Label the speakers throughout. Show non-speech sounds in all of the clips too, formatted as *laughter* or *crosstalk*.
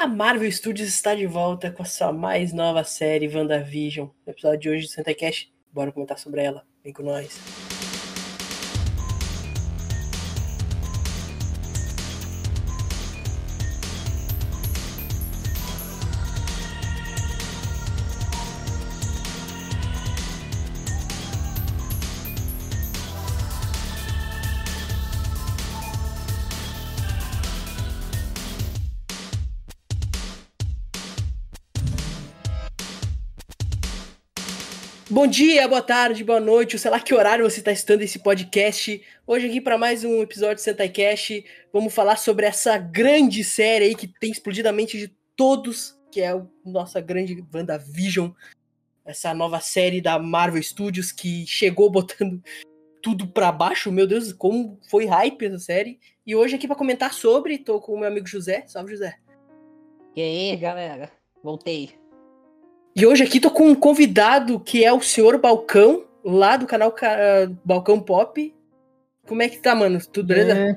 Speaker 1: A Marvel Studios está de volta com a sua mais nova série, WandaVision. No episódio de hoje do Santa Cash, bora comentar sobre ela. Vem com nós. Bom dia, boa tarde, boa noite, sei lá que horário você está estando esse podcast. Hoje aqui para mais um episódio de Sentai Cash, vamos falar sobre essa grande série aí que tem explodido a mente de todos, que é a nossa grande WandaVision, essa nova série da Marvel Studios que chegou botando tudo para baixo. Meu Deus, como foi hype essa série. E hoje aqui para comentar sobre, tô com o meu amigo José. Salve, José.
Speaker 2: E aí, galera? Voltei.
Speaker 1: E hoje aqui tô com um convidado que é o senhor Balcão, lá do canal Balcão Pop. Como é que tá, mano? Tudo beleza?
Speaker 3: E aí,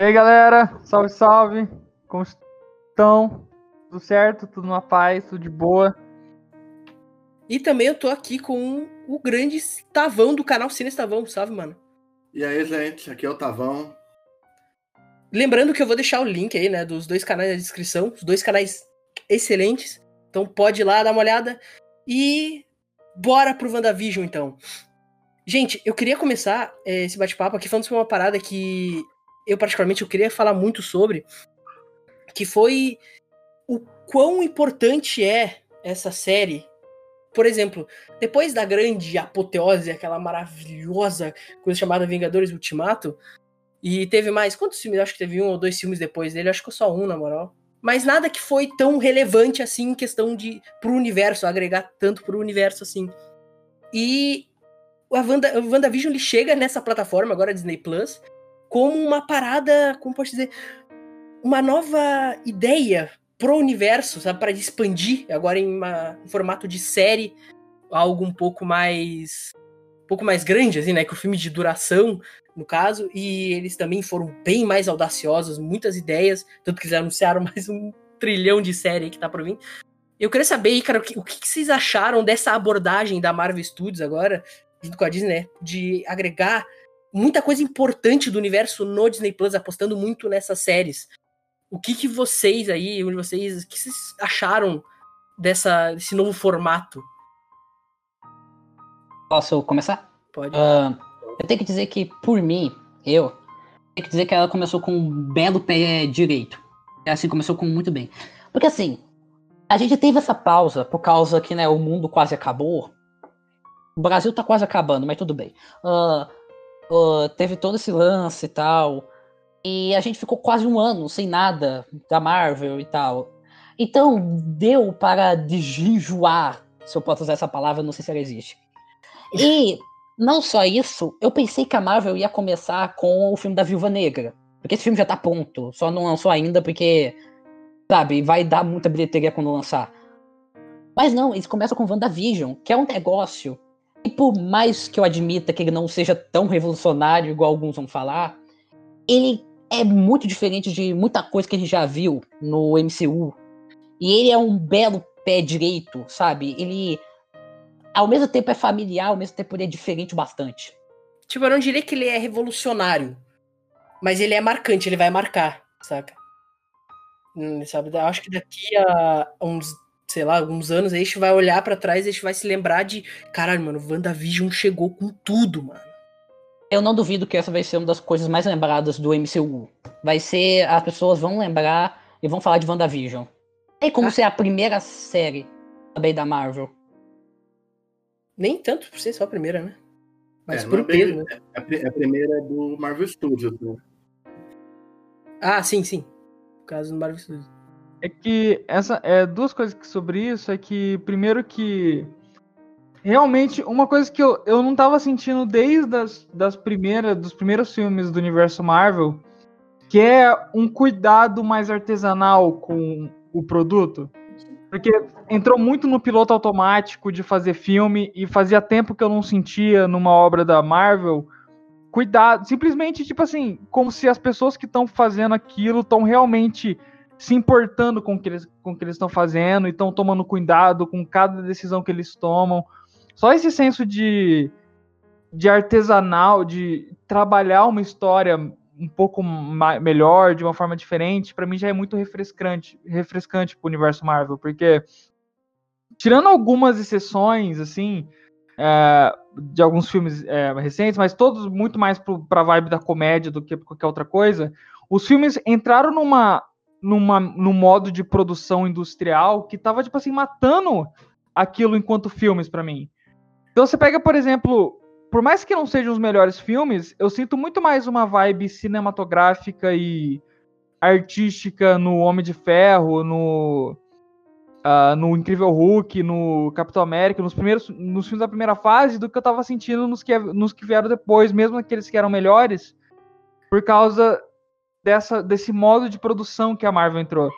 Speaker 3: e aí galera? Salve, salve. Como estão? Tudo certo? Tudo na paz? Tudo de boa?
Speaker 1: E também eu tô aqui com o grande Tavão do canal Cine Tavão, salve, mano.
Speaker 4: E aí, gente? Aqui é o Tavão.
Speaker 1: Lembrando que eu vou deixar o link aí, né, dos dois canais na descrição, os dois canais excelentes. Então pode ir lá dar uma olhada. E bora pro WandaVision, então. Gente, eu queria começar é, esse bate-papo aqui falando sobre uma parada que eu, particularmente, eu queria falar muito sobre, que foi o quão importante é essa série. Por exemplo, depois da grande apoteose, aquela maravilhosa coisa chamada Vingadores Ultimato, e teve mais. Quantos filmes? Acho que teve um ou dois filmes depois dele, acho que só um, na moral mas nada que foi tão relevante assim em questão de pro universo, agregar tanto pro universo assim. E a Wanda, o WandaVision ele chega nessa plataforma, agora Disney Plus, como uma parada, como posso dizer, uma nova ideia pro universo, sabe, para expandir agora em, uma, em formato de série, algo um pouco mais um pouco mais grande, assim, né, que o filme de duração no caso, e eles também foram bem mais audaciosos, muitas ideias, tanto que eles anunciaram *laughs* mais um trilhão de série que tá por vir. Eu queria saber cara, o que, o que vocês acharam dessa abordagem da Marvel Studios agora, junto com a Disney, né, de agregar muita coisa importante do universo no Disney Plus, apostando muito nessas séries. O que que vocês aí, onde vocês, o que vocês acharam dessa, desse novo formato?
Speaker 2: Posso começar?
Speaker 1: Pode.
Speaker 2: Uh, eu tenho que dizer que, por mim, eu, tenho que dizer que ela começou com um belo pé direito. É assim, começou com muito bem. Porque assim, a gente teve essa pausa por causa que né, o mundo quase acabou. O Brasil tá quase acabando, mas tudo bem. Uh, uh, teve todo esse lance e tal. E a gente ficou quase um ano sem nada da Marvel e tal. Então, deu para desgenjoar, se eu posso usar essa palavra, não sei se ela existe. E não só isso, eu pensei que a Marvel ia começar com o filme da Viúva Negra. Porque esse filme já tá pronto. Só não lançou ainda porque, sabe, vai dar muita bilheteria quando lançar. Mas não, eles começam com WandaVision, que é um negócio. E por mais que eu admita que ele não seja tão revolucionário igual alguns vão falar, ele é muito diferente de muita coisa que a gente já viu no MCU. E ele é um belo pé direito, sabe? Ele ao mesmo tempo é familiar, ao mesmo tempo ele é diferente bastante.
Speaker 1: Tipo, eu não diria que ele é revolucionário, mas ele é marcante, ele vai marcar, saca? Hum, sabe? Acho que daqui a uns, sei lá, alguns anos a gente vai olhar para trás e a gente vai se lembrar de, caralho, mano, WandaVision chegou com tudo, mano.
Speaker 2: Eu não duvido que essa vai ser uma das coisas mais lembradas do MCU. Vai ser, as pessoas vão lembrar e vão falar de WandaVision. É como ah. ser a primeira série também da Marvel.
Speaker 1: Nem tanto por ser só a primeira, né?
Speaker 4: Mas é, por é peso, né? É, é a primeira do Marvel Studios, né?
Speaker 1: Ah, sim, sim. No caso do Marvel Studios.
Speaker 3: É que essa é duas coisas sobre isso é que primeiro que realmente uma coisa que eu, eu não tava sentindo desde as, das primeiras dos primeiros filmes do universo Marvel, que é um cuidado mais artesanal com o produto. Porque entrou muito no piloto automático de fazer filme e fazia tempo que eu não sentia numa obra da Marvel cuidado, simplesmente tipo assim, como se as pessoas que estão fazendo aquilo estão realmente se importando com o que eles, com o que eles estão fazendo e estão tomando cuidado com cada decisão que eles tomam. Só esse senso de, de artesanal, de trabalhar uma história um pouco melhor, de uma forma diferente, para mim já é muito refrescante, refrescante pro universo Marvel, porque tirando algumas exceções, assim, é, de alguns filmes é, recentes, mas todos muito mais para a vibe da comédia do que qualquer outra coisa, os filmes entraram numa, numa, num modo de produção industrial que tava, tipo assim, matando aquilo enquanto filmes para mim. Então você pega, por exemplo, por mais que não sejam os melhores filmes, eu sinto muito mais uma vibe cinematográfica e artística no Homem de Ferro, no uh, no Incrível Hulk, no Capitão América, nos primeiros nos filmes da primeira fase, do que eu tava sentindo nos que, nos que vieram depois, mesmo aqueles que eram melhores, por causa dessa, desse modo de produção que a Marvel entrou.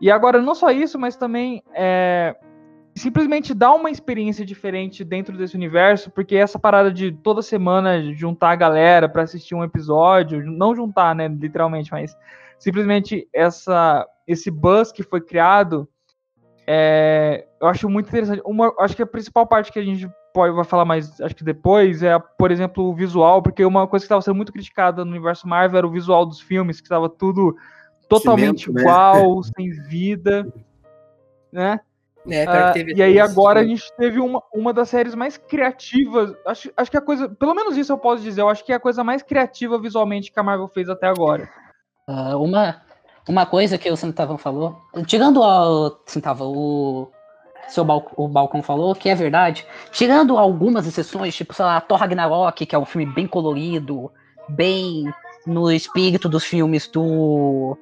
Speaker 3: E agora, não só isso, mas também é, simplesmente dá uma experiência diferente dentro desse universo, porque essa parada de toda semana juntar a galera para assistir um episódio, não juntar, né, literalmente, mas simplesmente essa esse buzz que foi criado é, eu acho muito interessante. Uma, acho que a principal parte que a gente pode vai falar mais, acho que depois, é, por exemplo, o visual, porque uma coisa que estava sendo muito criticada no universo Marvel era o visual dos filmes, que estava tudo totalmente Cimento, né? igual, sem vida, né? É, uh, e aí agora a gente teve uma, uma das séries mais criativas. Acho, acho que a coisa. Pelo menos isso eu posso dizer. Eu acho que é a coisa mais criativa visualmente que a Marvel fez até agora.
Speaker 2: Uh, uma, uma coisa que o Centavão falou, tirando o Centavão, o seu Bal o Balcão falou, que é verdade, tirando algumas exceções, tipo, sei lá, Thor Ragnarok, que é um filme bem colorido, bem no espírito dos filmes do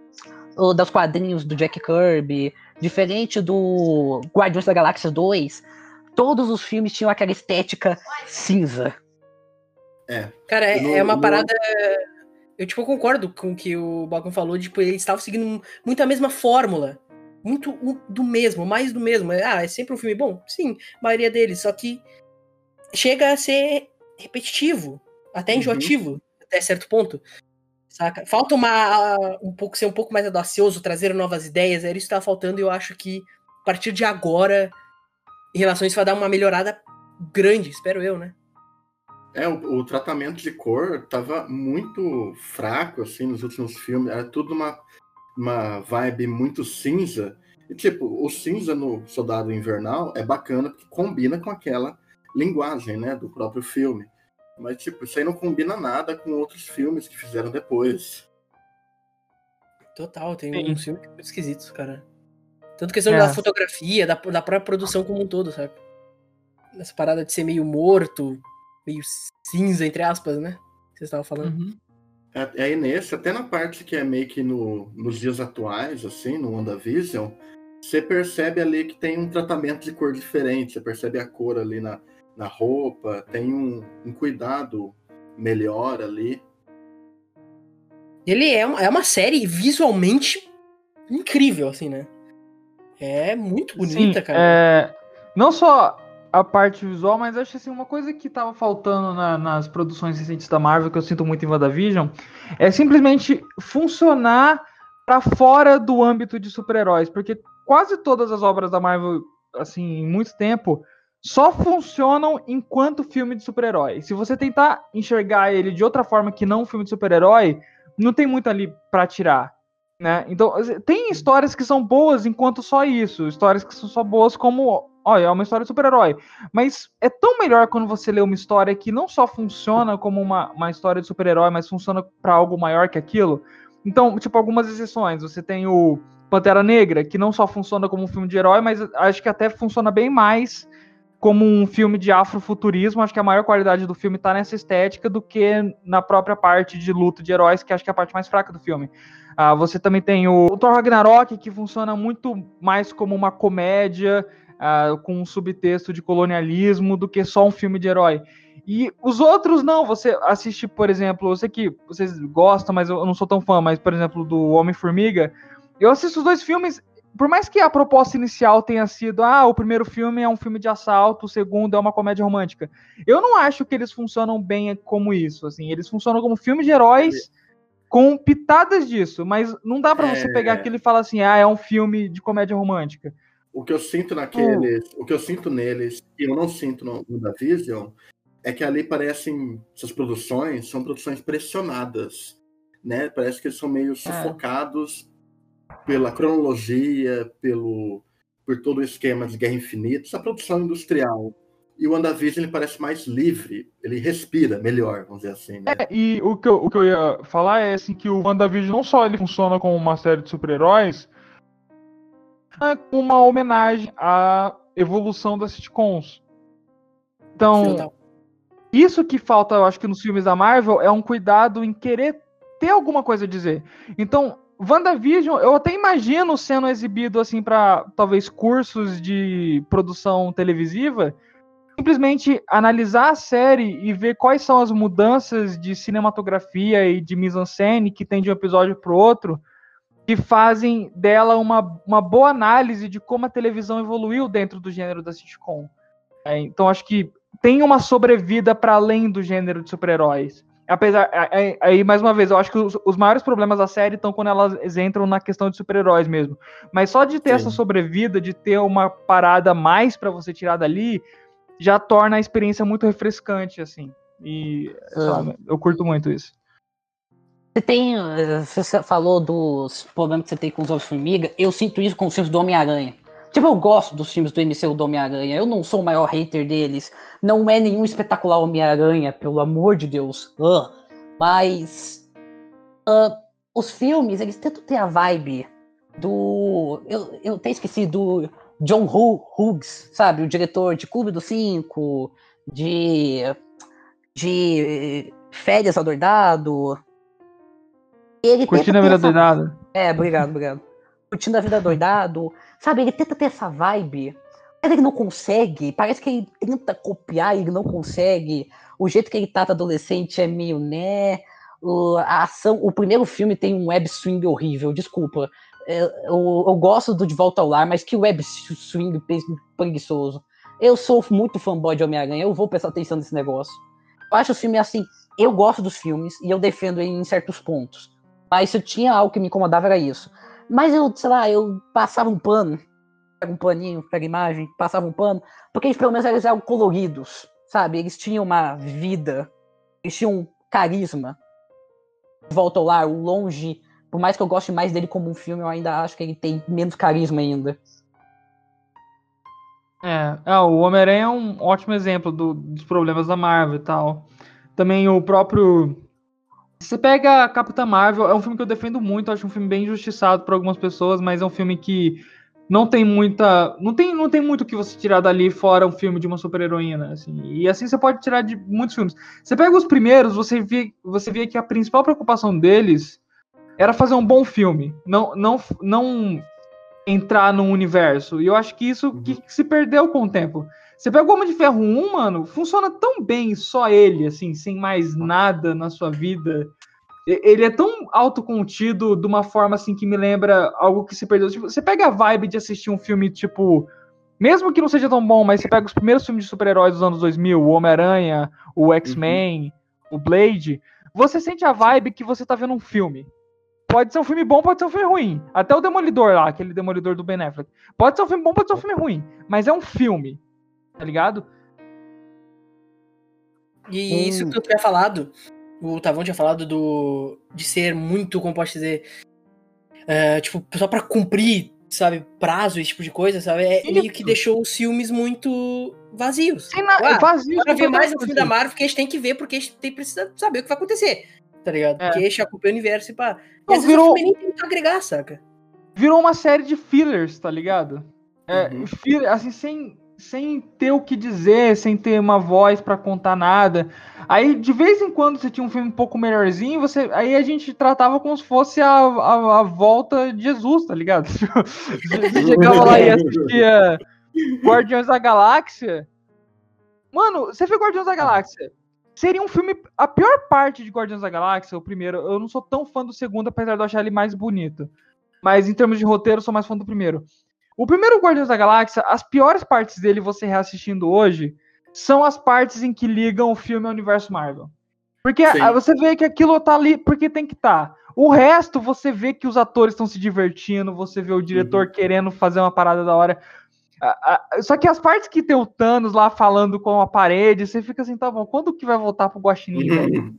Speaker 2: dos quadrinhos do Jack Kirby, diferente do Guardiões da Galáxia 2, todos os filmes tinham aquela estética cinza.
Speaker 1: É. Cara, é, é uma parada eu, tipo, concordo com o que o Balcão falou, tipo, eles estavam seguindo muito a mesma fórmula. Muito do mesmo, mais do mesmo. Ah, é sempre um filme bom? Sim, a maioria deles. Só que chega a ser repetitivo, até uhum. enjoativo, até certo ponto. Saca? Falta uma, um pouco ser um pouco mais audacioso, trazer novas ideias. Era isso que estava faltando e eu acho que a partir de agora, em relação a isso, vai dar uma melhorada grande, espero eu, né?
Speaker 4: É, o, o, tratamento de cor tava muito fraco, assim, nos últimos filmes. Era tudo uma, uma vibe muito cinza. E, tipo, o cinza no Soldado Invernal é bacana porque combina com aquela linguagem, né, do próprio filme. Mas, tipo, isso aí não combina nada com outros filmes que fizeram depois.
Speaker 1: Total, tem Sim. uns filmes muito esquisitos, cara. Tanto questão é. da fotografia, da, da própria produção como um todo, sabe? Essa parada de ser meio morto, meio cinza, entre aspas, né? Que vocês estavam falando. Uhum.
Speaker 4: É, aí nesse, até na parte que é meio que no, nos dias atuais, assim, no WandaVision, você percebe ali que tem um tratamento de cor diferente, você percebe a cor ali na, na roupa, tem um, um cuidado melhor ali.
Speaker 1: Ele é uma, é uma série visualmente incrível, assim, né? É muito bonita, Sim, cara.
Speaker 3: É... Não só a parte visual, mas acho assim, uma coisa que tava faltando na, nas produções recentes da Marvel, que eu sinto muito em WandaVision, é simplesmente funcionar para fora do âmbito de super-heróis, porque quase todas as obras da Marvel, assim, em muito tempo, só funcionam enquanto filme de super-herói. Se você tentar enxergar ele de outra forma que não um filme de super-herói, não tem muito ali para tirar. Né? Então, tem histórias que são boas enquanto só isso, histórias que são só boas como olha, é uma história de super-herói. Mas é tão melhor quando você lê uma história que não só funciona como uma, uma história de super-herói, mas funciona para algo maior que aquilo. Então, tipo, algumas exceções. Você tem o Pantera Negra, que não só funciona como um filme de herói, mas acho que até funciona bem mais como um filme de afrofuturismo. Acho que a maior qualidade do filme está nessa estética do que na própria parte de luta de heróis, que acho que é a parte mais fraca do filme. Ah, você também tem o, o Thor Ragnarok, que funciona muito mais como uma comédia uh, com um subtexto de colonialismo do que só um filme de herói. E os outros não, você assiste, por exemplo, eu sei que vocês gostam, mas eu não sou tão fã, mas por exemplo, do Homem-Formiga, eu assisto os dois filmes, por mais que a proposta inicial tenha sido, ah, o primeiro filme é um filme de assalto, o segundo é uma comédia romântica. Eu não acho que eles funcionam bem como isso, assim, eles funcionam como filme de heróis com pitadas disso, mas não dá para você
Speaker 4: É.
Speaker 3: pegar aquilo e falar assim, ah, é um filme de comédia romântica.
Speaker 4: O que eu sinto naqueles, o que eu sinto neles, e eu não sinto no, no da Vision, é que ali parecem, essas produções são produções pressionadas, né? Parece que eles são meio sufocados pela cronologia, pelo por todo o esquema de Guerra Infinita, essa produção industrial. E o WandaVision ele parece mais livre, ele respira melhor, vamos dizer assim, né?
Speaker 3: É, e o que, eu, o que eu ia falar é assim que o WandaVision não só ele funciona como uma série de super-heróis, é como uma homenagem à evolução das sitcoms. Então, isso que falta, eu acho que nos filmes da Marvel é um cuidado em querer ter alguma coisa a dizer. Então, WandaVision, eu até imagino sendo exibido assim para talvez cursos de produção televisiva, simplesmente analisar a série e ver quais são as mudanças de cinematografia e de mise-en-scène que tem de um episódio para o outro, que fazem dela uma, uma boa análise de como a televisão evoluiu dentro do gênero da sitcom. É, então acho que tem uma sobrevida para além do gênero de super-heróis. Apesar, aí, mais uma vez, eu acho que os, os, maiores problemas da série estão quando elas entram na questão de super-heróis mesmo. Mas só de ter Sim. essa sobrevida, de ter uma parada mais para você tirar dali, já torna a experiência muito refrescante, assim. E lá, eu curto muito isso.
Speaker 2: Você tem. Você falou dos problemas que você tem com os Homens-Formiga. Eu sinto isso com os filmes do Homem-Aranha. Tipo, eu gosto dos filmes do MCU do Homem-Aranha. Eu não sou o maior hater deles. Não é nenhum espetacular Homem-Aranha, pelo amor de Deus. Uh, mas. Uh, os filmes, eles tentam ter a vibe do. Eu, eu até esqueci do John Hughes, sabe? O diretor de Clube dos Cinco, de. de Férias ao Doidado.
Speaker 3: Ele Curtindo a vida essa... doidado.
Speaker 2: É, obrigado, obrigado. Curtindo a vida doidado. Sabe, ele tenta ter essa vibe, mas ele não consegue. Parece que ele tenta copiar e ele não consegue. O jeito que ele trata adolescente é meio né. A ação, o primeiro filme tem um web swing horrível, desculpa. Eu, eu, eu gosto do De Volta ao Lar, mas que web swing preguiçoso. Eu sou muito fanboy de Homem-Aranha, eu vou prestar atenção nesse negócio. Eu acho o filme assim, eu gosto dos filmes e eu defendo ele em certos pontos. Mas se eu tinha algo que me incomodava era isso. Mas eu, sei lá, eu passava um pano, pega um paninho, pega imagem, passava um pano, porque eles pelo menos eles eram coloridos, sabe? Eles tinham uma vida, eles tinham um carisma. Volta ao lar, o longe, por mais que eu goste mais dele como um filme, eu ainda acho que ele tem menos carisma ainda.
Speaker 3: É, é o Homem-Aranha é um ótimo exemplo do, dos problemas da Marvel e tal. Também o próprio você pega a Capitã Marvel, é um filme que eu defendo muito, acho um filme bem injustiçado por algumas pessoas, mas é um filme que não tem muita. Não tem, não tem muito o que você tirar dali fora um filme de uma super-heroína. Assim. E assim você pode tirar de muitos filmes. Você pega os primeiros, você vê, você vê que a principal preocupação deles era fazer um bom filme. Não, não, não entrar no universo. E eu acho que isso que, que se perdeu com o tempo. Você pega o Homem de Ferro 1, mano, funciona tão bem só ele, assim, sem mais nada na sua vida. Ele é tão autocontido de uma forma assim que me lembra algo que se perdeu. Tipo, você pega a vibe de assistir um filme, tipo. Mesmo que não seja tão bom, mas você pega os primeiros filmes de super-heróis dos anos 2000, o Homem-Aranha, o X-Men, uhum. o Blade, você sente a vibe que você tá vendo um filme. Pode ser um filme bom, pode ser um filme ruim. Até o Demolidor lá, aquele Demolidor do Ben Affleck. Pode ser um filme bom, pode ser um filme ruim. Mas é um filme tá ligado?
Speaker 1: E hum. isso que eu tinha falado, o Tavão tinha falado do de ser muito, como posso dizer, é, tipo, só pra cumprir, sabe, prazo, esse tipo de coisa, sabe? É isso. meio que deixou os filmes muito vazios.
Speaker 3: Sim, não, ah, vazio.
Speaker 1: Pra ver mais um filme da Marvel que a gente tem que ver, porque a gente tem, precisa saber o que vai acontecer, tá ligado? É. Porque a gente acompanha o universo e pá. E às virou... vezes o filme nem tem que agregar, saca?
Speaker 3: Virou uma série de fillers, tá ligado? É, uhum. filler, assim, sem sem ter o que dizer, sem ter uma voz para contar nada. Aí, de vez em quando, você tinha um filme um pouco melhorzinho, você, aí a gente tratava como se fosse a, a, a volta de Jesus, tá ligado? *laughs* você chegava lá e assistia Guardiões da Galáxia. Mano, você viu Guardiões da Galáxia? Seria um filme. A pior parte de Guardiões da Galáxia, o primeiro, eu não sou tão fã do segundo, apesar de eu achar ele mais bonito. Mas em termos de roteiro, eu sou mais fã do primeiro. O primeiro Guardiões da Galáxia, as piores partes dele, você reassistindo hoje, são as partes em que ligam o filme ao universo Marvel. Porque
Speaker 4: Sim.
Speaker 3: ah, você vê que aquilo tá ali porque tem que estar. Tá. O resto, você vê que os atores estão se divertindo, você vê o diretor
Speaker 4: Uhum.
Speaker 3: querendo fazer uma parada da hora. Ah, ah, Só que as partes que tem o Thanos lá falando com a parede, você fica assim, tá bom, quando que vai voltar pro Guaxinim, velho?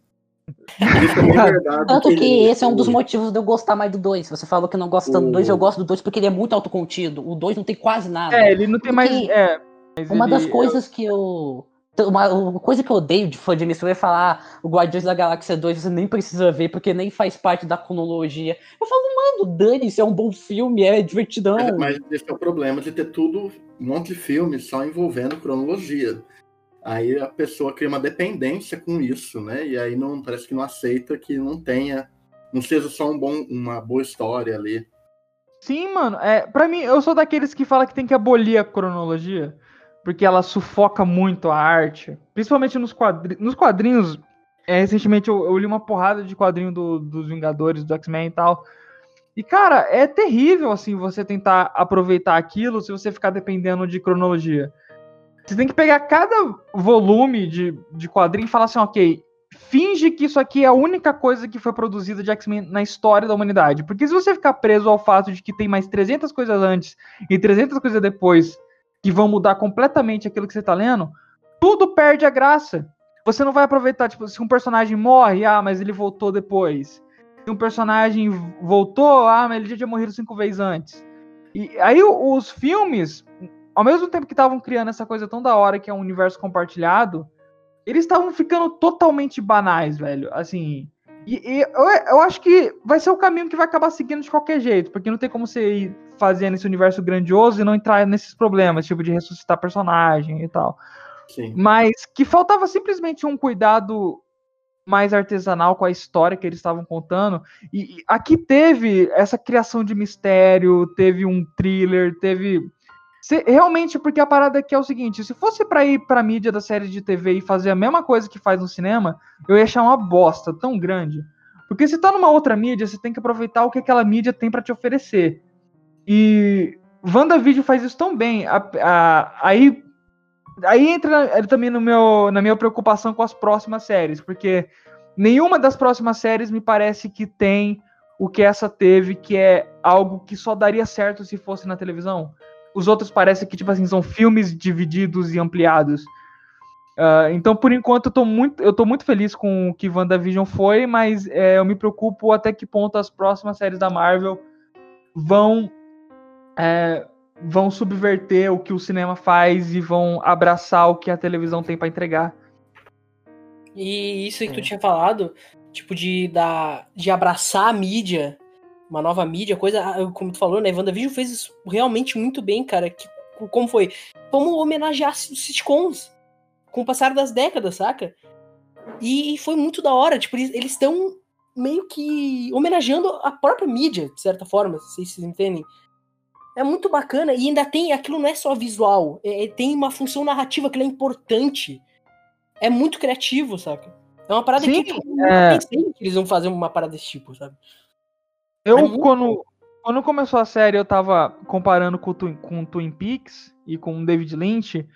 Speaker 4: Isso é verdade.
Speaker 2: Tanto que esse é um dos motivos de eu gostar mais do 2. Você falou que não gosta tanto do 2, eu gosto do 2 porque ele é muito autocontido. O 2 não tem quase nada.
Speaker 3: É, ele não tem mais. É, mas
Speaker 2: Uma
Speaker 3: ele-
Speaker 2: das coisas que eu. Uma, uma coisa que eu odeio de fã de MCU é falar "Ah, o Guardiões da Galáxia 2 você nem precisa ver porque nem faz parte da cronologia. Eu falo, mano, dane-se, é um bom filme, é divertidão.
Speaker 4: Mas, mas esse é o problema de ter tudo, um monte de filme só envolvendo cronologia. Aí a pessoa cria uma dependência com isso, né? E aí não parece que não aceita que não tenha, não seja só um bom, uma boa história ali.
Speaker 3: Sim, mano. É, pra mim, eu sou daqueles que fala que tem que abolir a cronologia. Porque ela sufoca muito a arte. Principalmente nos, quadri nos quadrinhos. É, recentemente eu, eu li uma porrada de quadrinho do- dos Vingadores, do X-Men e tal. E, cara, é terrível, assim, você tentar aproveitar aquilo se você ficar dependendo de cronologia. Você tem que pegar cada volume de, de quadrinho e falar assim, ok, finge que isso aqui é a única coisa que foi produzida de X-Men na história da humanidade. Porque se você ficar preso ao fato de que tem mais 300 coisas antes e 300 coisas depois que vão mudar completamente aquilo que você tá lendo, tudo perde a graça. Você não vai aproveitar, tipo, se um personagem morre, ah, mas ele voltou depois. Se um personagem voltou, ah, mas ele já tinha morrido cinco vezes antes. E aí os filmes, ao mesmo tempo que estavam criando essa coisa tão da hora que é um universo compartilhado, eles estavam ficando totalmente banais, velho. Assim. E, e eu, eu acho que vai ser o caminho que vai acabar seguindo de qualquer jeito, porque não tem como você ir fazendo esse universo grandioso e não entrar nesses problemas, tipo de ressuscitar personagem e tal.
Speaker 4: Sim.
Speaker 3: Mas que faltava simplesmente um cuidado mais artesanal com a história que eles estavam contando. E, e aqui teve essa criação de mistério, teve um thriller, teve. Se- realmente, porque a parada aqui é o seguinte: se fosse pra ir pra mídia da série de TV e fazer a mesma coisa que faz no cinema, eu ia achar uma bosta tão grande. Porque se tá numa outra mídia, você tem que aproveitar o que aquela mídia tem pra te oferecer. E WandaVision faz isso tão bem. A- a- aí aí entra eh, também no meu, na minha preocupação com as próximas séries, porque nenhuma das próximas séries me parece que tem o que essa teve, que é algo que só daria certo se fosse na televisão. Os outros parecem que, tipo assim, são filmes divididos e ampliados. Ah, então, por enquanto, eu tô, muito, eu tô muito feliz com o que WandaVision foi, mas eh, eu me preocupo até que ponto as próximas séries da Marvel vão eh, vão subverter o que o cinema faz e vão abraçar o que a televisão tem pra entregar.
Speaker 1: E isso que tu
Speaker 3: É.
Speaker 1: tinha falado, tipo, de, da, de abraçar a mídia, uma nova mídia, coisa, ah, como tu falou, né? WandaVision fez isso realmente muito bem, cara. Que, como foi? Vamos homenagear os sitcoms com o passar das décadas, saca? E foi muito da hora, tipo, eles estão meio que homenageando a própria mídia, de certa forma, se vocês entendem. É muito bacana, e ainda tem, aquilo não é só visual, é- é- tem uma função narrativa que é importante. É muito criativo, saca? É uma parada
Speaker 3: Sim,
Speaker 1: que eu
Speaker 3: é.
Speaker 1: pensei que eles vão fazer uma parada desse tipo, sabe?
Speaker 3: Eu,
Speaker 1: muito
Speaker 3: quando, quando começou a série, eu tava comparando com, o Twin- com Twin Peaks e com David Lynch.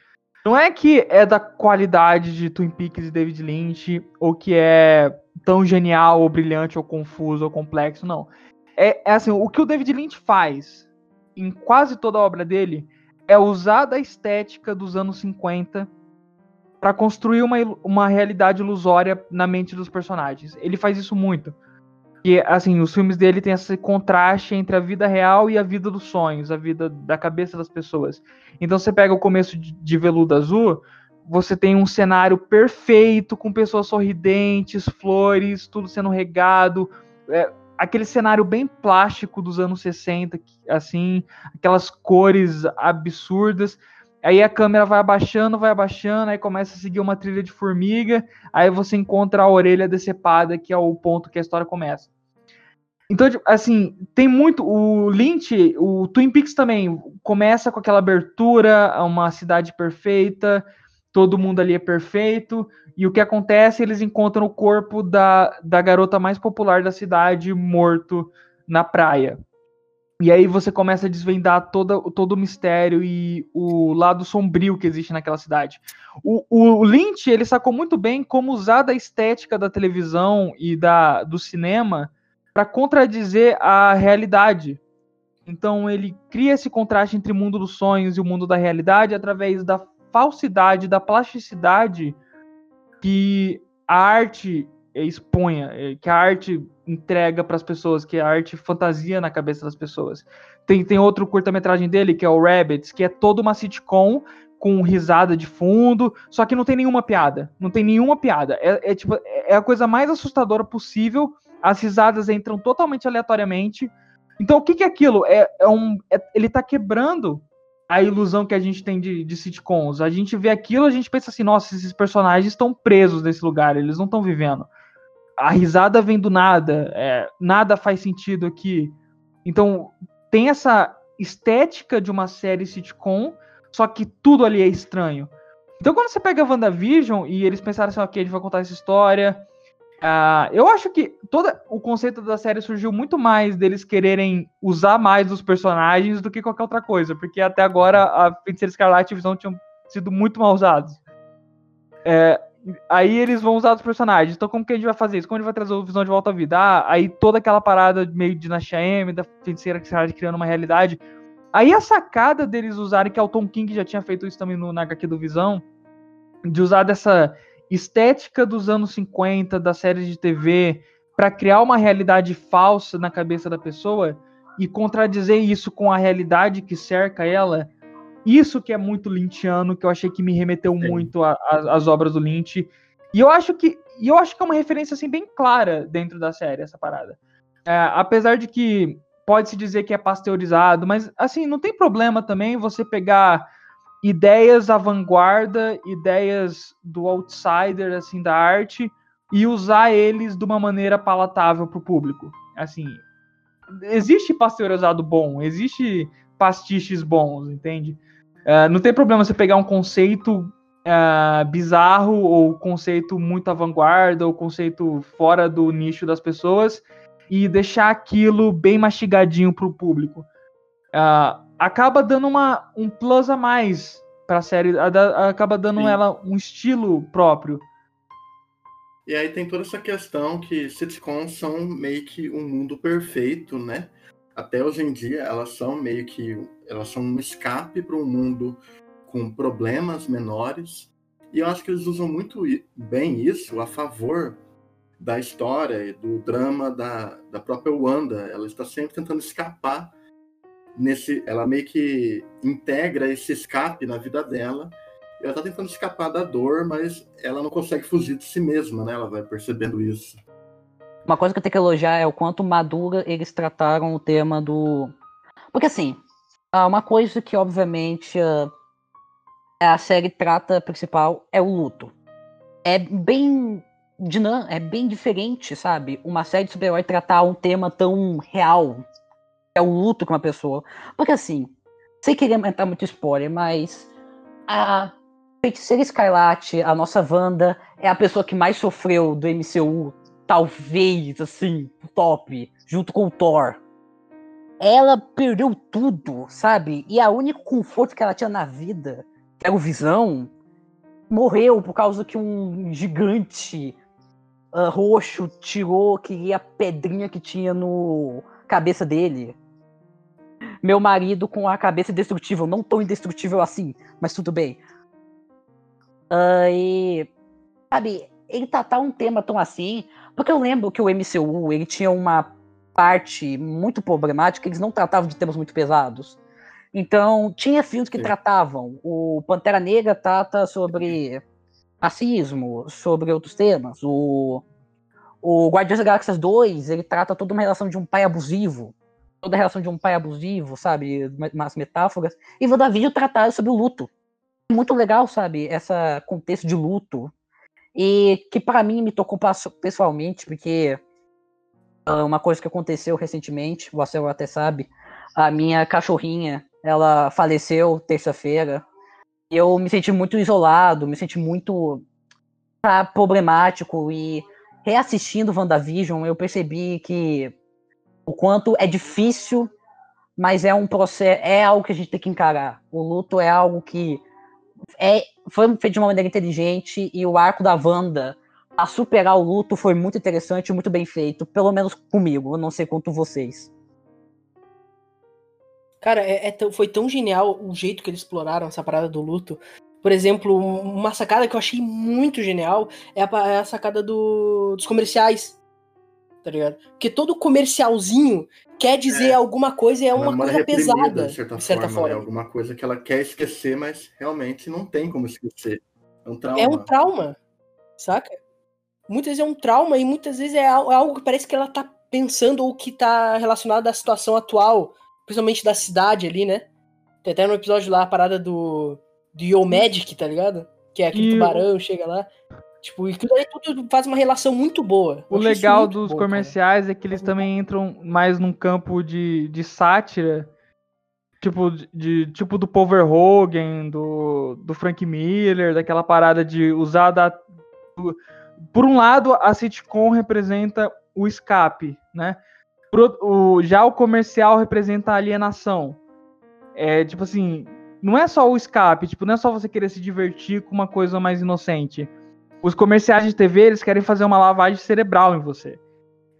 Speaker 3: Não é que é da qualidade de Twin Peaks e David Lynch, ou que é tão genial, ou brilhante, ou confuso, ou complexo, não. É, é assim, o que o David Lynch faz em quase toda a obra dele é usar da estética dos anos 50 para construir uma, uma realidade ilusória na mente dos personagens. Ele faz isso muito. E assim, os filmes dele têm esse contraste entre a vida real e a vida dos sonhos, a vida da cabeça das pessoas. Então você pega o começo de, de Veludo Azul, você tem um cenário perfeito, com pessoas sorridentes, flores, tudo sendo regado, é, aquele cenário bem plástico dos anos 60, que- assim, aquelas cores absurdas. Aí a câmera vai abaixando, vai abaixando, aí começa a seguir uma trilha de formiga, aí você encontra a orelha decepada, que é o ponto que a história começa. Então, tipo, assim, tem muito. O Lynch, o Twin Peaks também começa com aquela abertura, uma cidade perfeita, todo mundo ali é perfeito, e o que acontece? Eles encontram o corpo da, da garota mais popular da cidade morto na praia. E aí você começa a desvendar toda, todo o mistério e o lado sombrio que existe naquela cidade. O, o Lynch, ele sacou muito bem como usar da estética da televisão e da, do cinema para contradizer a realidade. Então ele cria esse contraste entre o mundo dos sonhos e o mundo da realidade através da falsidade, da plasticidade que a arte exponha, eh, que a arte entrega para as pessoas, que a arte fantasia na cabeça das pessoas. Tem, tem outro curta-metragem dele, que é o Rabbits, que é toda uma sitcom com risada de fundo, só que não tem nenhuma piada. Não tem nenhuma piada. É, é, tipo, é a coisa mais assustadora possível. As risadas entram totalmente aleatoriamente. Então, o que, que é aquilo? É, é um, é, ele está quebrando a ilusão que a gente tem de, de sitcoms. A gente vê aquilo, a gente pensa assim, nossa, esses personagens estão presos nesse lugar, eles não estão vivendo a risada vem do nada, é, nada faz sentido aqui. Então, tem essa estética de uma série sitcom, só que tudo ali é estranho. Então, quando você pega a WandaVision e eles pensaram assim, ok, a gente vai contar essa história. Uh, eu acho que todo o conceito da série surgiu muito mais deles quererem usar mais os personagens do que qualquer outra coisa, porque até agora a Feiticeira Escarlate e Visão tinham sido muito mal usados. É, Aí eles vão usar os personagens. Então, como que a gente vai fazer isso? Como a gente vai trazer o Visão de volta à vida? Ah, aí toda aquela parada meio de Dinastia M, da feiticeira que está criando uma realidade. Aí a sacada deles usarem, que é o Tom King já tinha feito isso também no, na HQ do Visão, de usar dessa estética dos anos 50, da série de TV, para criar uma realidade falsa na cabeça da pessoa e contradizer isso com a realidade que cerca ela, isso que é muito lynchiano, que eu achei que me remeteu Sim. muito às obras do Lynch. E eu acho que e eu acho que é uma referência assim bem clara dentro da série essa parada. É, apesar de que pode se dizer que é pasteurizado, mas assim não tem problema também você pegar ideias à vanguarda, ideias do outsider assim da arte e usar eles de uma maneira palatável para o público. Assim, existe pasteurizado bom, existe pastiches bons, entende? Uh, não tem problema você pegar um conceito uh, bizarro ou conceito muito à vanguarda ou conceito fora do nicho das pessoas e deixar aquilo bem mastigadinho para o público. Uh, acaba dando uma, um plus a mais para a série, acaba dando Sim. ela um estilo próprio.
Speaker 4: E aí tem toda essa questão que sitcoms são meio que um mundo perfeito, né? até hoje em dia elas são meio que elas são um escape para um mundo com problemas menores. E eu acho que eles usam muito bem isso a favor da história e do drama da, da própria Wanda. Ela está sempre tentando escapar nesse ela meio que integra esse escape na vida dela. Ela está tentando escapar da dor mas ela não consegue fugir de si mesma né? Ela vai percebendo isso.
Speaker 2: Uma coisa que eu tenho que elogiar é o quanto madura eles trataram o tema do. Porque assim, uma coisa que obviamente a série trata principal é o luto. É bem dinâmico, é bem diferente, sabe? Uma série de super-herói tratar um tema tão real. É o luto com uma pessoa. Porque assim, sem querer entrar muito spoiler, mas a Feiticeira Escarlate, a nossa Wanda, é a pessoa que mais sofreu do MCU talvez, assim, top, junto com o Thor. Ela perdeu tudo, sabe? E a único conforto que ela tinha na vida, que era o Visão, morreu por causa que um gigante uh, roxo tirou que a pedrinha que tinha no cabeça dele. Meu marido com a cabeça indestrutível, não tão indestrutível assim, mas tudo bem. Uh, e, sabe, ele tratar um tema tão assim, porque eu lembro que o MCU, ele tinha uma parte muito problemática, eles não tratavam de temas muito pesados. Então, tinha filmes que Sim. tratavam. O Pantera Negra trata sobre racismo, sobre outros temas. O, o Guardiões da Galáxia 2, ele trata toda uma relação de um pai abusivo. Toda a relação de um pai abusivo, sabe? Umas metáforas. E WandaVision trataram sobre o luto. Muito legal, sabe? Esse contexto de luto e que para mim me tocou pessoalmente, porque uma coisa que aconteceu recentemente, você até sabe, a minha cachorrinha, ela faleceu terça-feira. Eu me senti muito isolado, me senti muito tá, problemático e reassistindo WandaVision, eu percebi que o quanto é difícil mas é um processo, é algo que a gente tem que encarar. O luto é algo que é, foi feito de uma maneira inteligente e o arco da Wanda a superar o luto foi muito interessante e muito bem feito, pelo menos comigo, eu não sei quanto vocês.
Speaker 1: Cara, é, é foi tão genial o jeito que eles exploraram essa parada do luto. Por exemplo, uma sacada que eu achei muito genial é a, é a sacada do, dos comerciais. Tá ligado? Porque todo comercialzinho quer dizer é. alguma coisa e é uma coisa pesada, de certa, de certa forma. forma.
Speaker 4: É alguma coisa que ela quer esquecer, mas realmente não tem como esquecer. É um trauma.
Speaker 1: É um trauma, saca? Muitas vezes é um trauma e muitas vezes é algo que parece que ela tá pensando ou que tá relacionado à situação atual principalmente da cidade ali, né? Tem até no episódio lá a parada do, do Yo Magic, tá ligado? Que é aquele e tubarão, chega lá. Tipo, e tudo, tudo faz uma relação muito boa.
Speaker 3: o legal dos bom, comerciais cara. é que eles também entram mais num campo de, de sátira. Tipo, de, tipo do Paul Verhoeven, do, do Frank Miller, daquela parada de usar da. Por um lado, a sitcom representa o escape, né? Pro, o, já o comercial representa a alienação. É tipo assim, não é só o escape, tipo, não é só você querer se divertir com uma coisa mais inocente. Os comerciais de TV, eles querem fazer uma lavagem cerebral em você.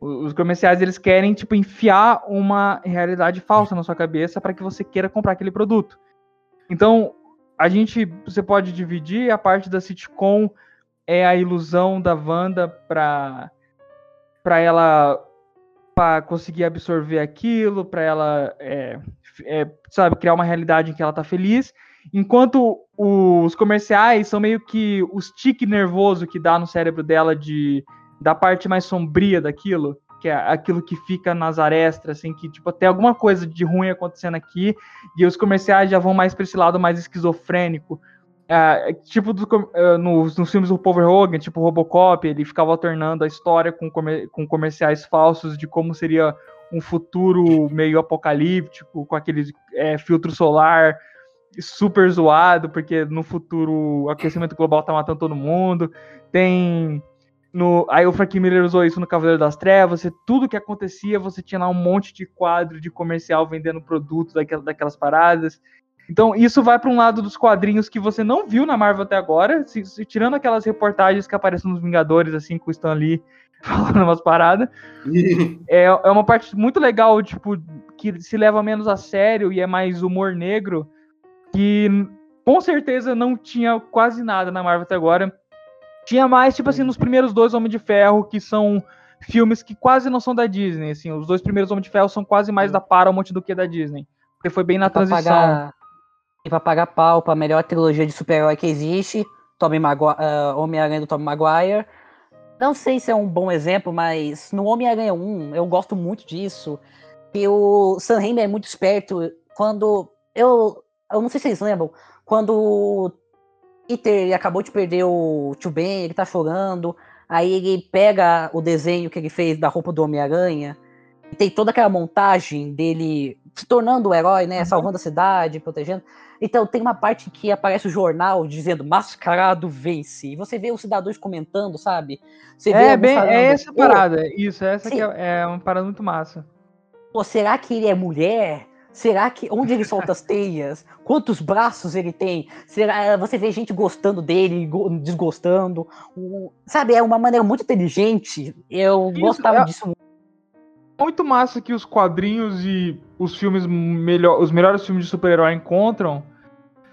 Speaker 3: Os comerciais, eles querem, tipo, enfiar uma realidade falsa na sua cabeça para que você queira comprar aquele produto. Então, a gente, você pode dividir a parte da sitcom é a ilusão da Wanda para para ela para conseguir absorver aquilo, para ela, é, é, sabe, criar uma realidade em que ela está feliz. Enquanto os comerciais são meio que o stick nervoso que dá no cérebro dela de da parte mais sombria daquilo, que é aquilo que fica nas arestas, assim, que tipo tem alguma coisa de ruim acontecendo aqui, e os comerciais já vão mais para esse lado mais esquizofrênico, é, tipo do, uh, nos, nos, filmes do Paul Verhoeven, tipo Robocop, ele ficava alternando a história com, comer, com comerciais falsos de como seria um futuro meio apocalíptico, com aquele é, filtro solar super zoado, porque no futuro o aquecimento global tá matando todo mundo. Tem. No, aí o Frank Miller usou isso no Cavaleiro das Trevas. Você, tudo que acontecia, você tinha lá um monte de quadro de comercial vendendo produtos daquelas, daquelas paradas. Então, isso vai para um lado dos quadrinhos que você não viu na Marvel até agora, se, se, tirando aquelas reportagens que aparecem nos Vingadores, assim, com o Stan Lee *laughs* falando umas paradas. *laughs* é, é uma parte muito legal, tipo, que se leva menos a sério e é mais humor negro, que com certeza não tinha quase nada na Marvel até agora. Tinha mais, tipo assim, nos primeiros dois Homem de Ferro, que são filmes que quase não são da Disney, assim, os dois primeiros Homem de Ferro são quase mais da Paramount do que da Disney. Porque foi bem na transição. Pagar
Speaker 2: pra pagar pau pra melhor trilogia de super-herói que existe, Maguire, uh, Homem-Aranha do Tobey Maguire. Não sei se é um bom exemplo, mas no Homem-Aranha 1, eu gosto muito disso. E o Sam Raimi é muito esperto quando... Eu, eu não sei se vocês lembram, quando o Peter acabou de perder o Tio Ben, ele tá chorando, aí ele pega o desenho que ele fez da roupa do Homem-Aranha, e tem toda aquela montagem dele se tornando o herói, né, uhum. salvando a cidade, protegendo. Então tem uma parte que aparece o jornal dizendo mascarado vence. E você vê os cidadãos comentando, sabe? Você
Speaker 3: é, bem, falando, é essa parada. Isso, essa que é, é, uma parada muito massa.
Speaker 2: Pô, será que ele é mulher? Será que onde ele solta as teias? Quantos braços ele tem? Será você vê gente gostando dele, desgostando? sabe, é uma maneira muito inteligente. Eu Isso, gostava é... disso
Speaker 3: muito massa que os quadrinhos e os filmes melhor, os melhores filmes de super-herói encontram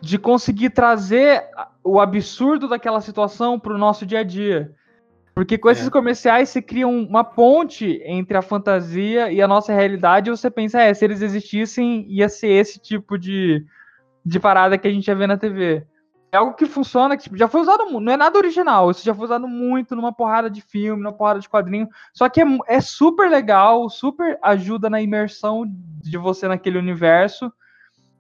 Speaker 3: de conseguir trazer o absurdo daquela situação para o nosso dia a dia. Porque com é. esses comerciais se cria uma ponte entre a fantasia e a nossa realidade, e você pensa, é, se eles existissem, ia ser esse tipo de, de parada que a gente ia ver na TV. É algo que funciona, que tipo, já foi usado, não é nada original, isso já foi usado muito numa porrada de filme, numa porrada de quadrinho, só que é, é super legal, super ajuda na imersão de você naquele universo,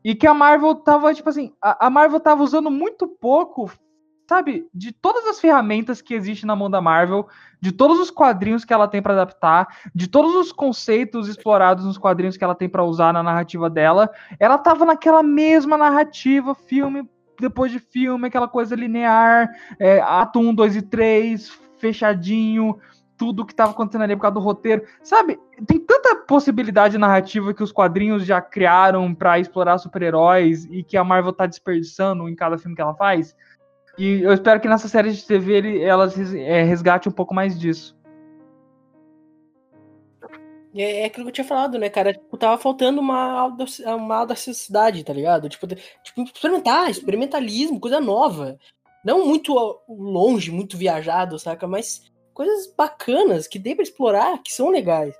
Speaker 3: e que a Marvel tava, tipo assim, a, a Marvel tava usando muito pouco, sabe, de todas as ferramentas que existem na mão da Marvel, de todos os quadrinhos que ela tem para adaptar, de todos os conceitos explorados nos quadrinhos que ela tem para usar na narrativa dela, ela tava naquela mesma narrativa, filme depois de filme, aquela coisa linear, é, ato 1, 2 e 3, fechadinho, tudo que tava acontecendo ali por causa do roteiro. Sabe, tem tanta possibilidade narrativa que os quadrinhos já criaram para explorar super-heróis e que a Marvel tá desperdiçando em cada filme que ela faz. E eu espero que nessa série de TV ele, elas é, resgate um pouco mais disso.
Speaker 1: É, é aquilo que eu tinha falado, né, cara? Tipo, tava faltando uma, uma audacidade, tá ligado? Tipo, tipo, experimentar, experimentalismo, coisa nova. Não muito longe, muito viajado, saca? Mas coisas bacanas que dê pra explorar, que são legais.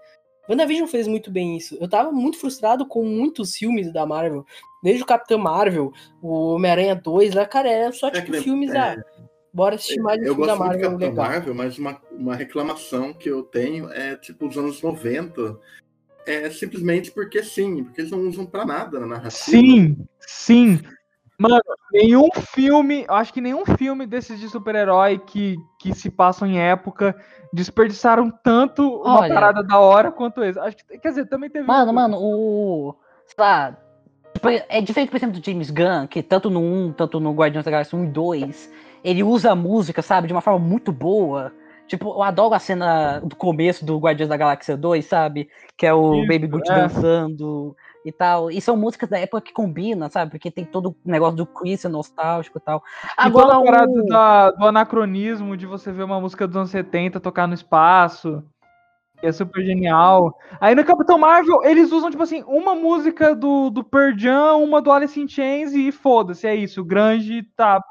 Speaker 1: WandaVision fez muito bem isso. Eu tava muito frustrado com muitos filmes da Marvel. Desde o Capitão Marvel, o Homem-Aranha 2, lá, cara, era só tipo é, filmes é, da. Bora assistir mais
Speaker 4: eu filme da Marvel. Eu gosto muito do Capitão Marvel, mas uma, uma reclamação que eu tenho é tipo os anos 90. É simplesmente porque sim, porque eles não usam pra nada na narrativa.
Speaker 3: Sim, sim. Mano, nenhum filme, acho que nenhum filme desses de super-herói que, que se passam em época desperdiçaram tanto uma Olha, parada da hora quanto esse. Acho que, quer dizer, também teve.
Speaker 2: Mano, um... mano, o. Sei lá. Tipo, é diferente, por exemplo, do James Gunn, que tanto no 1, tanto no Guardiões da Galáxia 1 e 2, ele usa a música, sabe, de uma forma muito boa. Tipo, eu adoro a cena do começo do Guardiões da Galáxia 2, sabe? Que é o Isso, Baby Groot é. dançando e tal. E são músicas da época que combinam, sabe? Porque tem todo o negócio do Chris nostálgico e tal.
Speaker 3: Agora o parada da, do anacronismo de você ver uma música dos anos 70 tocar no espaço. Que é super genial. Aí no Capitão Marvel, eles usam, tipo assim, uma música do, do Pearl Jam, uma do Alice in Chains e foda-se, é isso. O grande tá.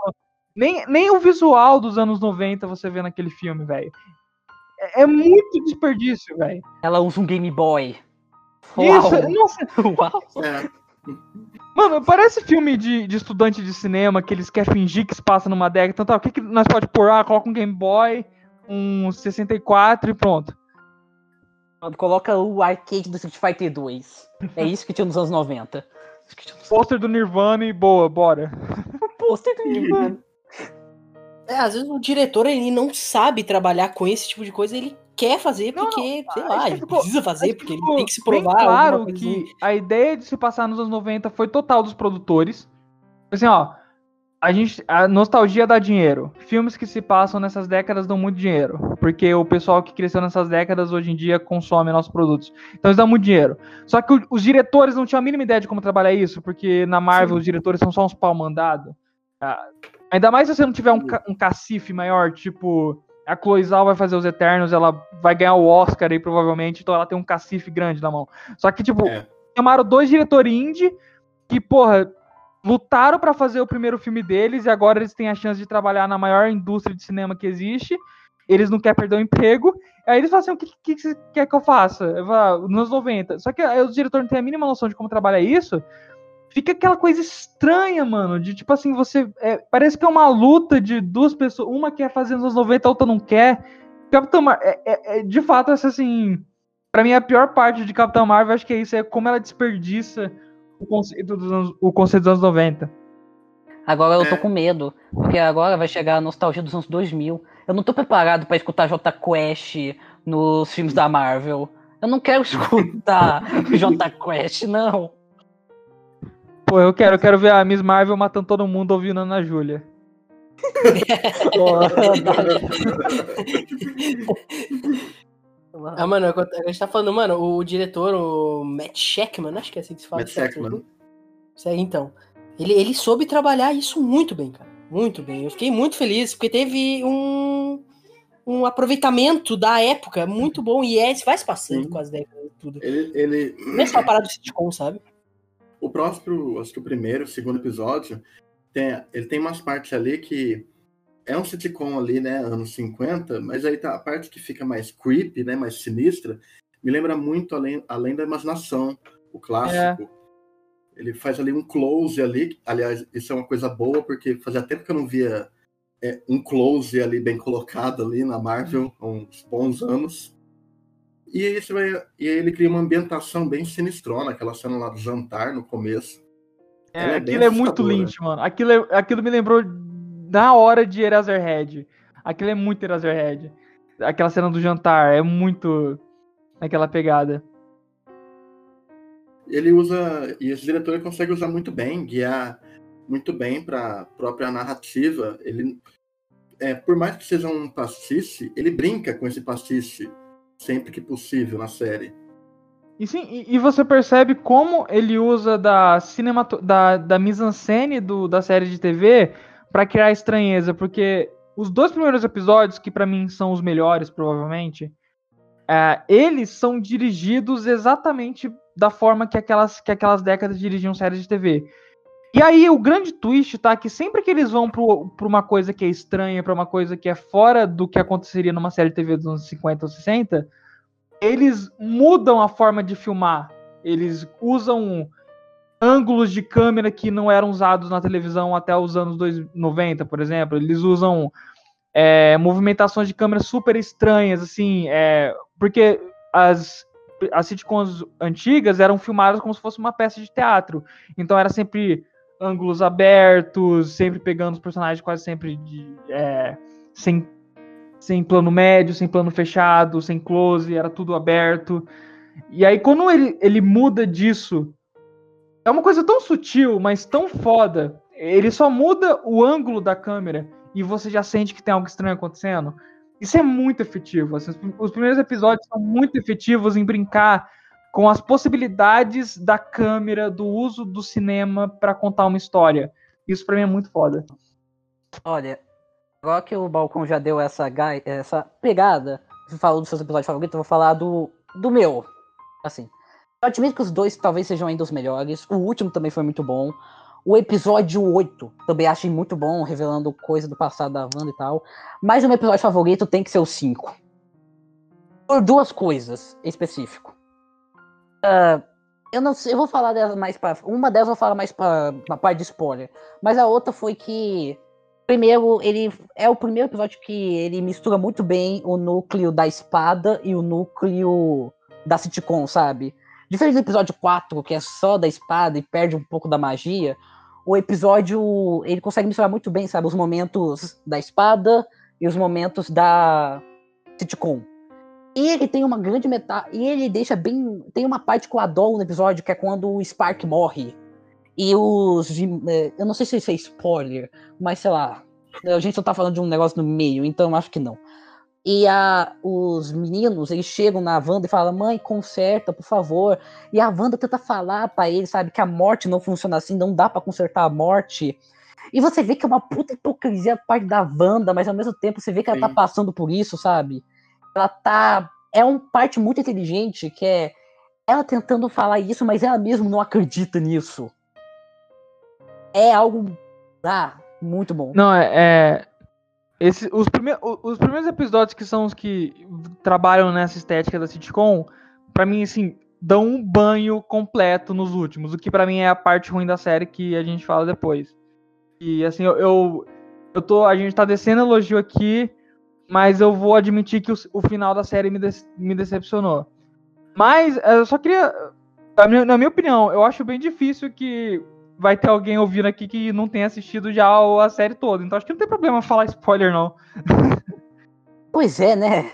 Speaker 3: Nem, nem o visual dos anos 90 você vê naquele filme, velho. É, é muito desperdício, velho.
Speaker 2: Ela usa um Game Boy.
Speaker 3: Isso, Uau. nossa. *laughs* Uau. É. Mano, parece filme de, de estudante de cinema que eles querem fingir que se passa numa década. Então, tá, o que, que nós pode pôr? Ah, coloca um Game Boy, um 64 e pronto.
Speaker 2: Coloca o arcade do Street Fighter 2. É isso que tinha nos anos 90.
Speaker 3: Pôster do Nirvana e boa, bora.
Speaker 2: Pôster do Nirvana.
Speaker 1: É, às vezes o diretor ele não sabe trabalhar com esse tipo de coisa, ele quer fazer porque, não, sei lá, ele ficou, precisa fazer porque ele tem que se provar.
Speaker 3: claro que assim. a ideia de se passar nos anos 90 foi total dos produtores. Assim, ó, a gente a nostalgia dá dinheiro. Filmes que se passam nessas décadas dão muito dinheiro, porque o pessoal que cresceu nessas décadas hoje em dia consome nossos produtos. Então eles dão muito dinheiro. Só que os diretores não tinham a mínima ideia de como trabalhar isso, porque na Marvel Sim. os diretores são só uns pau mandado. Ah, ainda mais se você não tiver um, um cacife maior, tipo a Chloe Zhao vai fazer os Eternos, ela vai ganhar o Oscar aí, provavelmente, então ela tem um cacife grande na mão. Só que, tipo, é. chamaram dois diretores indie que, porra, lutaram para fazer o primeiro filme deles e agora eles têm a chance de trabalhar na maior indústria de cinema que existe. Eles não querem perder o emprego. Aí eles falam assim: o que, que, que você quer que eu faça? Eu falo, ah, nos 90. Só que aí os diretores não têm a mínima noção de como trabalhar isso fica aquela coisa estranha, mano, de tipo assim, você. É, parece que é uma luta de duas pessoas, uma quer fazer nos anos 90, a outra não quer. Capitão Marvel, é, é, é, de fato, essa assim. Pra mim, a pior parte de Capitão Marvel, acho que é isso, é como ela desperdiça o conceito dos anos, o conceito dos anos 90.
Speaker 2: Agora eu tô com medo, porque agora vai chegar a nostalgia dos anos 2000. Eu não tô preparado para escutar J Quest nos filmes da Marvel. Eu não quero *laughs* escutar J Quest, não.
Speaker 3: Pô, eu quero, eu quero ver a Miss Marvel matando todo mundo ouvindo Ana Júlia. *laughs*
Speaker 1: ah, mano, a gente tá falando, mano, o diretor, o Matt Sheckman, acho que é assim que se fala.
Speaker 4: Matt Sheckman.
Speaker 1: Isso aí, então. Ele, ele soube trabalhar isso muito bem, cara. Muito bem. Eu fiquei muito feliz, porque teve um, um aproveitamento da época muito bom. E é, vai se passando Sim. com as décadas e tudo.
Speaker 4: Ele, ele...
Speaker 1: Não é só parada do sitcom, sabe?
Speaker 4: O próximo, acho que o primeiro, o segundo episódio, tem, ele tem umas partes ali que é um sitcom ali, né, anos 50, mas aí tá a parte que fica mais creepy, né, mais sinistra, me lembra muito além, além da imaginação, o clássico. É. Ele faz ali um close ali, aliás, isso é uma coisa boa, porque fazia tempo que eu não via é, um close ali bem colocado ali na Marvel, há uns bons anos. E aí, você vai, e ele cria uma ambientação bem sinistrona, aquela cena lá do jantar no começo.
Speaker 3: É, é aquilo é muito Lynch, mano. Aquilo, é, aquilo me lembrou na hora de Eraserhead. Aquilo é muito Eraserhead. Aquela cena do jantar é muito naquela pegada.
Speaker 4: Ele usa. E esse diretor consegue usar muito bem, guiar muito bem para própria narrativa. Ele é, por mais que seja um pastice, ele brinca com esse pastice sempre que possível na série.
Speaker 3: E sim, e, você percebe como ele usa da cinemato da, da mise-en-scène da série de TV para criar estranheza, porque os dois primeiros episódios, que para mim são os melhores, provavelmente, é, eles são dirigidos exatamente da forma que aquelas, que aquelas décadas dirigiam séries de TV. E aí o grande twist tá que sempre que eles vão para uma coisa que é estranha, para uma coisa que é fora do que aconteceria numa série de TV dos anos 50 ou 60, eles mudam a forma de filmar. Eles usam ângulos de câmera que não eram usados na televisão até os anos 90, por exemplo. Eles usam é, movimentações de câmera super estranhas, assim, é, porque as, as sitcoms antigas eram filmadas como se fosse uma peça de teatro. Então era sempre ângulos abertos, sempre pegando os personagens quase sempre de, é, sem sem plano médio, sem plano fechado, sem close, era tudo aberto. E aí, quando ele, ele muda disso, é uma coisa tão sutil, mas tão foda. Ele só muda o ângulo da câmera e você já sente que tem algo estranho acontecendo. Isso é muito efetivo. Assim, os primeiros episódios são muito efetivos em brincar com as possibilidades da câmera, do uso do cinema para contar uma história. Isso para mim é muito foda.
Speaker 2: Olha, Agora que o Balcão já deu essa, essa pegada, falou dos seus episódios favoritos, eu vou falar do, do meu. Assim. Eu admito que os dois talvez sejam ainda os melhores. O último também foi muito bom. O episódio 8 também achei muito bom, revelando coisa do passado da Wanda e tal. Mas o meu episódio favorito tem que ser o 5. Por duas coisas em específico. Uh, eu não sei, eu vou falar delas mais para Uma delas eu vou falar mais para uma parte de spoiler. Mas a outra foi que Primeiro, ele é o primeiro episódio que ele mistura muito bem o núcleo da espada e o núcleo da sitcom, sabe? Diferente do episódio 4, que é só da espada e perde um pouco da magia, o episódio ele consegue misturar muito bem, sabe? Os momentos da espada e os momentos da sitcom. E ele tem uma grande metade. E ele deixa bem. Tem uma parte que eu adoro no episódio, que é quando o Spark morre. E os. É, eu não sei se isso é spoiler, mas sei lá. A gente só tá falando de um negócio no meio, então acho que não. E a, os meninos, eles chegam na Wanda e falam: Mãe, conserta, por favor. E a Wanda tenta falar para ele, sabe, que a morte não funciona assim, não dá para consertar a morte. E você vê que é uma puta hipocrisia parte da Wanda, mas ao mesmo tempo você vê que ela tá passando por isso, sabe? Ela tá. É uma parte muito inteligente que é ela tentando falar isso, mas ela mesmo não acredita nisso é algo ah, muito bom.
Speaker 3: Não, é. é esse, os, os primeiros episódios que são os que trabalham nessa estética da sitcom, para mim, assim, dão um banho completo nos últimos, o que para mim é a parte ruim da série que a gente fala depois. E assim, eu, eu, eu tô. A gente tá descendo elogio aqui, mas eu vou admitir que o, o final da série me, de, me decepcionou. Mas eu só queria. Na minha, na minha opinião, eu acho bem difícil que vai ter alguém ouvindo aqui que não tem assistido já a série toda. Então acho que não tem problema falar spoiler, não. *laughs*
Speaker 2: Pois é, né?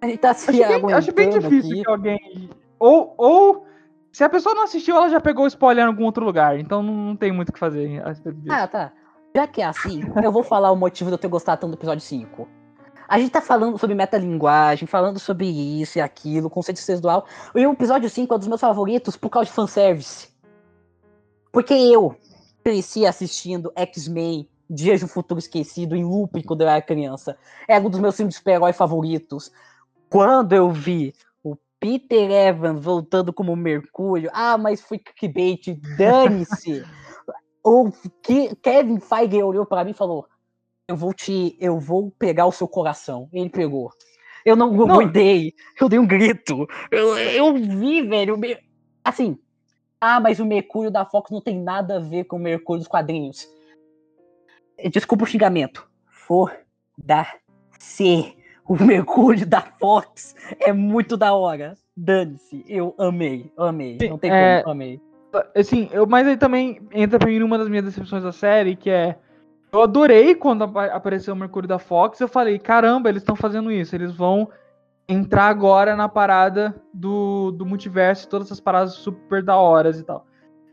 Speaker 2: A gente tá
Speaker 3: se acho, bem, acho bem difícil aqui. que alguém. Ou, ou se a pessoa não assistiu, ela já pegou spoiler em algum outro lugar. Então não, não tem muito o que fazer.
Speaker 2: Ah, tá. Já que é assim, eu vou falar o motivo de eu ter gostado tanto do episódio 5. A gente tá falando sobre metalinguagem, falando sobre isso e aquilo, conceito sexual. E o episódio 5 é um dos meus favoritos por causa de fanservice. Porque eu cresci assistindo X-Men, Dias do Futuro Esquecido, em looping quando eu era criança. É um dos meus filmes de super-herói favoritos. Quando eu vi o Peter Evans voltando como Mercúrio, ah, mas foi clickbait, dane-se. *laughs* o Kevin Feige olhou para mim e falou: "Eu vou te, eu vou pegar o seu coração". Ele pegou. Eu não, não. eu dei, um grito. Eu, eu vi, velho, assim, ah, mas o Mercúrio da Fox não tem nada a ver com o Mercúrio dos quadrinhos. Desculpa o xingamento. For da C. O Mercúrio da Fox é muito da hora. Dane-se. Eu amei, amei. Não tem é, como, amei.
Speaker 3: Assim, eu, mas aí também entra pra mim uma das minhas decepções da série, que é. Eu adorei quando apareceu o Mercúrio da Fox. Eu falei, caramba, eles estão fazendo isso. Eles vão entrar agora na parada do, do multiverso, todas essas paradas super da horas e tal.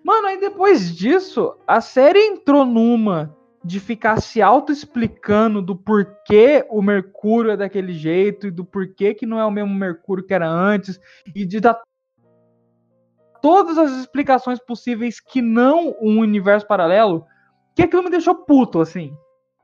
Speaker 3: Mano, aí depois disso, a série entrou numa de ficar se auto-explicando do porquê o Mercúrio é daquele jeito e do porquê que não é o mesmo Mercúrio que era antes e de dar todas as explicações possíveis que não um universo paralelo, que aquilo me deixou puto, assim.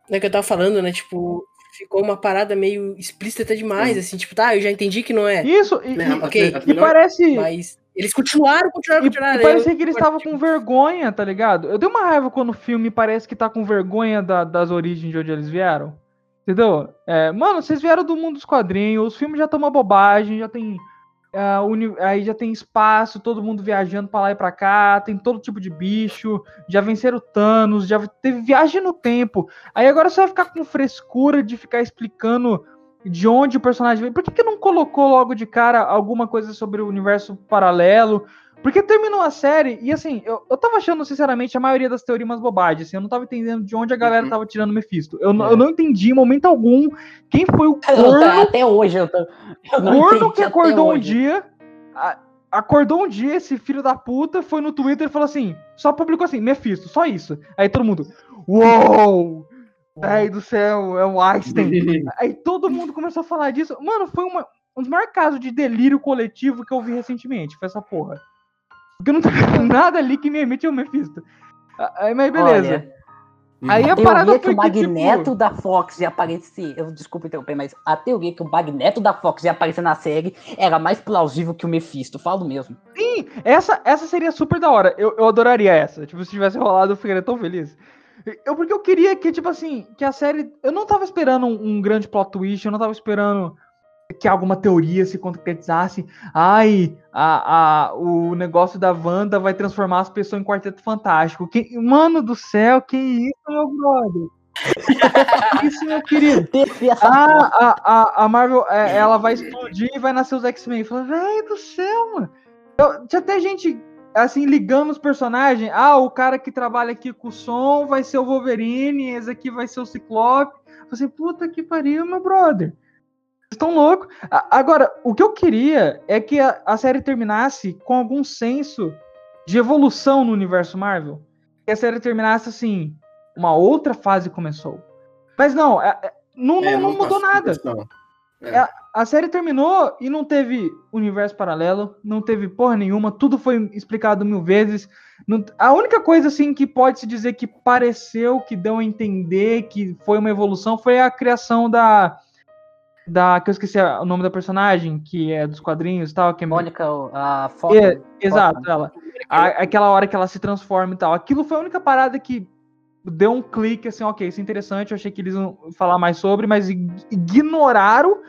Speaker 1: É que eu tava falando, né? Tipo, ficou uma parada meio explícita demais, assim, tipo, tá, eu já entendi que não é.
Speaker 3: Isso, e,
Speaker 4: É,
Speaker 3: e-
Speaker 1: ok,
Speaker 3: e parece.
Speaker 1: Mas eles continuaram, continuaram,
Speaker 3: E,
Speaker 1: continuaram.
Speaker 3: e parecia
Speaker 1: Eu-
Speaker 3: que eles estavam com vergonha, tá ligado? Eu dei uma raiva quando o filme parece que tá com vergonha da- das origens de onde eles vieram. Entendeu? É, mano, vocês vieram do mundo dos quadrinhos, os filmes já estão uma bobagem, já tem. Aí já tem espaço, todo mundo viajando pra lá e pra cá, tem todo tipo de bicho, já venceram Thanos, já teve viagem no tempo. Aí agora você vai ficar com frescura de ficar explicando de onde o personagem veio. Por que, que não colocou logo de cara alguma coisa sobre o universo paralelo? Porque terminou a série e assim, eu, eu tava achando, sinceramente, a maioria das teorias umas bobagens. Assim, eu não tava entendendo de onde a galera
Speaker 4: Uhum.
Speaker 3: tava tirando Mephisto. Eu, não-
Speaker 2: É.
Speaker 3: eu não entendi em momento algum quem foi o corno,
Speaker 2: até hoje eu tô. Eu não
Speaker 3: corno que acordou um dia. a- acordou um dia, esse filho da puta foi no Twitter e falou assim: só publicou assim, Mephisto, só isso. Aí todo mundo, uou! Ai do céu, é o Einstein. *laughs* Aí todo mundo começou a falar disso. Mano, foi uma- um dos maiores casos de delírio coletivo que eu vi recentemente. Foi essa porra. Porque não tem *laughs* nada ali que me emite o Mephisto. Aí, mas beleza.
Speaker 2: Olha,
Speaker 3: Aí
Speaker 2: a
Speaker 3: a parada
Speaker 2: teoria que
Speaker 3: foi
Speaker 2: o Magneto
Speaker 3: tipo,
Speaker 2: da Fox ia aparecer. Eu desculpa interromper, mas a teoria que o Magneto da Fox ia aparecer na série era mais plausível que o Mephisto. Falo mesmo.
Speaker 3: Sim, essa, essa seria super da hora. Eu, eu adoraria essa. Tipo, se tivesse rolado, eu ficaria tão feliz. Eu, porque eu queria que, tipo assim, que a série. Eu não tava esperando um, um grande plot twist, eu não tava esperando que alguma teoria se concretizasse. Ai, a, a, o negócio da Wanda vai transformar as pessoas em quarteto fantástico. Que, mano do céu, que isso, meu brother? *laughs* Isso, meu querido. Ah, a, a, a Marvel, é, ela vai explodir e vai nascer os X-Men. Fala, velho do céu, mano. Eu- tinha até gente, assim, ligando os personagens. Ah, o cara que trabalha aqui com o som vai ser o Wolverine, esse aqui vai ser o Ciclope. Você, puta que pariu, meu brother. Vocês estão loucos. A- Agora, o que eu queria é que a, a série terminasse com algum senso de evolução no universo Marvel. Que a série terminasse assim, uma outra fase começou. Mas não, é- é- não,
Speaker 4: É,
Speaker 3: não, não mudou nada.
Speaker 4: impressão. É.
Speaker 3: A série terminou e não teve universo paralelo, não teve porra nenhuma, tudo foi explicado mil vezes. Não- a única coisa assim que pode se dizer que pareceu, que deu a entender que foi uma evolução, foi a criação da. Da. Que eu esqueci o nome da personagem, que é dos quadrinhos e tal. Que é,
Speaker 2: Mônica, a foto.
Speaker 3: é, exato, ela. A- aquela hora que ela se transforma e tal. Aquilo foi a única parada que deu um clique assim, ok, isso é interessante. Eu achei que eles iam falar mais sobre, mas ig- ignoraram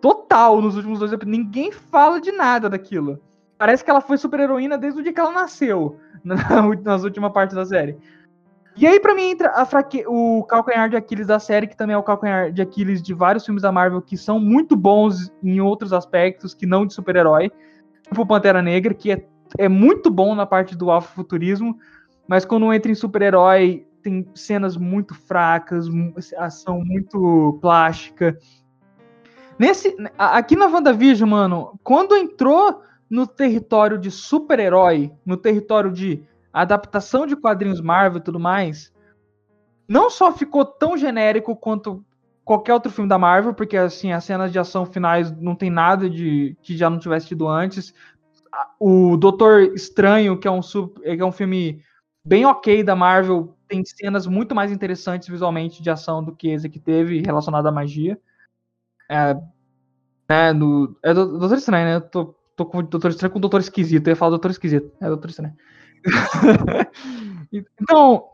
Speaker 3: total nos últimos dois episódios. Ninguém fala de nada daquilo. Parece que ela foi super heroína desde o dia que ela nasceu, *laughs* nas últimas partes da série. E aí, pra mim, entra fraque... o calcanhar de Aquiles da série, que também é o calcanhar de Aquiles de vários filmes da Marvel, que são muito bons em outros aspectos, que não de super-herói. Tipo Pantera Negra, que é, é muito bom na parte do afrofuturismo, mas quando entra em super-herói, tem cenas muito fracas, ação muito plástica. Nesse, aqui na WandaVision, mano, quando entrou no território de super-herói, no território de adaptação de quadrinhos Marvel e tudo mais, não só ficou tão genérico quanto qualquer outro filme da Marvel, porque assim, as cenas de ação finais não tem nada de que já não tivesse tido antes. A- O Doutor Estranho, que é um, é um filme bem ok da Marvel, tem cenas muito mais interessantes visualmente de ação do que esse que teve relacionado à magia. É, né, no, é do- Doutor Estranho, né? Eu tô, tô com o Doutor Estranho com o Doutor Esquisito. Eu ia falar Doutor Esquisito. É Doutor Estranho. *laughs* então,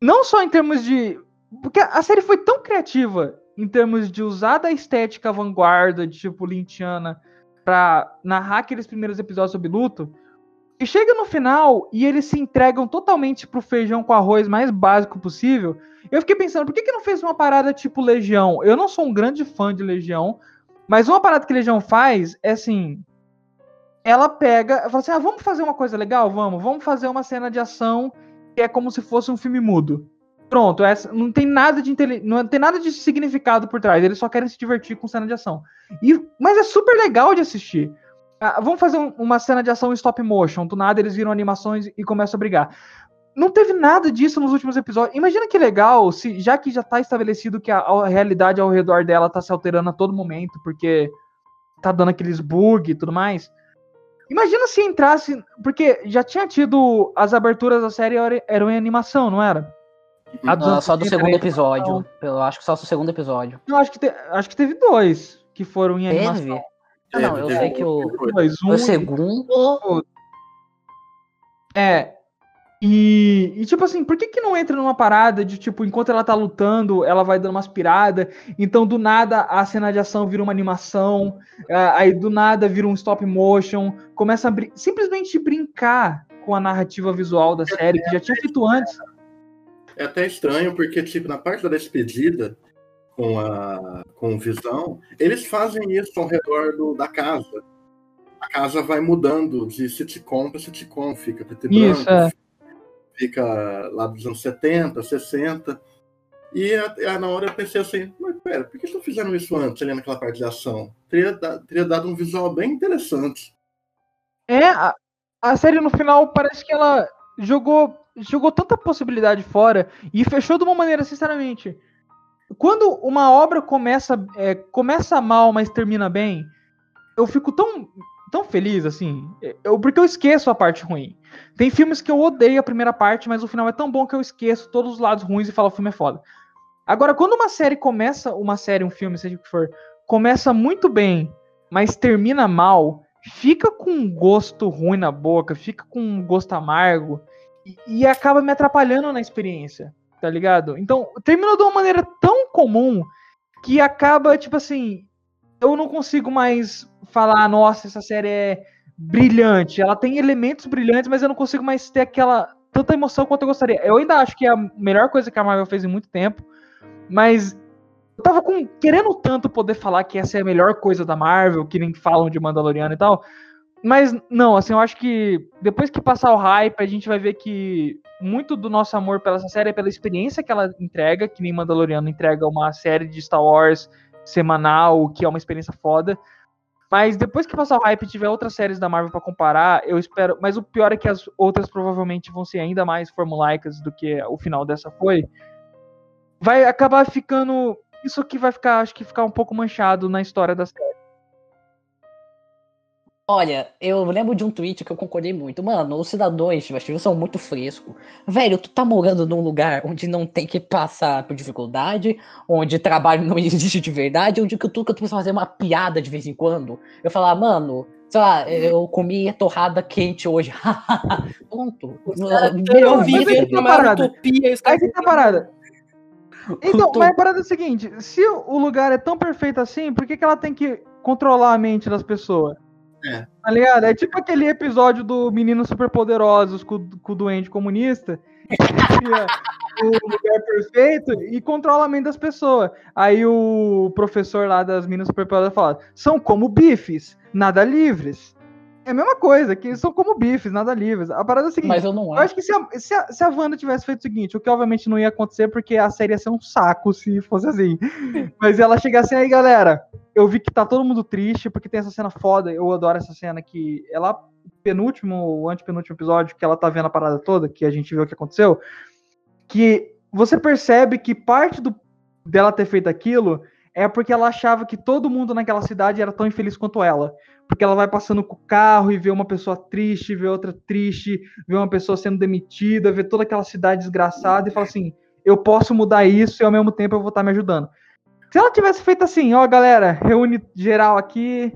Speaker 3: não só em termos de. Porque a série foi tão criativa em termos de usar da estética vanguarda, de tipo Lynchiana, pra narrar aqueles primeiros episódios sobre luto. E chega no final e eles se entregam totalmente pro feijão com arroz mais básico possível. Eu fiquei pensando, por que, que não fez uma parada tipo Legião? Eu não sou um grande fã de Legião, mas uma parada que Legião faz é assim. Ela pega, fala assim: ah, vamos fazer uma coisa legal? Vamos, vamos fazer uma cena de ação que é como se fosse um filme mudo. Pronto, essa, não tem nada de não tem nada de significado por trás. Eles só querem se divertir com cena de ação. E, mas é super legal de assistir. Ah, vamos fazer um- uma cena de ação stop motion. Do nada eles viram animações e começam a brigar. não teve nada disso nos últimos episódios. Imagina que legal, se já que já tá estabelecido que a, a realidade ao redor dela tá se alterando a todo momento, porque tá dando aqueles bug e tudo mais. Imagina se entrasse. Porque já tinha tido. As aberturas da série eram em animação, não era?
Speaker 2: Não, só do
Speaker 3: 80
Speaker 2: segundo
Speaker 3: era
Speaker 2: episódio. Eu acho que só do segundo episódio.
Speaker 3: Não, acho que, te- acho que teve dois que foram em animação.
Speaker 2: Teve? Ah, não, eu
Speaker 4: Teve,
Speaker 2: sei
Speaker 4: teve.
Speaker 2: que o,
Speaker 3: Dois, um
Speaker 2: o
Speaker 3: e-
Speaker 2: segundo.
Speaker 3: É. E, e, tipo assim, por que que não entra numa parada de, tipo, enquanto ela tá lutando, ela vai dando umas piradas, então do nada a cena de ação vira uma animação, aí do nada vira um stop motion, começa a brin- simplesmente brincar com a narrativa visual da série, que já tinha feito antes.
Speaker 4: É até estranho, porque, tipo, na parte da despedida com a com o Visão, eles fazem isso ao redor do, da casa. A casa vai mudando de sitcom para sitcom, fica preto e
Speaker 3: Isso,
Speaker 4: branco,
Speaker 3: é.
Speaker 4: Fica lá dos anos 70, 60. E a- na hora eu pensei assim, mas pera, por que eles não fizeram isso antes, ali naquela parte de ação? Teria, teria dado um visual bem interessante.
Speaker 3: É, a, a série no final parece que ela jogou, jogou tanta possibilidade fora e fechou de uma maneira, sinceramente. Quando uma obra começa, é, começa mal, mas termina bem, eu fico tão, tão feliz, assim. Eu, porque eu esqueço a parte ruim. Tem filmes que eu odeio a primeira parte, mas o final é tão bom que eu esqueço todos os lados ruins e falo o filme é foda. Agora, quando uma série começa, uma série, um filme, seja o que for, começa muito bem, mas termina mal, fica com um gosto ruim na boca, fica com um gosto amargo e, e acaba me atrapalhando na experiência, tá ligado? Então, terminou de uma maneira tão comum que acaba, tipo assim, eu não consigo mais falar, nossa, essa série é brilhante. Ela tem elementos brilhantes, mas eu não consigo mais ter aquela tanta emoção quanto eu gostaria. Eu ainda acho que é a melhor coisa que a Marvel fez em muito tempo, mas eu tava com, querendo tanto poder falar que essa é a melhor coisa da Marvel, que nem falam de Mandaloriano e tal. Mas não, assim, eu acho que depois que passar o hype, a gente vai ver que muito do nosso amor pela essa série é pela experiência que ela entrega, que nem Mandaloriano entrega uma série de Star Wars semanal, que é uma experiência foda. Mas depois que passar o hype e tiver outras séries da Marvel pra comparar, eu espero. Mas o pior é que as outras provavelmente vão ser ainda mais formulaicas do que o final dessa foi. Vai acabar ficando. Isso aqui vai ficar, acho que ficar um pouco manchado na história da série.
Speaker 2: Olha, eu lembro de um tweet que eu concordei muito. Mano, os cidadãos de Bastilho são muito frescos. Velho, tu tá morando num lugar onde não tem que passar por dificuldade, onde trabalho não existe de verdade, onde que tu que tu precisa fazer uma piada de vez em quando. Eu falar, mano, sei lá, eu comi torrada quente hoje. Ponto.
Speaker 1: Eu
Speaker 3: mas
Speaker 1: vi
Speaker 3: aí
Speaker 1: dentro
Speaker 3: que
Speaker 1: de
Speaker 3: tá parada.
Speaker 1: utopia.
Speaker 3: Aí que tá a parada. Então, mas a parada é a seguinte: se o lugar é tão perfeito assim, por que, que ela tem que controlar a mente das pessoas?
Speaker 4: É.
Speaker 3: Tá ligado? É tipo aquele episódio do Meninos Superpoderosos com, com o doente comunista, *laughs* o lugar perfeito e controla a mente das pessoas. Aí o professor lá das Meninas Superpoderosas fala: são como bifes, nada livres. É a mesma coisa, que são como bifes, nada livres. A parada é a seguinte:
Speaker 2: Mas eu não
Speaker 3: eu
Speaker 2: acho.
Speaker 3: acho que se a, se, a, se a Wanda tivesse feito o seguinte, o que obviamente não ia acontecer, porque a série ia ser um saco se fosse assim. *laughs* Mas ela chegasse aí, galera, eu vi que tá todo mundo triste, porque tem essa cena foda, eu adoro essa cena que é lá, penúltimo ou antepenúltimo episódio, que ela tá vendo a parada toda, que a gente viu o que aconteceu, que você percebe que parte do, dela ter feito aquilo é porque ela achava que todo mundo naquela cidade era tão infeliz quanto ela. Porque ela vai passando com o carro e vê uma pessoa triste, vê outra triste, vê uma pessoa sendo demitida, vê toda aquela cidade desgraçada e fala assim: eu posso mudar isso e ao mesmo tempo eu vou estar me ajudando. Se ela tivesse feito assim, ó, galera, reúne geral aqui,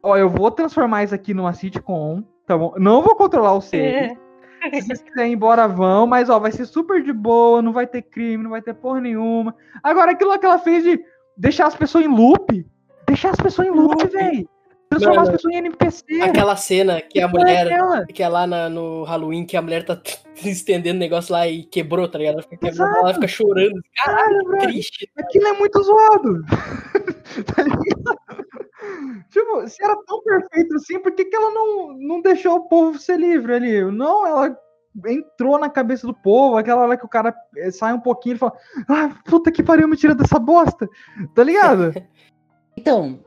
Speaker 3: ó, eu vou transformar isso aqui numa sitcom, tá bom? Não vou controlar o *laughs* seres. Se vocês quiserem ir embora, vão, mas ó, vai ser super de boa, não vai ter crime, não vai ter porra nenhuma. Agora, aquilo que ela fez de deixar as pessoas em loop, deixar as pessoas em loop, velho. Transformar as pessoas em NPC.
Speaker 1: Aquela cena que a
Speaker 3: Que porra é
Speaker 1: mulher.
Speaker 3: aquela?
Speaker 1: Que é lá na- no Halloween, que a mulher tá *laughs* estendendo o negócio lá e quebrou, tá ligado? Ela fica,
Speaker 3: Exato.
Speaker 1: ela fica chorando. Caralho,
Speaker 3: Caralho,
Speaker 1: triste.
Speaker 3: Aquilo é muito zoado. *laughs* tá ligado? Tipo, se era tão perfeito assim, por que, que ela não, não deixou o povo ser livre ali? Não, ela entrou na cabeça do povo, aquela hora que o cara eh, sai um pouquinho e fala, ah, puta que pariu, me tira dessa bosta. Tá ligado? *laughs*
Speaker 2: Então,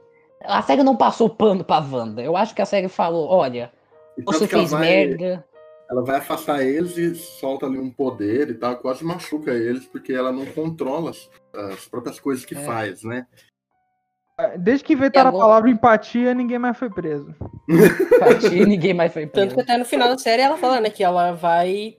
Speaker 2: a série não passou pano pra Wanda. Eu acho que a série falou, olha,
Speaker 4: E
Speaker 2: você fez
Speaker 4: vai-
Speaker 2: merda.
Speaker 4: ela vai afastar eles e solta ali um poder e tal, quase machuca eles, porque ela não controla as, as próprias coisas que
Speaker 2: É.
Speaker 4: faz, né?
Speaker 3: Desde que inventaram a
Speaker 2: agora-
Speaker 3: palavra empatia, ninguém mais foi preso.
Speaker 2: Partiu, *laughs* ninguém mais foi
Speaker 1: Tanto
Speaker 2: preso.
Speaker 1: que até no final da série ela fala, né, que ela vai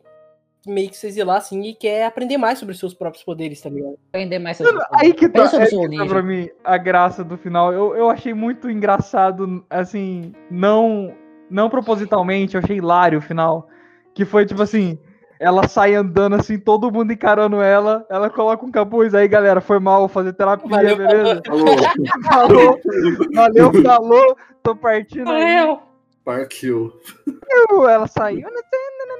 Speaker 1: meio que se exilar assim e quer aprender mais sobre os seus próprios poderes, tá ligado?
Speaker 2: Aprender mais sobre
Speaker 3: Aí que tá,
Speaker 2: Soul
Speaker 3: que tá pra mim a graça do final. Eu, eu achei muito engraçado, assim, não, não propositalmente, eu achei hilário o final. Que foi tipo assim, ela sai andando assim, todo mundo encarando ela, ela coloca um capuz, aí galera, foi mal, fazer terapia,
Speaker 1: Valeu,
Speaker 3: beleza?
Speaker 4: Falou,
Speaker 3: Falou, valeu, *laughs* falou, tô partindo aí.
Speaker 2: Valeu.
Speaker 4: partiu.
Speaker 3: Ela saiu, né?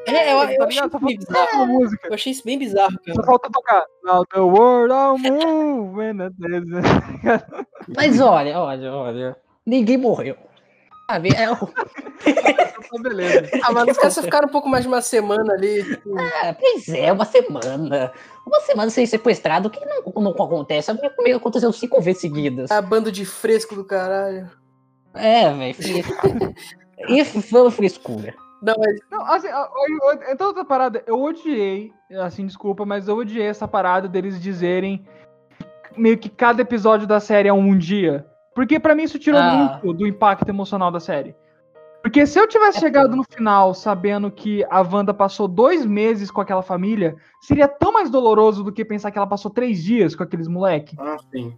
Speaker 1: É, eu, eu
Speaker 3: tá
Speaker 1: achei
Speaker 3: Só
Speaker 1: bem bizarro.
Speaker 3: música.
Speaker 1: Eu achei isso bem bizarro,
Speaker 3: Só
Speaker 1: cara.
Speaker 3: falta tocar. Now the world I'll move.
Speaker 2: Mas olha, olha, olha. Ninguém morreu. Sabe? É, o-
Speaker 3: Tá beleza.
Speaker 1: Ah, mas os caras só ficaram um pouco mais de uma semana ali. tipo,
Speaker 2: é, pois é, uma semana. Uma semana sem sequestrado, que não, não acontece. Comigo aconteceu cinco vezes seguidas.
Speaker 1: a bando de fresco do caralho.
Speaker 2: É, velho. *laughs* E foi frescura.
Speaker 1: Não, mas
Speaker 3: Não, assim, a- a- a- então outra parada, eu odiei, assim, desculpa, mas eu odiei essa parada deles dizerem meio que cada episódio da série é um dia. Porque pra mim isso tirou
Speaker 2: Ah.
Speaker 3: muito do impacto emocional da série. Porque se eu tivesse
Speaker 2: É
Speaker 3: chegado no final sabendo que a Wanda passou dois meses com aquela família, seria tão mais doloroso do que pensar que ela passou três dias com aqueles moleque.
Speaker 4: Ah, sim.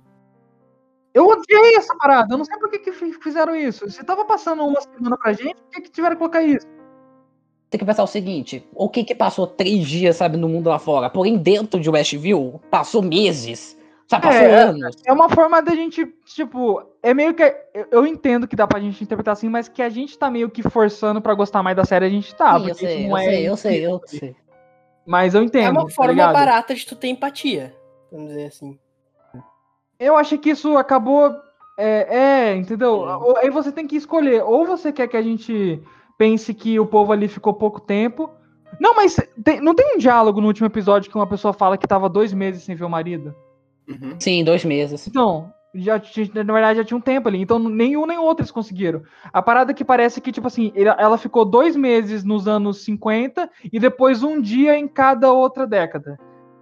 Speaker 3: Eu odiei essa parada, eu não sei por que, que fi- fizeram isso. Se tava passando uma semana pra gente, por que, que tiveram que colocar isso?
Speaker 2: Tem que pensar o seguinte: o que que passou três dias, sabe, no mundo lá fora? Porém, dentro de Westview, passou meses. Sabe, passou
Speaker 3: É,
Speaker 2: anos.
Speaker 3: É uma forma da gente, tipo, é meio que. eu- entendo que dá pra gente interpretar assim, mas que a gente tá meio que forçando pra gostar mais da série, a gente tá.
Speaker 2: Sim, eu sei, eu
Speaker 3: é
Speaker 2: sei, eu sei, eu sei.
Speaker 3: Mas eu entendo.
Speaker 1: é uma
Speaker 3: tá
Speaker 1: forma
Speaker 3: ligado?
Speaker 1: barata de tu ter empatia. Vamos dizer assim.
Speaker 3: Eu achei que isso acabou. É, é, entendeu? Ou- Aí você tem que escolher. Ou você quer que a gente pense que o povo ali ficou pouco tempo. Não, mas tem- não tem um diálogo no último episódio que uma pessoa fala que tava dois meses sem ver o marido?
Speaker 4: Uhum.
Speaker 2: Sim, dois meses.
Speaker 3: Então, já, na verdade já tinha um tempo ali. Então nem um nem outro eles conseguiram. A parada que parece que, tipo assim, ela ficou dois meses nos anos 50 e depois um dia em cada outra década.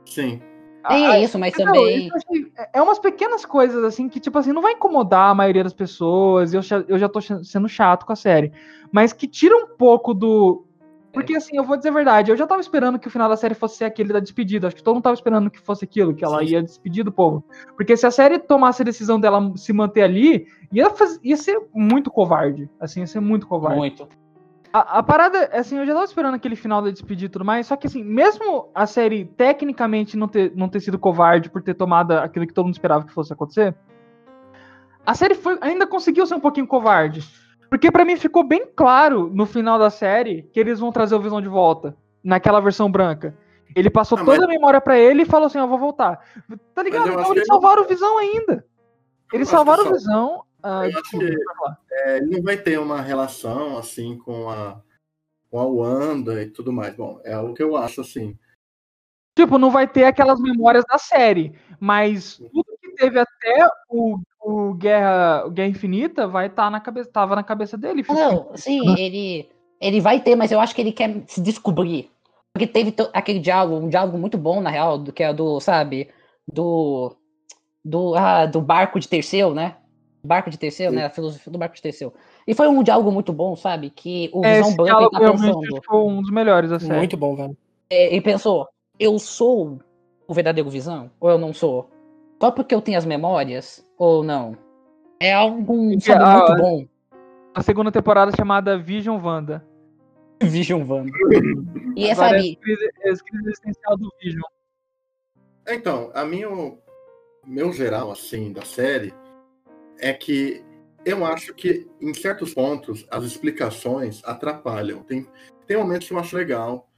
Speaker 4: Sim.
Speaker 2: É isso, mas
Speaker 3: Entendeu?
Speaker 2: também.
Speaker 3: Isso é- é umas pequenas coisas, assim, que, tipo assim, não vai incomodar a maioria das pessoas, eu, já- eu já tô sendo chato com a série, mas que tira um pouco do... Porque, assim, eu vou dizer a verdade, eu já tava esperando que o final da série fosse ser aquele da despedida, acho que todo mundo tava esperando que fosse aquilo, que ela
Speaker 4: Sim.
Speaker 3: ia despedir do povo. Porque se a série tomasse a decisão dela se manter ali, ia, faz- ia ser muito covarde, assim, ia ser muito covarde.
Speaker 2: Muito.
Speaker 3: A, a parada, assim, eu já tava esperando aquele final da despedida e tudo mais, só que assim, mesmo a série tecnicamente não ter, não ter sido covarde por ter tomado aquilo que todo mundo esperava que fosse acontecer, a série foi, ainda conseguiu ser um pouquinho covarde. Porque pra mim ficou bem claro no final da série que eles vão trazer o Visão de volta, naquela versão branca. Ele passou
Speaker 4: Ah,
Speaker 3: toda
Speaker 4: mas-
Speaker 3: a memória pra ele e falou assim, ó, vou voltar. Tá ligado?
Speaker 4: eu
Speaker 3: Então eles salvaram o Visão ainda. Eles salvaram o
Speaker 4: só-
Speaker 3: Visão. ah,
Speaker 4: eu acho
Speaker 3: desculpa,
Speaker 4: que-. É, ele não vai ter uma relação assim com a, com a Wanda e tudo mais. Bom, é o que eu acho assim.
Speaker 3: Tipo, não vai ter aquelas memórias da série, mas tudo que teve até o, o Guerra, o Guerra Infinita vai estar na cabeça, tava na cabeça dele.
Speaker 2: Ah, Não, sim, ele, ele vai ter, mas eu acho que ele quer se descobrir. Porque teve aquele diálogo, um diálogo muito bom, na real, do que é do, sabe, do. Do, ah, do barco de Terceu, né? Barco de Terceu,
Speaker 4: Sim.
Speaker 2: né? A filosofia do barco de Terceu. E foi um diálogo muito bom, sabe? Que o
Speaker 3: É,
Speaker 2: Visão
Speaker 3: diálogo
Speaker 2: tá
Speaker 3: realmente
Speaker 2: pensando.
Speaker 3: foi um dos melhores da série.
Speaker 1: Muito bom, velho.
Speaker 2: É, ele pensou, eu sou o verdadeiro Visão? Ou eu não sou? Só porque eu tenho as memórias? Ou não? É sabe,
Speaker 3: ah,
Speaker 2: muito bom.
Speaker 3: A segunda temporada chamada Vision Wanda. *laughs*
Speaker 2: Vision Wanda. E é,
Speaker 3: Agora é a crise, é a crise existencial do Vision.
Speaker 4: Então, a minha, meu geral assim da série é que eu acho que em certos pontos as explicações atrapalham. Tem, tem momentos que eu acho legal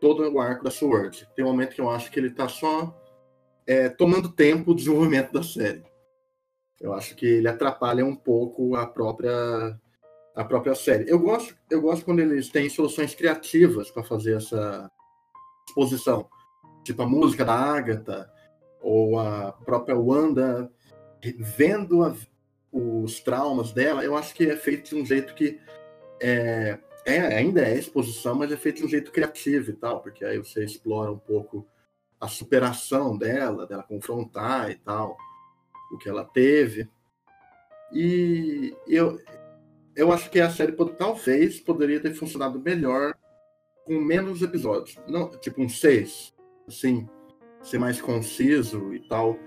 Speaker 4: todo o arco da Sword. Tem momento que eu acho que ele tá só é, tomando tempo o desenvolvimento da série. Eu acho que ele atrapalha um pouco a própria a própria série. Eu gosto eu gosto quando eles têm soluções criativas para fazer essa exposição tipo a música da Agatha, ou a própria Wanda vendo a- os traumas dela, eu acho que é feito de um jeito que é, é, ainda é exposição, mas é feito de um jeito criativo e tal, porque aí você explora um pouco a superação dela, dela confrontar e tal, o que ela teve. E eu, eu acho que a série talvez poderia ter funcionado melhor com menos episódios. Não, tipo um seis, assim, ser mais conciso e tal.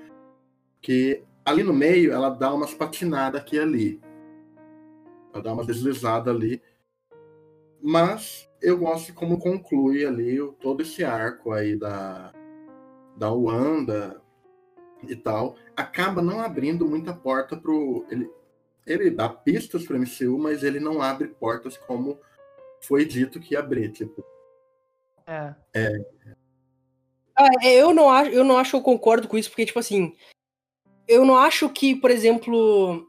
Speaker 4: Que ali no meio ela dá umas patinadas aqui e ali. Ela dá uma deslizada ali mas eu gosto como conclui ali todo esse arco aí da, da Wanda e tal. Acaba não abrindo muita porta pro. Ele, ele dá pistas para MCU, mas ele não abre portas como foi dito que ia abrir. Tipo.
Speaker 3: É.
Speaker 4: é...
Speaker 1: Ah, é, eu não acho, eu não acho que eu concordo com isso, porque, tipo assim, eu não acho que, por exemplo,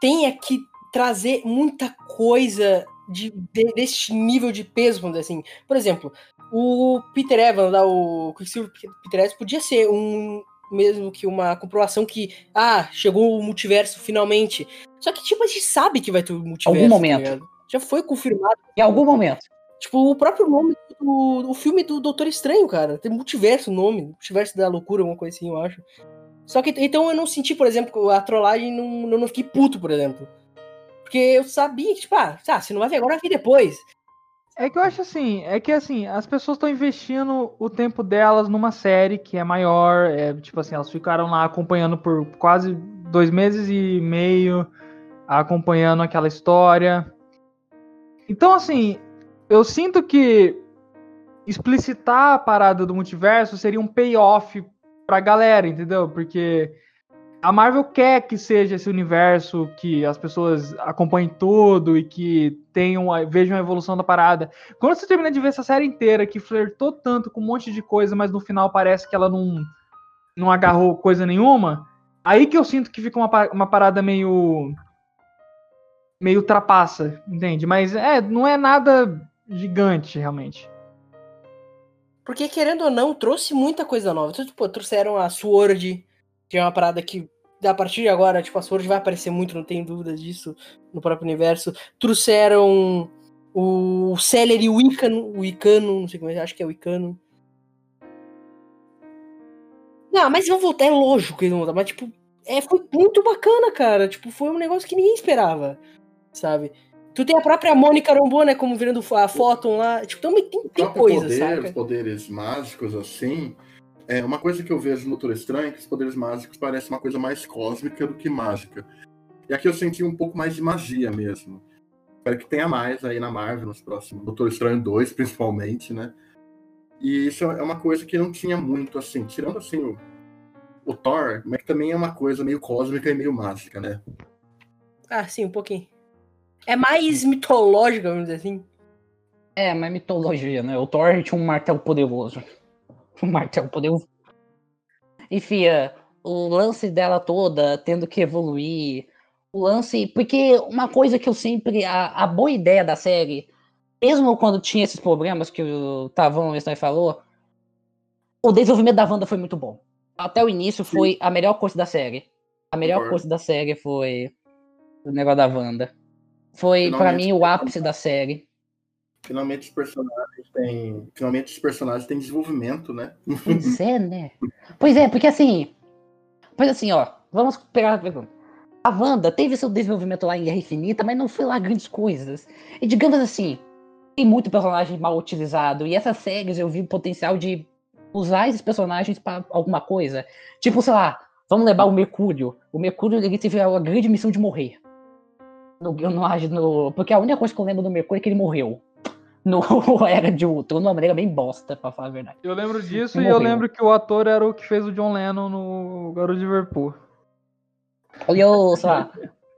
Speaker 1: tenha que trazer muita coisa de, de, desse nível de peso, vamos dizer assim. Por exemplo, o Peter Evans, lá, o Quicksilver Peter Evans, podia ser um mesmo que uma comprovação que, ah, chegou o multiverso finalmente. Só que, tipo, a gente sabe que vai ter o multiverso.
Speaker 2: Algum tá momento.
Speaker 1: Tá Já foi confirmado.
Speaker 2: Em algum momento.
Speaker 1: Tipo, o próprio nome do filme do Doutor Estranho, cara. Tem multiverso o nome. Multiverso da loucura, alguma coisa assim, eu acho. Só que, então eu não senti, por exemplo, a trollagem, não, eu não fiquei puto, por exemplo. Porque eu sabia que, tipo, ah, tá, se não vai ver agora, vai ver depois.
Speaker 3: É que eu acho assim, é que assim, as pessoas estão investindo o tempo delas numa série que é maior, é, tipo assim, elas ficaram lá acompanhando por quase dois meses e meio, acompanhando aquela história. Então, assim, eu sinto que explicitar a parada do multiverso seria um payoff pra galera, entendeu? Porque a Marvel quer que seja esse universo que as pessoas acompanhem tudo e que tenham vejam a evolução da parada. Quando você termina de ver essa série inteira que flertou tanto com um monte de coisa, mas no final parece que ela não, não agarrou coisa nenhuma, aí que eu sinto que fica uma, uma parada meio meio trapaça, entende? Mas é, não é nada gigante realmente.
Speaker 1: Porque querendo ou não, trouxe muita coisa nova. Então, tipo, trouxeram a Sword, que é uma parada que a partir de agora, tipo, a Sword vai aparecer muito, não tem dúvidas disso, no próprio universo. Trouxeram o Celery o Icano, o Icano, não sei como é, acho que é o Icano. Não, mas vão voltar, é lógico que eles vão voltar, mas tipo, é, foi muito bacana, cara. Tipo, foi um negócio que ninguém esperava, sabe? Tu tem a própria Mônica Rambeau, né, como virando a Photon lá. Tipo, também tem, tem coisa,
Speaker 4: poder,
Speaker 1: sabe?
Speaker 4: poderes mágicos, assim, é, uma coisa que eu vejo no Doutor Estranho é que os poderes mágicos parecem uma coisa mais cósmica do que mágica. E aqui eu senti um pouco mais de magia mesmo. Espero que tenha mais aí na Marvel nos próximos. Doutor Estranho 2, principalmente, né? E isso é uma coisa que não tinha muito, assim, tirando assim o, o Thor, mas que também é uma coisa meio cósmica e meio mágica, né?
Speaker 1: Ah, sim, um pouquinho. É mais mitológica, vamos dizer assim.
Speaker 2: É, mais mitologia, né? O Thor tinha um martelo poderoso. *laughs* o martelo poder. Enfim, o lance dela toda tendo que evoluir. O lance. Porque uma coisa que eu sempre. A, a boa ideia da série, mesmo quando tinha esses problemas que o Tavão e falou, o desenvolvimento da Wanda foi muito bom. Até o início foi Sim. a melhor coisa da série. A melhor coisa da série foi o negócio da Wanda. Foi, para mim, o ápice da série.
Speaker 4: Finalmente os personagens têm. Finalmente os personagens têm desenvolvimento, né?
Speaker 2: Pois *laughs* é, né? Pois é, porque assim. Pois assim, ó. Vamos pegar a pergunta. A Wanda teve seu desenvolvimento lá em Guerra Infinita, mas não foi lá grandes coisas. E digamos assim, tem muito personagem mal utilizado. E essas séries eu vi o potencial de usar esses personagens para alguma coisa. Tipo, sei lá, vamos levar o Mercúrio. O Mercúrio ele teve a grande missão de morrer. No, no, no, porque a única coisa que eu lembro do Mercúrio é que ele morreu *laughs* no Era de Ultron, de uma maneira bem bosta, pra falar a verdade.
Speaker 3: Eu lembro disso e eu lembro que o ator era o que fez o John Lennon no Garoto de Liverpool.
Speaker 2: Aí eu, sei lá.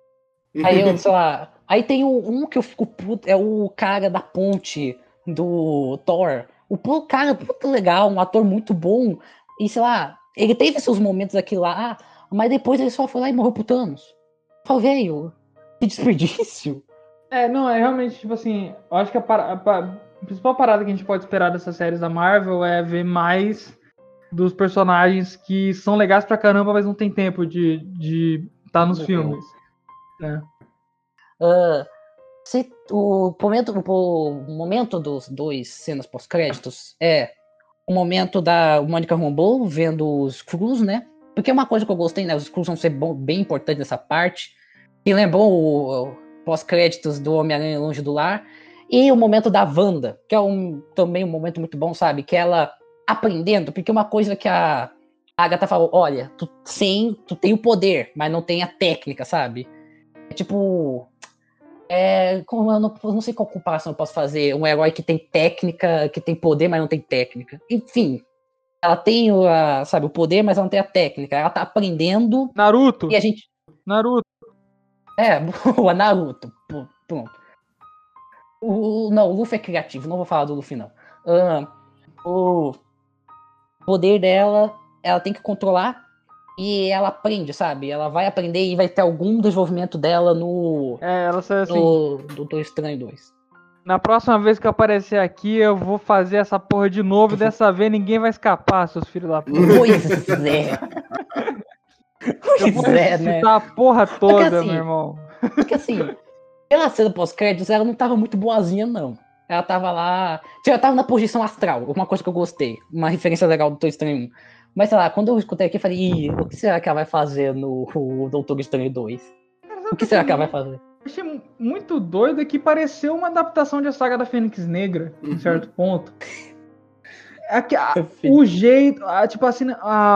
Speaker 2: *laughs* Aí eu, sei lá. Aí tem um que eu fico puto, é o cara da ponte do Thor. O cara, puto legal, um ator muito bom. E sei lá, ele teve seus momentos aqui lá, mas depois ele só foi lá e morreu pro Thanos. Falei, velho, que desperdício.
Speaker 3: É, não, é realmente, tipo assim, eu acho que a, a, a, principal parada que a gente pode esperar dessas séries da Marvel é ver mais dos personagens que são legais pra caramba, mas não tem tempo de estar de tá nos filmes.
Speaker 2: Uh, se o momento, o momento dos dois cenas pós-créditos é o momento da Mônica Rambeau vendo os Cruz, né? Porque uma coisa que eu gostei, né? Os Cruz vão ser bom, bem importantes nessa parte. E lembrou o pós-créditos do Homem-Aranha Longe do Lar. E o momento da Wanda, que é um, também um momento muito bom, sabe? Que ela aprendendo, porque uma coisa que a Agatha falou, olha, tu sim, tu tem o poder, mas não tem a técnica, sabe? É tipo. É, como eu não, não sei qual comparação eu posso fazer. Um herói que tem técnica, que tem poder, mas não tem técnica. Enfim, ela tem o, a, sabe, o poder, mas ela não tem a técnica. Ela tá aprendendo.
Speaker 3: Naruto.
Speaker 2: E a gente.
Speaker 3: Naruto.
Speaker 2: É, *laughs* boa, Naruto. Pronto. O, não, o Luffy é criativo, não vou falar do Luffy, não. Uh, o poder dela, ela tem que controlar e ela aprende, sabe? Ela vai aprender e vai ter algum desenvolvimento dela no.
Speaker 3: É, ela sai assim.
Speaker 2: No Doutor Estranho 2.
Speaker 3: Na próxima vez que eu aparecer aqui, eu vou fazer essa porra de novo. Dessa vez ninguém vai escapar, seus filhos da puta.
Speaker 2: Pois é.
Speaker 3: Vou é, né? a porra toda, porque, assim, meu irmão.
Speaker 2: Porque assim, pela cena pós-créditos, ela não tava muito boazinha, não. Ela tava lá. Ela tava na posição astral, uma coisa que eu gostei. Uma referência legal do Doutor Estranho 1. Mas sei lá, quando eu escutei aqui, eu falei, o que será que ela vai fazer no Doutor Estranho 2? O que será que ela vai fazer?
Speaker 3: Achei muito doido que pareceu uma adaptação de saga da Fênix Negra, em uhum. certo ponto. A, a, o jeito, a, tipo assim,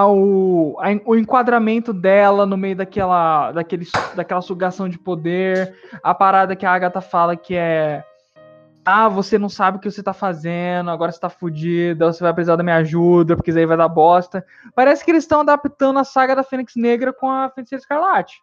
Speaker 3: o, o enquadramento dela no meio daquela, daquele, daquela sugação de poder, a parada que a Agatha fala que é ah, você não sabe o que você tá fazendo, agora você tá fudida, você vai precisar da minha ajuda, porque isso aí vai dar bosta. Parece que eles estão adaptando a saga da Fênix Negra com a Feiticeira Escarlate.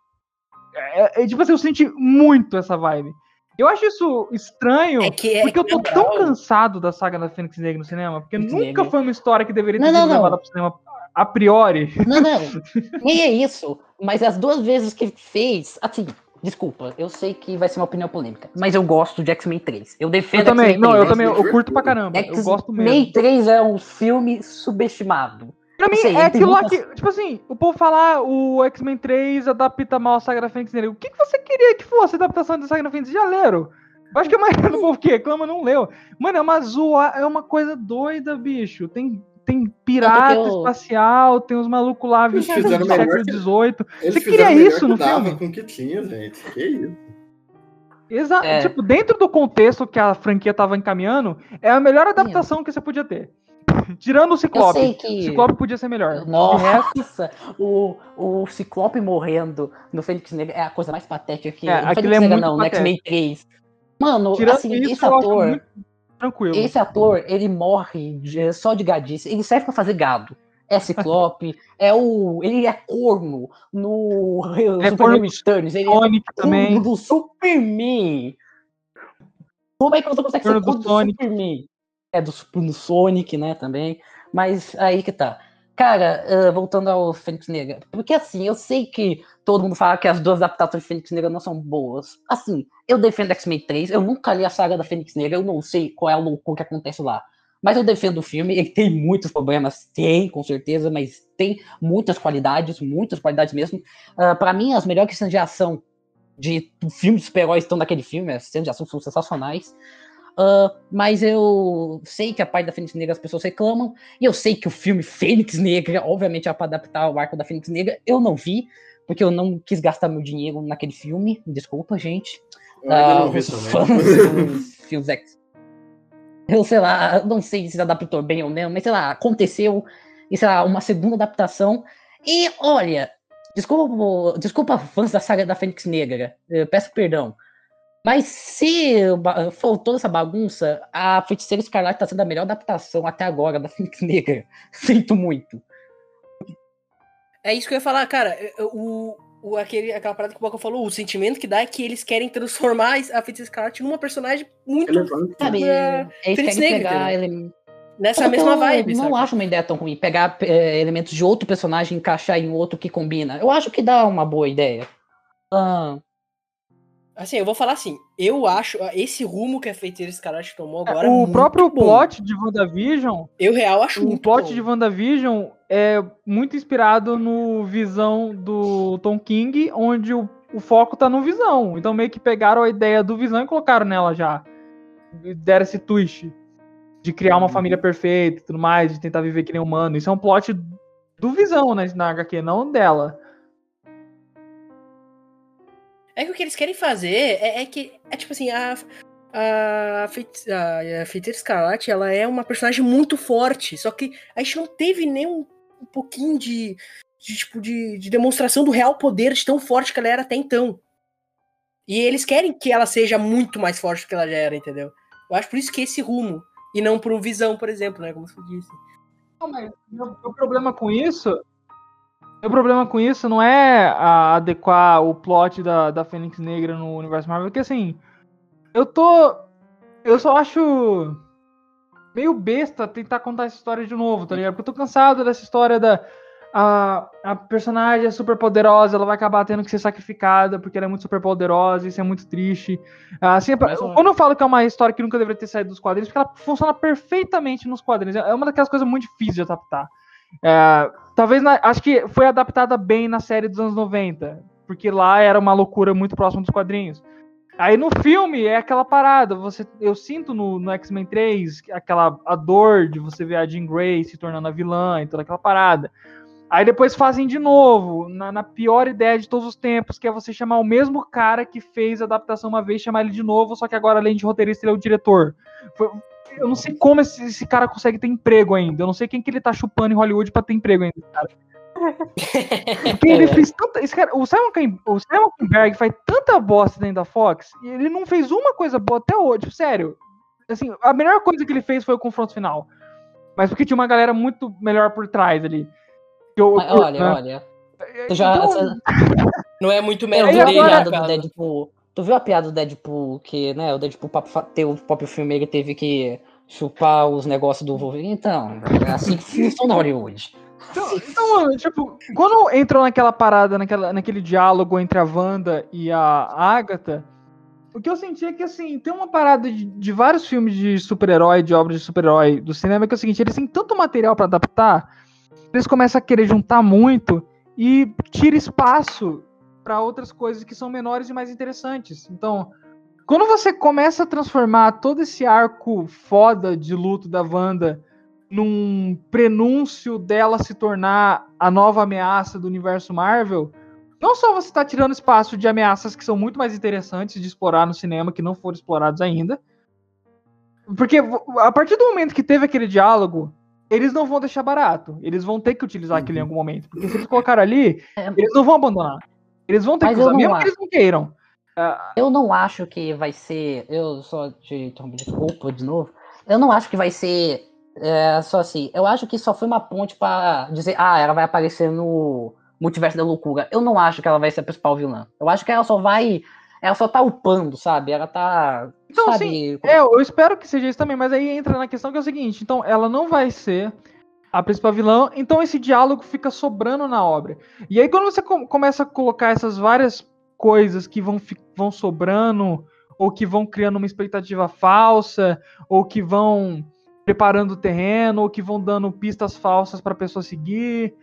Speaker 3: É, é, é, tipo assim, eu senti muito essa vibe. Eu acho isso estranho, é que, é porque eu tô tão cansado da saga da Fênix Negra no cinema, porque Fênix nunca Negra. foi uma história que deveria ter
Speaker 2: não, sido não,
Speaker 3: levada pro cinema a priori.
Speaker 2: Não, não, *laughs* nem é isso. Mas as duas vezes que fez, assim, Desculpa, eu sei que vai ser uma opinião polêmica, mas eu gosto de X-Men 3. Eu defendo
Speaker 3: Eu também, não, 3, eu também, eu curto pra caramba. Eu gosto mesmo.
Speaker 2: X-Men 3 é um filme subestimado.
Speaker 3: Pra mim, sei, é aquilo muitas... lá que, tipo assim, o povo falar ah, o X-Men 3 adapta mal a Saga da Fênix Negra. O que, que você queria que fosse a adaptação da Saga da Fênix? Já leram? Eu acho que a maioria do povo que reclama não leu. Mano, é uma zoa, é uma coisa doida, bicho. Tem tem pirata eu... espacial, tem uns malucos lá vestidos do século XVIII. Você queria isso no filme?
Speaker 4: Com o que tinha, gente. Que isso?
Speaker 3: Exato. É. Tipo, dentro do contexto que a franquia tava encaminhando, é a melhor adaptação Sim. que você podia ter. Tirando o Ciclope. Que... O Ciclope podia ser melhor.
Speaker 2: Nossa, o, o Ciclope morrendo no Fênix Negra é a coisa mais patética que.
Speaker 3: É, aquilo é muito
Speaker 2: não,
Speaker 3: no X-Men
Speaker 2: 3. Mano, Tirando assim, isso, esse ator.
Speaker 3: Tranquilo.
Speaker 2: Esse ator, ele morre só de gadice. Ele serve para fazer gado. É ciclope, é o. Ele é corno no
Speaker 3: é Superman Returns.
Speaker 2: Ele Sonic é também. do Superman. Como é que você consegue
Speaker 3: ser corno do, do
Speaker 2: Superman? É do, do Sonic, né, também. Mas aí que tá. Cara, uh, voltando ao Fênix Negra, porque assim, eu sei que todo mundo fala que as duas adaptações de Fênix Negra não são boas. Assim, eu defendo X-Men 3, eu nunca li a saga da Fênix Negra, eu não sei qual é a loucura que acontece lá. Mas eu defendo o filme, ele tem muitos problemas, tem, com certeza, mas tem muitas qualidades, muitas qualidades mesmo. Uh, para mim, as melhores cenas de ação de filmes super-heróis estão naquele filme, as cenas de ação são sensacionais. Uh, mas eu sei que a parte da Fênix Negra as pessoas reclamam, e eu sei que o filme Fênix Negra, obviamente, é para adaptar o arco da Fênix Negra. Eu não vi, porque eu não quis gastar meu dinheiro naquele filme. Desculpa, gente.
Speaker 4: Eu ainda uh, não vi
Speaker 2: filmes X. Eu sei lá, não sei se adaptou bem ou não, mas sei lá, aconteceu, e sei lá, uma segunda adaptação. E olha, desculpa, desculpa fãs da saga da Fênix Negra, peço perdão. Mas se for toda essa bagunça, a Feiticeira Escarlate tá sendo a melhor adaptação até agora da Fênix Negra. *laughs* Sinto muito.
Speaker 1: É isso que eu ia falar, cara. O, o, aquele, aquela parada que o Boca falou, o sentimento que dá é que eles querem transformar a Feiticeira Escarlate numa personagem muito.
Speaker 2: Sabe, é, eles querem Negra, pegar ele...
Speaker 1: Nessa eu mesma vibe.
Speaker 2: Não sabe? acho uma ideia tão ruim. Pegar é, elementos de outro personagem e encaixar em outro que combina. Eu acho que dá uma boa ideia. Ah.
Speaker 1: Assim, eu vou falar assim, eu acho esse rumo que a Feiticeira Escarlate tomou agora.
Speaker 3: O próprio bom. plot de WandaVision.
Speaker 1: Eu real acho
Speaker 3: o muito. O plot bom. de WandaVision é muito inspirado no visão do Tom King, onde o, o foco tá no Visão. Então meio que pegaram a ideia do Visão e colocaram nela já. Deram esse twist de criar uma
Speaker 4: Uhum.
Speaker 3: família perfeita e tudo mais, de tentar viver que nem humano. Isso é um plot do Visão, né, na HQ, não dela.
Speaker 1: É que o que eles querem fazer é, é que. É tipo assim, a. A, Feiti- a, a Feiticeira ela é uma personagem muito forte. Só que a gente não teve nem um, um pouquinho de. de, tipo, de, de demonstração do real poder de tão forte que ela era até então. E eles querem que ela seja muito mais forte do que ela já era, entendeu? Eu acho por isso que esse rumo. E não um visão, por exemplo, né? Como você disse.
Speaker 3: Não, mas meu, meu problema com isso. Meu problema com isso não é adequar o plot da, da Fênix Negra no universo Marvel, porque assim. Eu tô. Eu só acho. Meio besta tentar contar essa história de novo, tá ligado? Porque eu tô cansado dessa história da. A, a personagem é super poderosa, ela vai acabar tendo que ser sacrificada porque ela é muito super poderosa, isso é muito triste. Ah, Assim,
Speaker 1: Mas,
Speaker 3: quando eu falo que é uma história que nunca deveria ter saído dos quadrinhos, porque ela funciona perfeitamente nos quadrinhos. É uma daquelas coisas muito difíceis de adaptar. É, talvez, na- acho que foi adaptada bem na série dos anos 90, porque lá era uma loucura muito próxima dos quadrinhos. Aí no filme é aquela parada, você, eu sinto no, no X-Men 3 aquela a dor de você ver a Jean Grey se tornando a vilã e toda aquela parada. Aí depois fazem de novo, na, na pior ideia de todos os tempos, que é você chamar o mesmo cara que fez a adaptação uma vez, chamar ele de novo, só que agora, além de roteirista, ele é o diretor. Foi- eu não sei como esse, esse cara consegue ter emprego ainda. Eu não sei quem que ele tá chupando em Hollywood pra ter emprego ainda, cara. Porque ele *laughs* fez tanta. Esse cara, o Simon, Kinberg faz tanta bosta dentro da Fox e ele não fez uma coisa boa até hoje. Tipo, sério. Assim, a melhor coisa que ele fez foi o confronto final. Mas porque tinha uma galera muito melhor por trás ali. Eu-
Speaker 2: olha,
Speaker 3: né?
Speaker 2: olha. Tu já.
Speaker 3: Então, *laughs*
Speaker 1: Não é muito
Speaker 2: a
Speaker 1: dele, no
Speaker 2: do. Deadpool? Tu viu a piada do Deadpool que, né, o Deadpool pra ter o próprio filme ele teve que chupar os negócios do Wolverine? Então, é assim que funciona Hollywood.
Speaker 3: Então, então, tipo, quando entrou naquela parada, naquela, naquele diálogo entre a Wanda e a Agatha, o que eu senti é que, assim, tem uma parada de, de vários filmes de super-herói, de obras de super-herói do cinema, que é o seguinte, eles têm tanto material pra adaptar, eles começam a querer juntar muito e tira espaço pra outras coisas que são menores e mais interessantes. Então, quando você começa a transformar todo esse arco foda de luto da Wanda num prenúncio dela se tornar a nova ameaça do universo Marvel, não só você está tirando espaço de ameaças que são muito mais interessantes de explorar no cinema, que não foram explorados ainda. Porque a partir do momento que teve aquele diálogo, eles não vão deixar barato. Eles vão ter que utilizar aquilo em algum momento. Porque se eles colocaram ali,
Speaker 2: É.
Speaker 3: eles não vão abandonar. Eles vão ter
Speaker 2: Mas
Speaker 3: que
Speaker 2: eu
Speaker 3: usar,
Speaker 2: não
Speaker 3: mesmo
Speaker 2: acho.
Speaker 3: que eles não queiram.
Speaker 2: Eu não acho que vai ser. Eu só te interrompi, desculpa de novo. Eu não acho que vai ser é, só assim. Eu acho que só foi uma ponte pra dizer, ah, ela vai aparecer no Multiverso da Loucura. Eu não acho que ela vai ser a principal vilã. Eu acho que ela só vai. Ela só tá upando, sabe? Ela tá.
Speaker 3: Então,
Speaker 2: sabe?
Speaker 3: É, eu espero que seja isso também, mas aí entra na questão que é o seguinte: então, ela não vai ser a principal vilã, então esse diálogo fica sobrando na obra. E aí, quando você com- começa a colocar essas várias coisas que vão, vão sobrando, ou que vão criando uma expectativa falsa, ou que vão preparando o terreno, ou que vão dando pistas falsas para a pessoa seguir.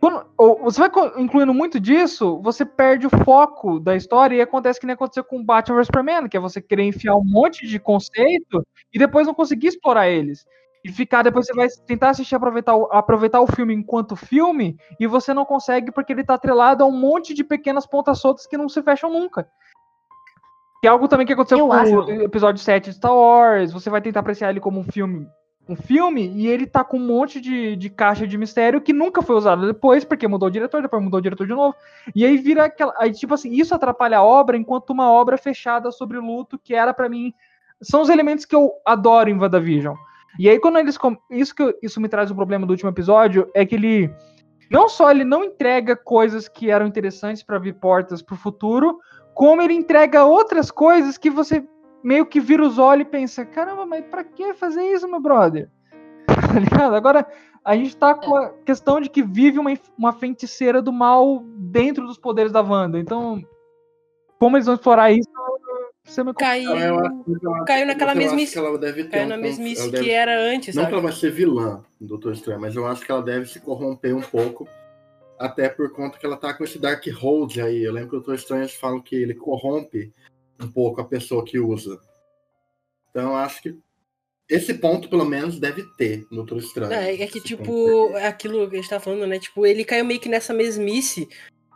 Speaker 3: Quando, você vai incluindo muito disso, você perde o foco da história e acontece que nem aconteceu com Batman vs Superman, que é você querer enfiar um monte de conceito e depois não conseguir explorar eles. E ficar, depois você vai tentar assistir, aproveitar o, aproveitar o filme enquanto filme, e você não consegue porque ele tá atrelado a um monte de pequenas pontas soltas que não se fecham nunca. Que é algo também que aconteceu
Speaker 2: Eu
Speaker 3: com
Speaker 2: acho-
Speaker 3: o episódio 7 de Star Wars. Você vai tentar apreciar ele como um filme um filme e ele tá com um monte de, de caixa de mistério que nunca foi usado depois, porque mudou o diretor, depois mudou o diretor de novo. E aí vira aquela. Aí, tipo assim, isso atrapalha a obra enquanto uma obra fechada sobre luto, que era pra mim. São os elementos que eu adoro em WandaVision. E aí, quando eles. Isso que isso me traz o problema do último episódio, é que ele. Não só ele não entrega coisas que eram interessantes pra abrir portas pro futuro, como ele entrega outras coisas que você meio que vira os olhos e pensa: caramba, mas pra que fazer isso, meu brother? *laughs* Tá ligado? Agora, a gente tá com a questão de que vive uma, uma feiticeira do mal dentro dos poderes da Wanda. Então, como eles vão explorar isso? Você me
Speaker 1: Caiu,
Speaker 4: eu eu acho-
Speaker 1: caiu naquela
Speaker 4: eu acho
Speaker 1: mesmice.
Speaker 4: que ela deve ter
Speaker 1: Caiu
Speaker 4: um
Speaker 1: na mesmice
Speaker 4: ela
Speaker 1: que
Speaker 4: deve-
Speaker 1: era antes,
Speaker 4: Não
Speaker 1: sabe?
Speaker 4: que ela vai ser vilã do Doutor Estranho, mas eu acho que ela deve se corromper um pouco até por conta que ela tá com esse Dark Hold aí. Eu lembro que o Doutor Estranho falam que ele corrompe um pouco a pessoa que usa. Então, acho que esse ponto, pelo menos, deve ter no Doutor Estranho.
Speaker 1: É, é que, tipo, é aquilo que a gente tá falando, né? Tipo, ele caiu meio que nessa mesmice.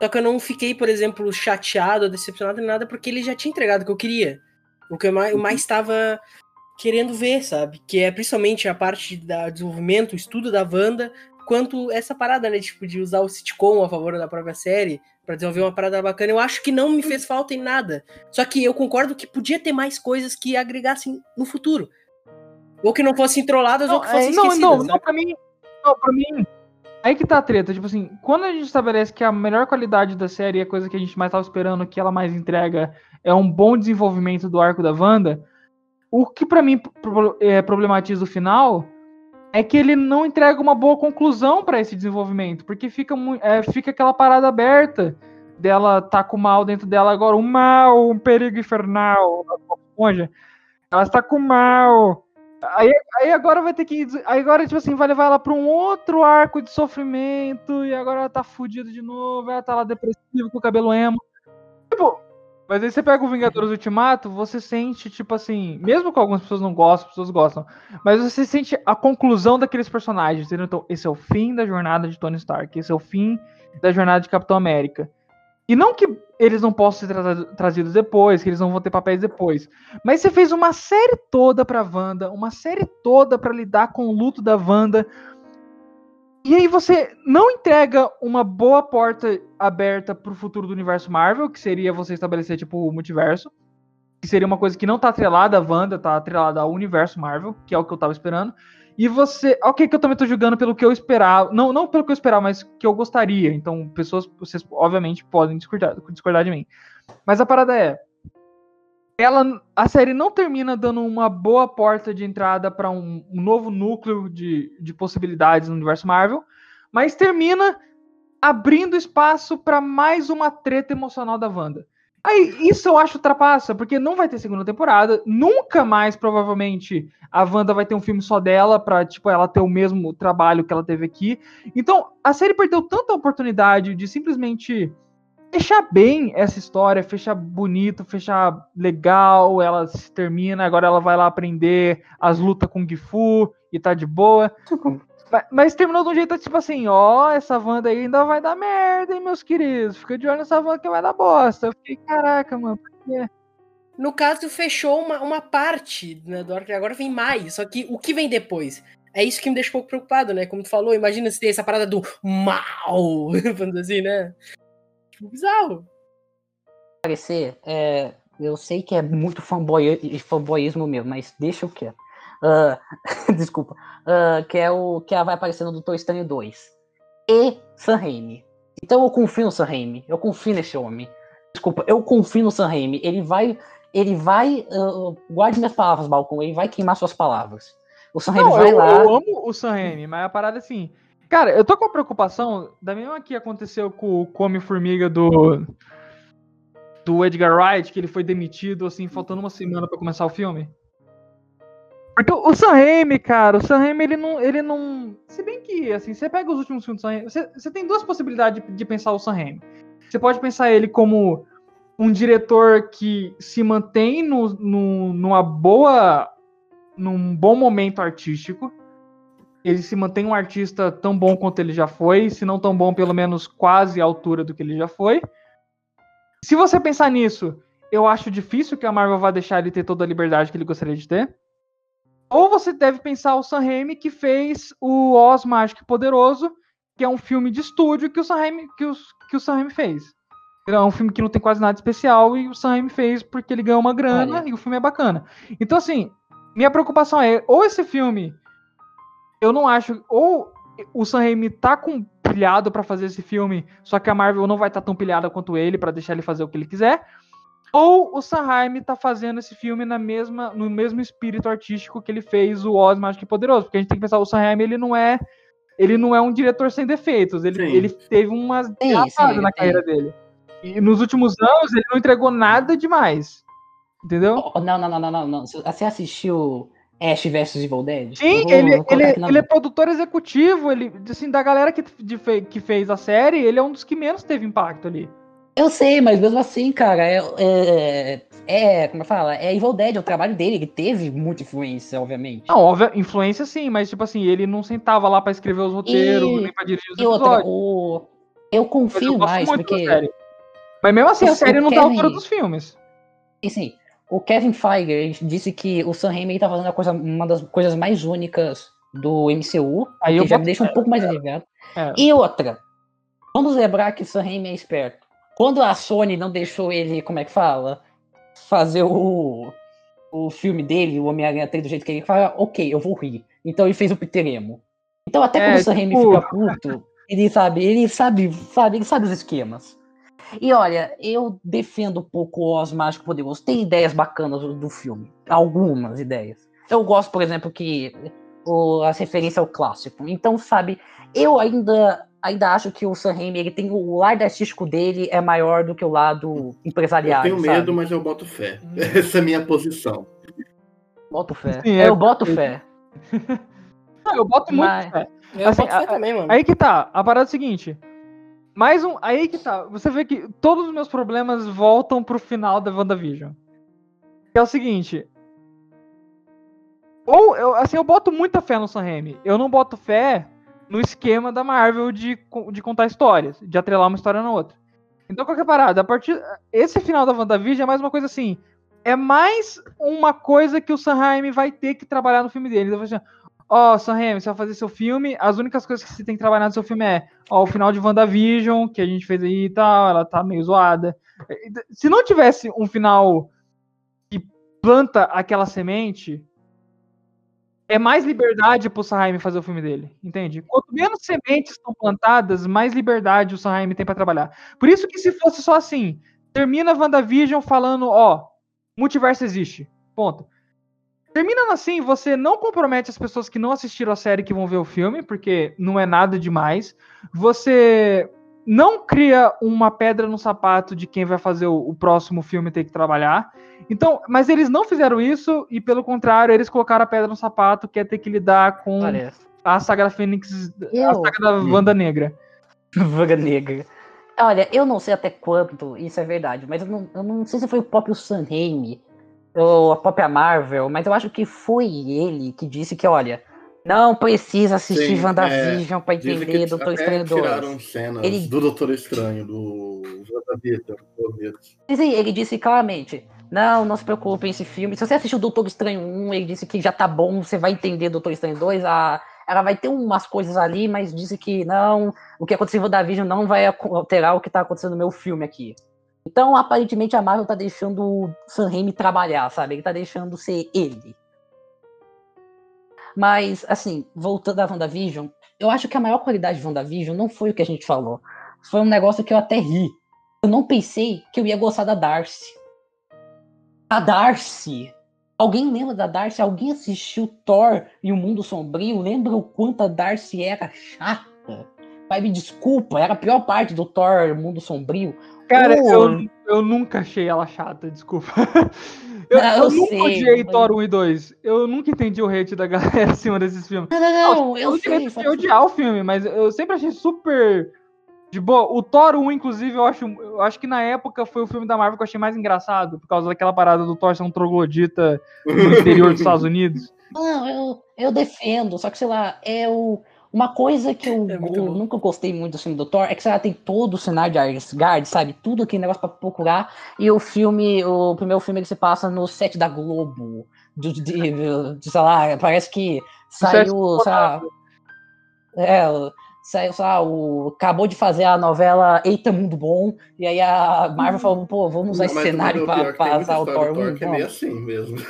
Speaker 1: Só que eu não fiquei, por exemplo, chateado, decepcionado nem nada, porque ele já tinha entregado o que eu queria. O que eu mais, eu mais estava querendo ver, sabe? Que é principalmente a parte da desenvolvimento, o estudo da Wanda, quanto essa parada, né? Tipo, de usar o sitcom a favor da própria série para desenvolver uma parada bacana. Eu acho que não me fez falta em nada. Só que eu concordo que podia ter mais coisas que agregassem no futuro. Ou que não fossem trolladas
Speaker 3: Não,
Speaker 1: ou que fossem
Speaker 3: é, não,
Speaker 1: esquecidas.
Speaker 3: não,
Speaker 1: né?
Speaker 3: não, pra mim. Não, pra mim. Aí que tá a treta. Tipo assim, quando a gente estabelece que a melhor qualidade da série é a coisa que a gente mais tava esperando, que ela mais entrega, é um bom desenvolvimento do arco da Wanda. O que pra mim é, problematiza o final é que ele não entrega uma boa conclusão pra esse desenvolvimento, porque fica, é, fica aquela parada aberta dela tá com o mal dentro dela agora, um mal, um perigo infernal, a esponja. Ela está com o mal. Aí, aí agora vai ter que. Aí agora, tipo assim, vai levar ela pra um outro arco de sofrimento. E agora ela tá fudida de novo. Ela tá lá depressiva com o cabelo emo. Tipo, mas aí você pega o Vingadores Ultimato, você sente, tipo assim, mesmo que algumas pessoas não gostem, pessoas gostam, mas você sente a conclusão daqueles personagens, entendeu? Então, esse é o fim da jornada de Tony Stark, esse é o fim da jornada de Capitão América. E não que eles não possam ser tra- trazidos depois, que eles não vão ter papéis depois. Mas você fez uma série toda pra Wanda, uma série toda pra lidar com o luto da Wanda. E aí você não entrega uma boa porta aberta pro futuro do universo Marvel, que seria você estabelecer, tipo, o multiverso. Que seria uma coisa que não tá atrelada à Wanda, tá atrelada ao universo Marvel, que é o que eu tava esperando. E você. Ok, que eu também tô julgando pelo que eu esperava. Não, não pelo que eu esperava, mas que eu gostaria. Então, pessoas, vocês obviamente podem discordar, discordar de mim. Mas a parada é. Ela, a série não termina dando uma boa porta de entrada para um, um novo núcleo de, de possibilidades no universo Marvel, mas termina abrindo espaço para mais uma treta emocional da Wanda. Aí, isso eu acho trapaça, porque não vai ter segunda temporada, nunca mais, provavelmente, a Wanda vai ter um filme só dela, pra, tipo, ela ter o mesmo trabalho que ela teve aqui. Então, a série perdeu tanta oportunidade de simplesmente fechar bem essa história, fechar bonito, fechar legal, ela se termina, agora ela vai lá aprender as lutas com o Gifu e tá de boa. Mas, mas terminou de um jeito tipo assim, ó, essa Wanda aí ainda vai dar merda, hein, meus queridos. Fica de olho nessa Wanda que vai dar bosta. Eu fiquei, caraca, mano. por quê?
Speaker 1: No caso, fechou uma, uma parte né, do arco, e agora vem mais. Só que o que vem depois? É isso que me deixa um pouco preocupado, né? Como tu falou, imagina se tem essa parada do mal, *laughs* falando assim, né? Tipo, bizarro.
Speaker 2: parecer, é, eu sei que é muito fanboy, fanboyismo meu, mas deixa eu quieto. Ah, *laughs* desculpa. Ah, que é o que vai aparecer no Doutor Estranho 2. E Sam Raimi. Então eu confio no Sam Raimi. Eu confio nesse homem. Desculpa, eu confio no Sam Raimi. Ele vai. Ele vai. ah, guarde minhas palavras, Balcon. Ele vai queimar suas palavras. O Sam Raimi vai
Speaker 3: eu,
Speaker 2: lá.
Speaker 3: eu amo o Sam Raimi, mas a parada é assim. Cara, eu tô com a preocupação da mesma que aconteceu com o Come-Formiga do. Do Edgar Wright, que ele foi demitido, assim, faltando uma semana pra começar o filme. Porque o Sam Raimi, cara, o Sam Raimi, ele não, ele não... Se bem que, assim, você pega os últimos filmes do Sam Raimi, você, você tem duas possibilidades de, de pensar o Sam Raimi. Você pode pensar ele como um diretor que se mantém no, no, numa boa... num bom momento artístico. Ele se mantém um artista tão bom quanto ele já foi, se não tão bom, pelo menos quase à altura do que ele já foi. Se você pensar nisso, eu acho difícil que a Marvel vá deixar ele ter toda a liberdade que ele gostaria de ter. Ou você deve pensar o Sam Raimi que fez o Oz Mágico Poderoso, que é um filme de estúdio que o Sam Raimi, que o, que o Sam Raimi fez. É um filme que não tem quase nada especial e o Sam Raimi fez porque ele ganhou uma grana
Speaker 2: Olha.
Speaker 3: e o filme é bacana. Então, assim, minha preocupação é, ou esse filme, eu não acho, ou o Sam Raimi tá com pilhado pra fazer esse filme, só que a Marvel não vai estar tão pilhada quanto ele pra deixar ele fazer o que ele quiser, ou o Sam Raimi tá fazendo esse filme na mesma, no mesmo espírito artístico que ele fez o Oz Mágico e Poderoso, porque a gente tem que pensar, o Sam Raimi, ele não é ele não é um diretor sem defeitos, ele,
Speaker 4: Sim.
Speaker 3: ele teve umas
Speaker 2: sim,
Speaker 3: derrapadas na carreira dele. E nos últimos anos ele não entregou nada demais. Entendeu?
Speaker 2: Oh, não, não, não, não, não, Você assistiu Ash vs Evil Dead?
Speaker 3: Sim,
Speaker 2: vou-
Speaker 3: ele,
Speaker 2: vou
Speaker 3: ele,
Speaker 2: na
Speaker 3: ele é produtor executivo, ele, assim, da galera que, de que fez a série, ele é um dos que menos teve impacto ali.
Speaker 2: Eu sei, mas mesmo assim, cara, é, é, é- Como eu falo? É Evil Dead, é o trabalho dele, ele teve muita influência, obviamente.
Speaker 3: Não, óbvio, influência sim, mas tipo assim, ele não sentava lá pra escrever os roteiros,
Speaker 2: E-
Speaker 3: nem pra dirigir os
Speaker 2: E outra,
Speaker 3: episódios.
Speaker 2: o... eu confio
Speaker 3: eu
Speaker 2: mais, porque.
Speaker 3: série. Mas mesmo assim, a
Speaker 2: O-
Speaker 3: série
Speaker 2: o
Speaker 3: não tá à
Speaker 2: Kevin-
Speaker 3: altura dos filmes.
Speaker 2: Assim, o Kevin Feige disse que o Sam Raimi tá fazendo a coisa, uma das coisas mais únicas do MCU,
Speaker 3: Aí
Speaker 2: que já me deixa um pouco mais aliviado.
Speaker 3: É.
Speaker 2: E outra, vamos lembrar que o Sam Raimi é esperto. Quando a Sony não deixou ele, como é que fala, fazer o, o filme dele, o Homem-Aranha 3 do jeito que ele fala, ok, eu vou rir. Então ele fez o Peter Emo. Então até
Speaker 3: É,
Speaker 2: quando o Sam
Speaker 3: tipo-
Speaker 2: fica puto, ele sabe, ele sabe, sabe, ele sabe os esquemas. E olha, eu defendo um pouco o Oz Mágico Poderoso. Tem ideias bacanas do, do filme. Algumas ideias. Eu gosto, por exemplo, que o, as referências ao clássico. Então, sabe, eu ainda, ainda acho que o Sam Raimi, ele tem o lado artístico dele é maior do que o lado
Speaker 4: Eu
Speaker 2: empresarial.
Speaker 4: tenho
Speaker 2: sabe?
Speaker 4: medo, mas eu boto fé. *laughs* Essa é a minha posição.
Speaker 2: Boto fé.
Speaker 3: Sim, é
Speaker 2: eu boto fé. *laughs*
Speaker 3: Não, eu boto muito
Speaker 2: Mas-
Speaker 3: fé.
Speaker 1: Eu
Speaker 3: Assim,
Speaker 1: boto fé
Speaker 3: a-
Speaker 1: também, mano.
Speaker 3: Aí que tá, a parada é a seguinte. Mais um. Aí que tá. Você vê que todos os meus problemas voltam pro final da WandaVision. Que é o seguinte. Ou, eu, assim, eu boto muita fé no Sam Raimi. Eu não boto fé no esquema da Marvel de, de contar histórias, de atrelar uma história na outra. Então, qualquer parada, a partir. Esse final da WandaVision é mais uma coisa assim. É mais uma coisa que o Sam Raimi vai ter que trabalhar no filme dele. Então, assim, ó, Sam Raimi, você vai fazer seu filme, as únicas coisas que você tem que trabalhar no seu filme é, ó, o final de WandaVision, que a gente fez aí e tal, ela tá meio zoada. Se não tivesse um final que planta aquela semente, é mais liberdade Sam Raimi fazer o filme dele, entende? Quanto menos sementes estão plantadas, mais liberdade o Sam Raimi tem pra trabalhar. Por isso que se fosse só assim, termina WandaVision falando, ó, multiverso existe, ponto. Terminando assim, você não compromete as pessoas que não assistiram a série que vão ver o filme, porque não é nada demais. Você não cria uma pedra no sapato de quem vai fazer o, o próximo filme ter que trabalhar. Então, mas eles não fizeram isso e pelo contrário, eles colocaram a pedra no sapato, que é ter que lidar com
Speaker 2: Parece.
Speaker 3: a saga da Fênix, a
Speaker 2: Eu-
Speaker 3: saga da Wanda Negra. *laughs*
Speaker 2: Vaga negra. Olha, eu não sei até quanto isso é verdade, mas eu não, eu não sei se foi o próprio Sam Raimi ou a própria Marvel, mas eu acho que foi ele que disse que, olha, não precisa assistir
Speaker 4: Sim,
Speaker 2: WandaVision pra
Speaker 4: Dizem
Speaker 2: entender
Speaker 4: que
Speaker 2: Doutor Estranho 2.
Speaker 4: tiraram cenas
Speaker 2: Ele-
Speaker 4: do Doutor Estranho, do WandaVision,
Speaker 2: ele disse claramente, não, não se preocupe esse filme. Se você assistiu Doutor Estranho 1, ele disse que já tá bom, você vai entender Doutor Estranho 2, a, ela vai ter umas coisas ali, mas disse que não, o que aconteceu no WandaVision não vai alterar o que tá acontecendo no meu filme aqui. Então, aparentemente, a Marvel tá deixando o Sam Raimi trabalhar, sabe? Ele tá deixando ser ele. Mas, assim, voltando à WandaVision, eu acho que a maior qualidade de WandaVision não foi o que a gente falou. Foi um negócio que eu até ri. Eu não pensei que eu ia gostar da Darcy. A Darcy. Alguém lembra da Darcy? Alguém assistiu Thor e o Mundo Sombrio? Lembra o quanto a Darcy era chata? Pai, me desculpa, era a pior parte do Thor e Mundo Sombrio.
Speaker 3: Cara,
Speaker 2: Pô.
Speaker 3: eu, eu nunca achei ela chata, desculpa. *laughs* Eu,
Speaker 2: Não,
Speaker 3: eu
Speaker 2: eu
Speaker 3: nunca
Speaker 2: sei,
Speaker 3: odiei
Speaker 2: mas-
Speaker 3: Thor 1 e 2. Eu nunca entendi o hate da *laughs* galera acima desses filmes.
Speaker 2: Não, não, não, eu
Speaker 3: eu
Speaker 2: sei.
Speaker 3: de
Speaker 2: que-
Speaker 3: odiar o filme, mas eu sempre achei super de boa. O Thor 1, inclusive, eu acho, eu acho que na época foi o filme da Marvel que eu achei mais engraçado, por causa daquela parada do Thor ser um troglodita no interior dos *laughs* Estados Unidos.
Speaker 2: Não, eu, eu defendo, só que sei lá, é o, uma coisa que eu,
Speaker 1: É
Speaker 2: eu nunca gostei muito do filme do Thor é que lá, tem todo o cenário de Asgard, sabe? Tudo aquele negócio pra procurar. E o filme, o primeiro filme ele se passa no set da Globo. De, de, de- de, sei lá, parece que saiu, sei lá. É, saiu, sei lá, o, acabou de fazer a novela Eita Mundo Bom, e aí a Marvel falou, pô, vamos usar esse
Speaker 4: Mas-
Speaker 2: cenário pra
Speaker 4: é que
Speaker 2: passar o Thor
Speaker 4: do
Speaker 2: 1.
Speaker 4: que é meio assim mesmo. *laughs*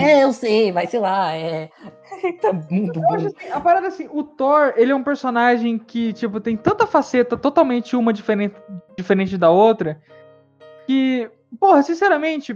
Speaker 2: É, eu sei, mas sei lá, é. Eita Mundo Bom.
Speaker 3: assim, a parada é assim, o Thor, ele é um personagem que, tipo, tem tanta faceta totalmente uma diferente, diferente da outra, que, porra, sinceramente,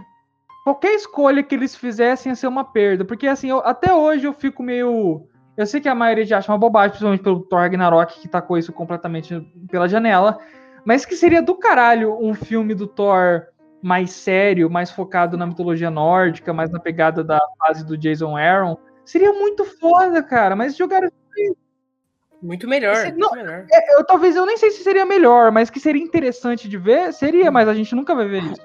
Speaker 3: qualquer escolha que eles fizessem ia ser uma perda, porque assim, eu- até hoje eu fico meio... Eu sei que a maioria já acha uma bobagem, principalmente pelo Thor Ragnarok, que tacou isso completamente pela janela, mas que seria do caralho um filme do Thor mais sério, mais focado na mitologia nórdica, mais na pegada da fase do Jason Aaron, seria muito foda, cara. Mas jogaram
Speaker 1: Muito melhor.
Speaker 3: Esse-
Speaker 1: muito
Speaker 3: não,
Speaker 1: melhor.
Speaker 3: É, eu talvez eu nem sei se seria melhor, mas que seria interessante de ver, seria, mas a gente nunca vai ver isso.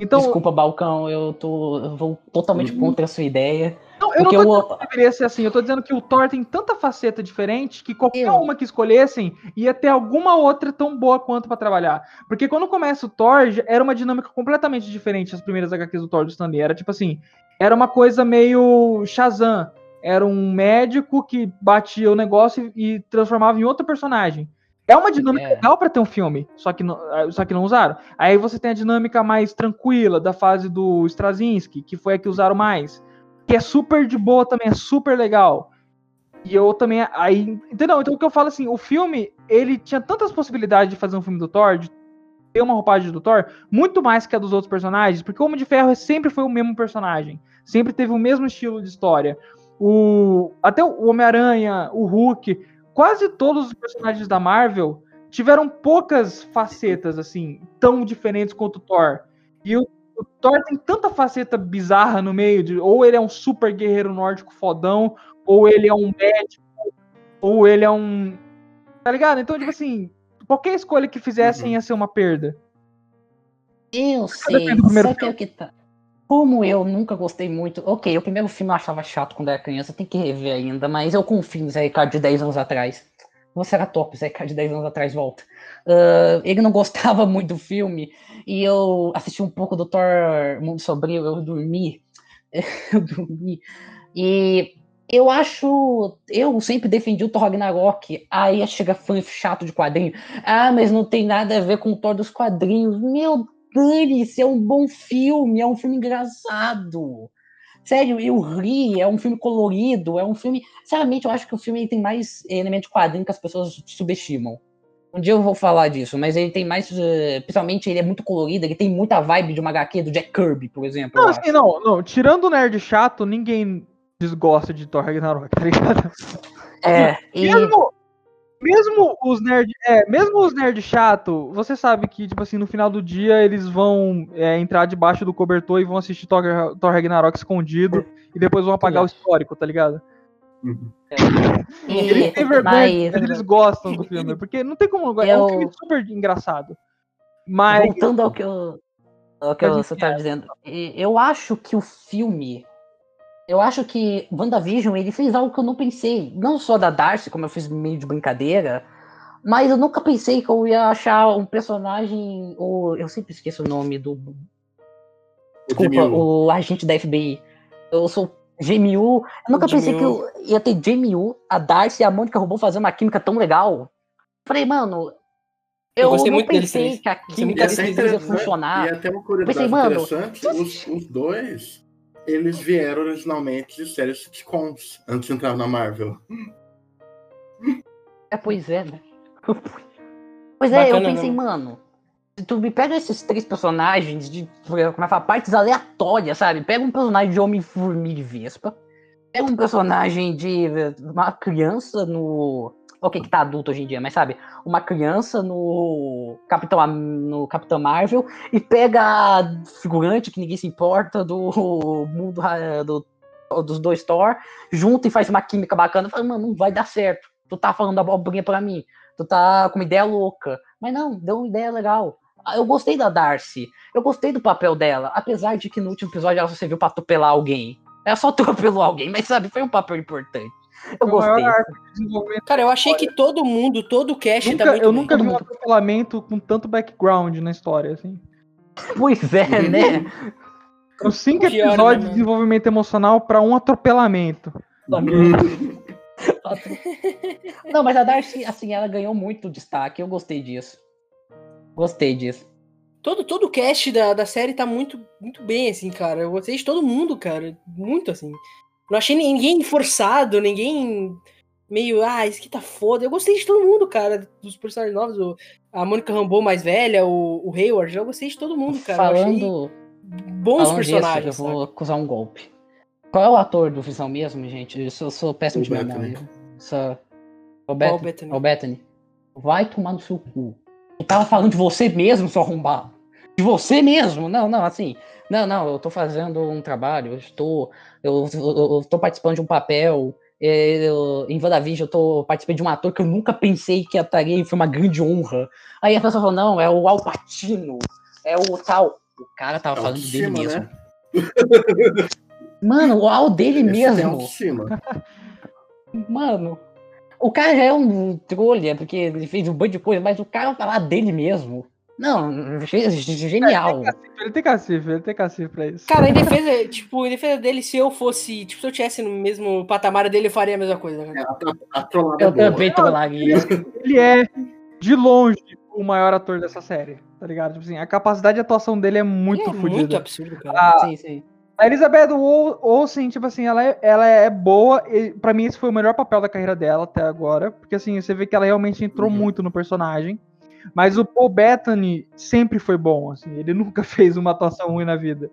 Speaker 3: Então,
Speaker 2: Desculpa, Balcão, eu tô. Eu vou totalmente contra a sua ideia.
Speaker 3: não, eu
Speaker 2: Porque
Speaker 3: não tô
Speaker 2: eu,
Speaker 3: dizendo que deveria ser assim, eu tô dizendo que o Thor tem tanta faceta diferente que qualquer
Speaker 2: Eu-
Speaker 3: uma que escolhessem ia ter alguma outra tão boa quanto pra trabalhar. Porque quando começa o Thor, era uma dinâmica completamente diferente as primeiras HQs do Thor do Stan Lee. Era tipo assim, era uma coisa meio Shazam. Era um médico que batia o negócio e, e transformava em outro personagem. É uma dinâmica
Speaker 2: É.
Speaker 3: legal pra ter um filme, só que, não, ah, só que não usaram. Aí você tem a dinâmica mais tranquila da fase do Straczynski, que foi a que usaram mais. Que é super de boa também, é super legal. E eu também. Aí, entendeu? Então o que eu falo assim, o filme, ele tinha tantas possibilidades de fazer um filme do Thor, de ter uma roupagem do Thor, muito mais que a dos outros personagens, porque o Homem de Ferro sempre foi o mesmo personagem. Sempre teve o mesmo estilo de história. O, até o Homem-Aranha, o Hulk, quase todos os personagens da Marvel tiveram poucas facetas, assim, tão diferentes quanto o Thor. E o, o Thor tem tanta faceta bizarra no meio, de, ou ele é um super guerreiro nórdico fodão, ou ele é um médico, ou ele é um. Tá ligado? Então, tipo assim, qualquer escolha que fizessem
Speaker 4: Uhum.
Speaker 3: ia ser uma perda.
Speaker 2: Eu sei, só que é o que tá. Como eu nunca gostei muito. Ok, o primeiro filme eu achava chato quando era criança, tem que rever ainda, mas eu confio no Zé Ricardo de 10 anos atrás. Você era top, Zé Ricardo de 10 anos atrás volta. Ah, ele não *laughs* gostava muito do filme e eu assisti um pouco do Thor Mundo Sombrio, eu dormi. *laughs* Eu dormi. E eu acho. Eu sempre defendi o Thor Ragnarok. Aí chega fã chato de quadrinho. Ah, mas não tem nada a ver com o Thor dos quadrinhos. Meu dane-se, é um bom filme, é um filme engraçado. Sério, eu ri, é um filme colorido, é um filme. Sinceramente, eu acho que o filme tem mais elemento de quadrinho que as pessoas subestimam. Um dia eu vou falar disso, mas ele tem mais. eh, Principalmente, ele é muito colorido, ele tem muita vibe de uma HQ do Jack Kirby, por exemplo.
Speaker 3: Não, assim, não, não. Tirando o nerd chato, ninguém desgosta de Thor Ragnarok, tá ligado?
Speaker 2: É, e. *laughs*
Speaker 3: Mesmo, mesmo os nerd, é, mesmo os nerd chato, você sabe que tipo assim, no final do dia eles vão é, entrar debaixo do cobertor e vão assistir Thor, Thor Ragnarok escondido e depois vão apagar o histórico, tá ligado?
Speaker 4: Uhum.
Speaker 2: e- *laughs*
Speaker 3: Eles têm vergonha,
Speaker 2: mas-
Speaker 3: mas *laughs* eles gostam do filme, porque não tem como, é um
Speaker 2: Eu-
Speaker 3: filme super engraçado. Mas
Speaker 2: Voltando ao que, eu, ao que você estava dizendo, eu acho que o filme. Eu acho que WandaVision ele fez algo que eu não pensei. Não só da Darcy, como eu fiz meio de brincadeira, mas eu nunca pensei que eu ia achar um personagem. Ou, eu sempre esqueço o nome do. Desculpa, o agente da FBI. Eu sou GMU. Eu nunca pensei que eu ia ter GMU, a Darcy e a Mônica Robô fazer uma química tão legal. Falei, mano.
Speaker 1: Eu
Speaker 2: Eu,
Speaker 1: gostei
Speaker 2: não
Speaker 1: muito
Speaker 2: pensei que a química
Speaker 1: deles
Speaker 2: ia funcionar.
Speaker 4: E até uma curiosidade
Speaker 2: Pensei, mano,
Speaker 4: interessante, os, os dois, eles vieram originalmente de séries sitcoms, antes de entrar na Marvel.
Speaker 2: É, pois é, né? *laughs* Pois é, eu
Speaker 1: Bacana,
Speaker 2: pensei,
Speaker 1: né?
Speaker 2: mano, se tu me pega esses três personagens de, como é que fala, partes aleatórias, sabe? Pega um personagem de Homem-Formiga e Vespa, pega um personagem de eh, uma criança no... Ok, que tá adulto hoje em dia, mas sabe? Uma criança no Capitão, no Capitão Marvel e pega a figurante que ninguém se importa do mundo do, dos dois Thor, junta e faz uma química bacana. Fala, mano, não vai dar certo. Tu tá falando abobrinha pra mim tu tá com uma ideia louca. Mas não, deu uma ideia legal. Ah, Eu gostei da Darcy. Eu gostei do papel dela. Apesar de que no último episódio ela só serviu pra atropelar alguém. Ela só *laughs* atropelou alguém, mas sabe, foi um papel importante. Eu
Speaker 3: maior
Speaker 2: gostei.
Speaker 3: arco de desenvolvimento.
Speaker 1: Cara, eu achei que todo mundo, todo o cast
Speaker 3: Nunca-
Speaker 1: tá muito
Speaker 3: eu
Speaker 1: bem.
Speaker 3: nunca vi
Speaker 2: Todo
Speaker 3: um atropelamento com tanto background na história, assim.
Speaker 2: Pois é, né?
Speaker 3: Foram cinco
Speaker 1: Pior, né,
Speaker 3: episódios de
Speaker 1: mano?
Speaker 3: desenvolvimento emocional pra um atropelamento. *laughs*
Speaker 2: Não, mas a Darcy, assim, ela ganhou muito destaque. Eu gostei disso. Gostei disso.
Speaker 1: Todo, todo o cast da, da série tá muito, muito bem, assim, cara. Eu gostei de todo mundo, cara. Muito, assim. Não achei ninguém forçado, ninguém meio, ah, isso aqui tá foda. Eu gostei de todo mundo, cara. Dos personagens novos. o- a Mônica Rambeau mais velha, o, o Hayward. Eu gostei de todo mundo, cara. Eu
Speaker 2: Falando,
Speaker 1: bons
Speaker 2: falando disso,
Speaker 1: personagens.
Speaker 2: eu
Speaker 1: sabe?
Speaker 2: vou acusar um golpe. Qual é o ator do Visão mesmo, gente? Eu sou, sou péssimo
Speaker 4: O
Speaker 2: de memória. Sou... O Bethany. Ô, Bethany, vai tomar no seu cu. Eu tava falando de você mesmo, seu arrombado. De você mesmo? Não, não, assim. Não, não, eu tô fazendo um trabalho, eu estou. Eu, eu, eu participando de um papel. é, Eu, em WandaVision eu tô participando de um ator que eu nunca pensei que estaria e foi uma grande honra. Aí a pessoa falou, não, é o Alpatino, é o tal. O cara tava falando dele
Speaker 4: Autoestima,
Speaker 2: mesmo.
Speaker 4: né?
Speaker 2: Mano, o ao dele
Speaker 4: Esse tem
Speaker 2: mesmo. *laughs* Mano, o cara já é um trolha, porque ele fez um monte de coisa, mas o cara falar dele mesmo. Não, ge- ge- genial.
Speaker 3: Ele tem cacife, ele tem cacife pra isso.
Speaker 1: Cara, em defesa, tipo, em defesa dele, se eu fosse, tipo, se eu tivesse no mesmo patamar dele, eu faria a mesma coisa. cara.
Speaker 4: É, a, a é
Speaker 2: Eu
Speaker 4: boa.
Speaker 2: também trollaria.
Speaker 3: Ele é, de longe, o maior ator dessa série, tá ligado? Tipo assim, a capacidade de atuação dele é muito
Speaker 1: é
Speaker 3: fodida.
Speaker 1: muito absurdo, cara.
Speaker 3: Ah,
Speaker 2: Sim, sim.
Speaker 3: A Elizabeth Ol- Olsen, tipo assim, ela é, ela é boa. E pra mim, esse foi o melhor papel da carreira dela até agora. Porque assim, você vê que ela realmente entrou
Speaker 4: Uhum.
Speaker 3: muito no personagem. Mas o Paul Bettany sempre foi bom, assim. Ele nunca *laughs* fez uma atuação ruim na vida.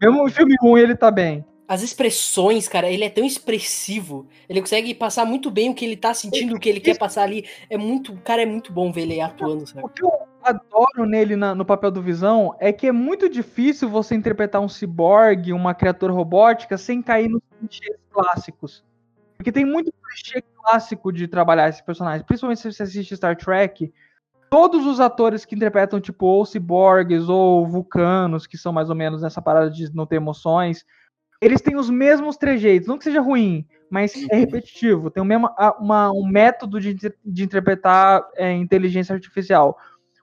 Speaker 3: Mesmo o filme ruim, ele tá bem.
Speaker 1: As expressões, cara, ele é tão expressivo. Ele consegue passar muito bem o que ele tá sentindo, o que ele quer passar ali. É muito, cara, é muito bom ver ele atuando, sabe?
Speaker 3: O que eu adoro nele na- no papel do Visão é que é muito difícil você interpretar um ciborgue, uma criatura robótica, sem cair nos clichês clássicos. Porque tem muito clichê clássico de trabalhar esse personagem. Principalmente se você assiste Star Trek. Todos os atores que interpretam, tipo, ou ciborgues ou vulcanos, que são mais ou menos nessa parada de não ter emoções, eles têm os mesmos trejeitos. Não que seja ruim, mas é repetitivo. Tem o mesmo, uma- um método de, de interpretar é, inteligência artificial.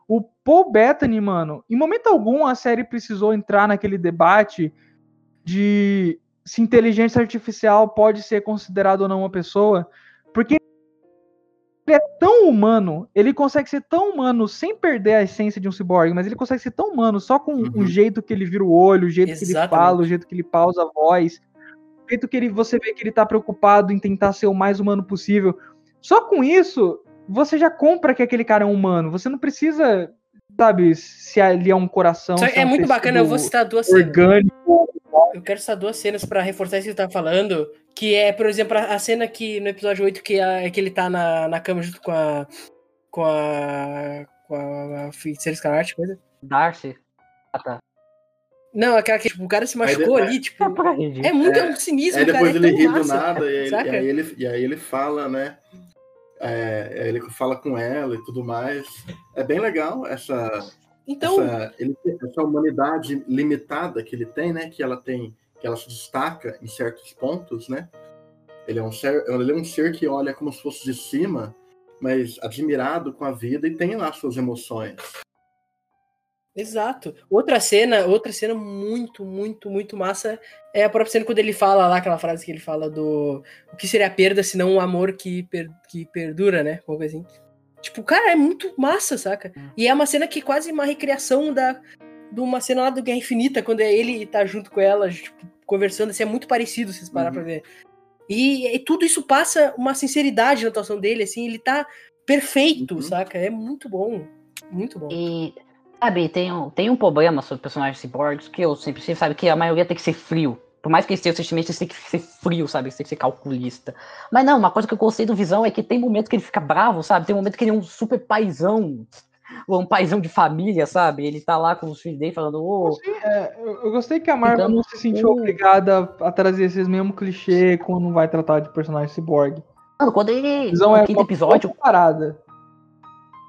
Speaker 3: O Paul Bettany, mano, em momento algum a série precisou entrar naquele debate de se inteligência artificial pode ser considerado ou não uma pessoa, porque ele é tão humano, ele consegue ser tão humano sem perder a essência de um ciborgue, mas ele consegue ser tão humano só com
Speaker 4: Uhum.
Speaker 3: o jeito que ele vira o olho, o jeito que ele
Speaker 1: Exatamente.
Speaker 3: fala, o jeito que ele pausa a voz, o jeito que ele, você vê que ele tá preocupado em tentar ser o mais humano possível. Só com isso, você já compra que aquele cara é humano. Você não precisa, sabe, se ali é um coração.
Speaker 1: É
Speaker 3: um
Speaker 1: muito bacana, eu vou citar duas cenas.
Speaker 3: orgânico.
Speaker 1: Eu quero citar duas cenas pra reforçar isso que você tá falando. Que é, por exemplo, a a cena que no episódio 8 que, a- que ele tá na, na cama junto com a. com a. com a feiticeira escarlate, coisa.
Speaker 2: Darcy. Ah, tá.
Speaker 1: Não, aquela que tipo, o cara se machucou
Speaker 4: de-
Speaker 1: ali, tipo.
Speaker 2: É rede.
Speaker 1: É muito
Speaker 4: É,
Speaker 1: é um cinismo,
Speaker 4: Aí depois
Speaker 1: cara.
Speaker 4: ele
Speaker 1: é
Speaker 4: ri do nada e, aí,
Speaker 1: saca?
Speaker 4: e aí ele, e aí ele fala, né? É, ele fala com ela e tudo mais. É bem legal essa,
Speaker 1: Então,
Speaker 4: essa, ele, essa humanidade limitada que ele tem, né? Que ela tem, que ela se destaca em certos pontos, né? Ele é um ser, ele é um ser que olha como se fosse de cima, mas admirado com a vida e tem lá suas emoções.
Speaker 1: Exato. Outra cena, outra cena muito, muito, muito massa é a própria cena quando ele fala lá, aquela frase que ele fala do o que seria a perda se não um amor que, per- que perdura, né? Uma coisa assim. Tipo, cara, é muito massa, saca? E é uma cena que é quase uma recriação da de uma cena lá do Guerra Infinita, quando ele tá junto com ela, tipo, conversando, assim, é muito parecido, se vocês parar
Speaker 4: Uhum.
Speaker 1: pra ver. E, e tudo isso passa uma sinceridade na atuação dele, assim, ele tá perfeito,
Speaker 4: Uhum.
Speaker 1: saca? É muito bom. Muito bom.
Speaker 2: E, sabe, tem um, tem um problema sobre personagens cyborgs que eu sempre sei, sabe, que a maioria tem que ser frio. Por mais que eles tenham sentimentos, eles têm que ser frio, sabe? Eles têm que ser calculista. Mas não, uma coisa que eu gostei do Visão é que tem momentos que ele fica bravo, sabe? Tem momento que ele é um super paizão. Um paizão de família, sabe? Ele tá lá com os filhos dele falando, ô,
Speaker 3: É, eu, eu gostei que a Marvel
Speaker 2: Então,
Speaker 3: não se sentiu obrigada a trazer esses mesmos clichê quando vai tratar de personagem cyborg.
Speaker 2: mano, quando ele. No
Speaker 3: é
Speaker 2: quinto episódio,
Speaker 3: parada.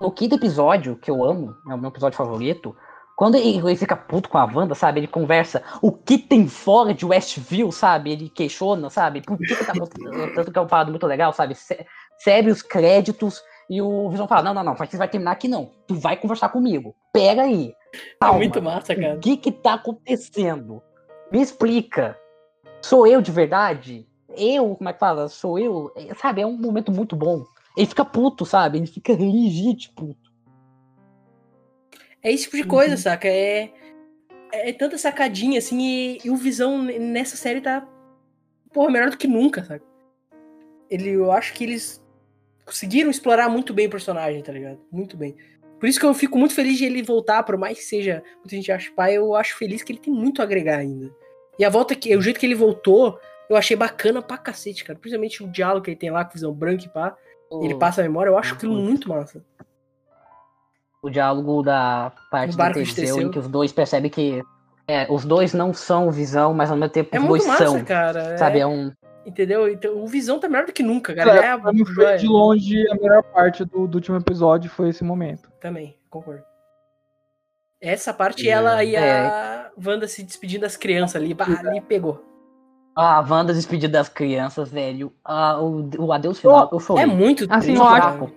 Speaker 2: no quinto episódio, que eu amo, é o meu episódio favorito, quando ele, ele fica puto com a Wanda, sabe? Ele conversa o que tem fora de Westview, sabe? Ele questiona, sabe? Por que, que tá? Tanto que é um parado muito legal, sabe? Serve os créditos e o Visão fala: Não, não, não, você vai terminar aqui não. Tu vai conversar comigo. Pega aí.
Speaker 1: É
Speaker 2: Calma.
Speaker 1: muito massa, cara.
Speaker 2: O que que tá acontecendo? Me explica. Sou eu de verdade? Eu, como é que fala? Sou eu? É, Sabe, é um momento muito bom. Ele fica puto, sabe? Ele fica legit puto.
Speaker 1: É esse tipo de coisa, saca? É, é tanta sacadinha, assim, e, e o Visão nessa série tá, porra, melhor do que nunca, saca? Ele, eu acho que eles conseguiram explorar muito bem o personagem, tá ligado? Muito bem. Por isso que eu fico muito feliz de ele voltar, por mais que seja, muita gente acha pai, eu acho feliz que ele tem muito a agregar ainda. E a volta que, o jeito que ele voltou, eu achei bacana pra cacete, cara. Principalmente o diálogo que ele tem lá com Visão Branco e pá. Ele passa a memória, eu acho aquilo muito massa.
Speaker 2: o diálogo da parte
Speaker 1: barco de
Speaker 2: Teseu,
Speaker 1: Teseu.
Speaker 2: em que os dois percebem que é, os dois não são visão, mas ao mesmo tempo
Speaker 1: É
Speaker 2: os dois
Speaker 1: massa,
Speaker 2: são.
Speaker 1: cara.
Speaker 2: Sabe,
Speaker 1: é,
Speaker 2: é um.
Speaker 1: Entendeu? Então, o Visão tá melhor do que nunca, cara. Ele é
Speaker 3: foi
Speaker 1: joia.
Speaker 3: de longe a melhor parte do, do último episódio foi esse momento.
Speaker 1: Também, concordo. Essa parte,
Speaker 4: É.
Speaker 1: ela e a Wanda se despedindo das crianças ali. Bah, ali pegou.
Speaker 2: A Wanda despedida das crianças, velho. Ah, o, o adeus final, eu chorei.
Speaker 1: É muito
Speaker 3: Assim,
Speaker 1: triste,
Speaker 3: eu acho-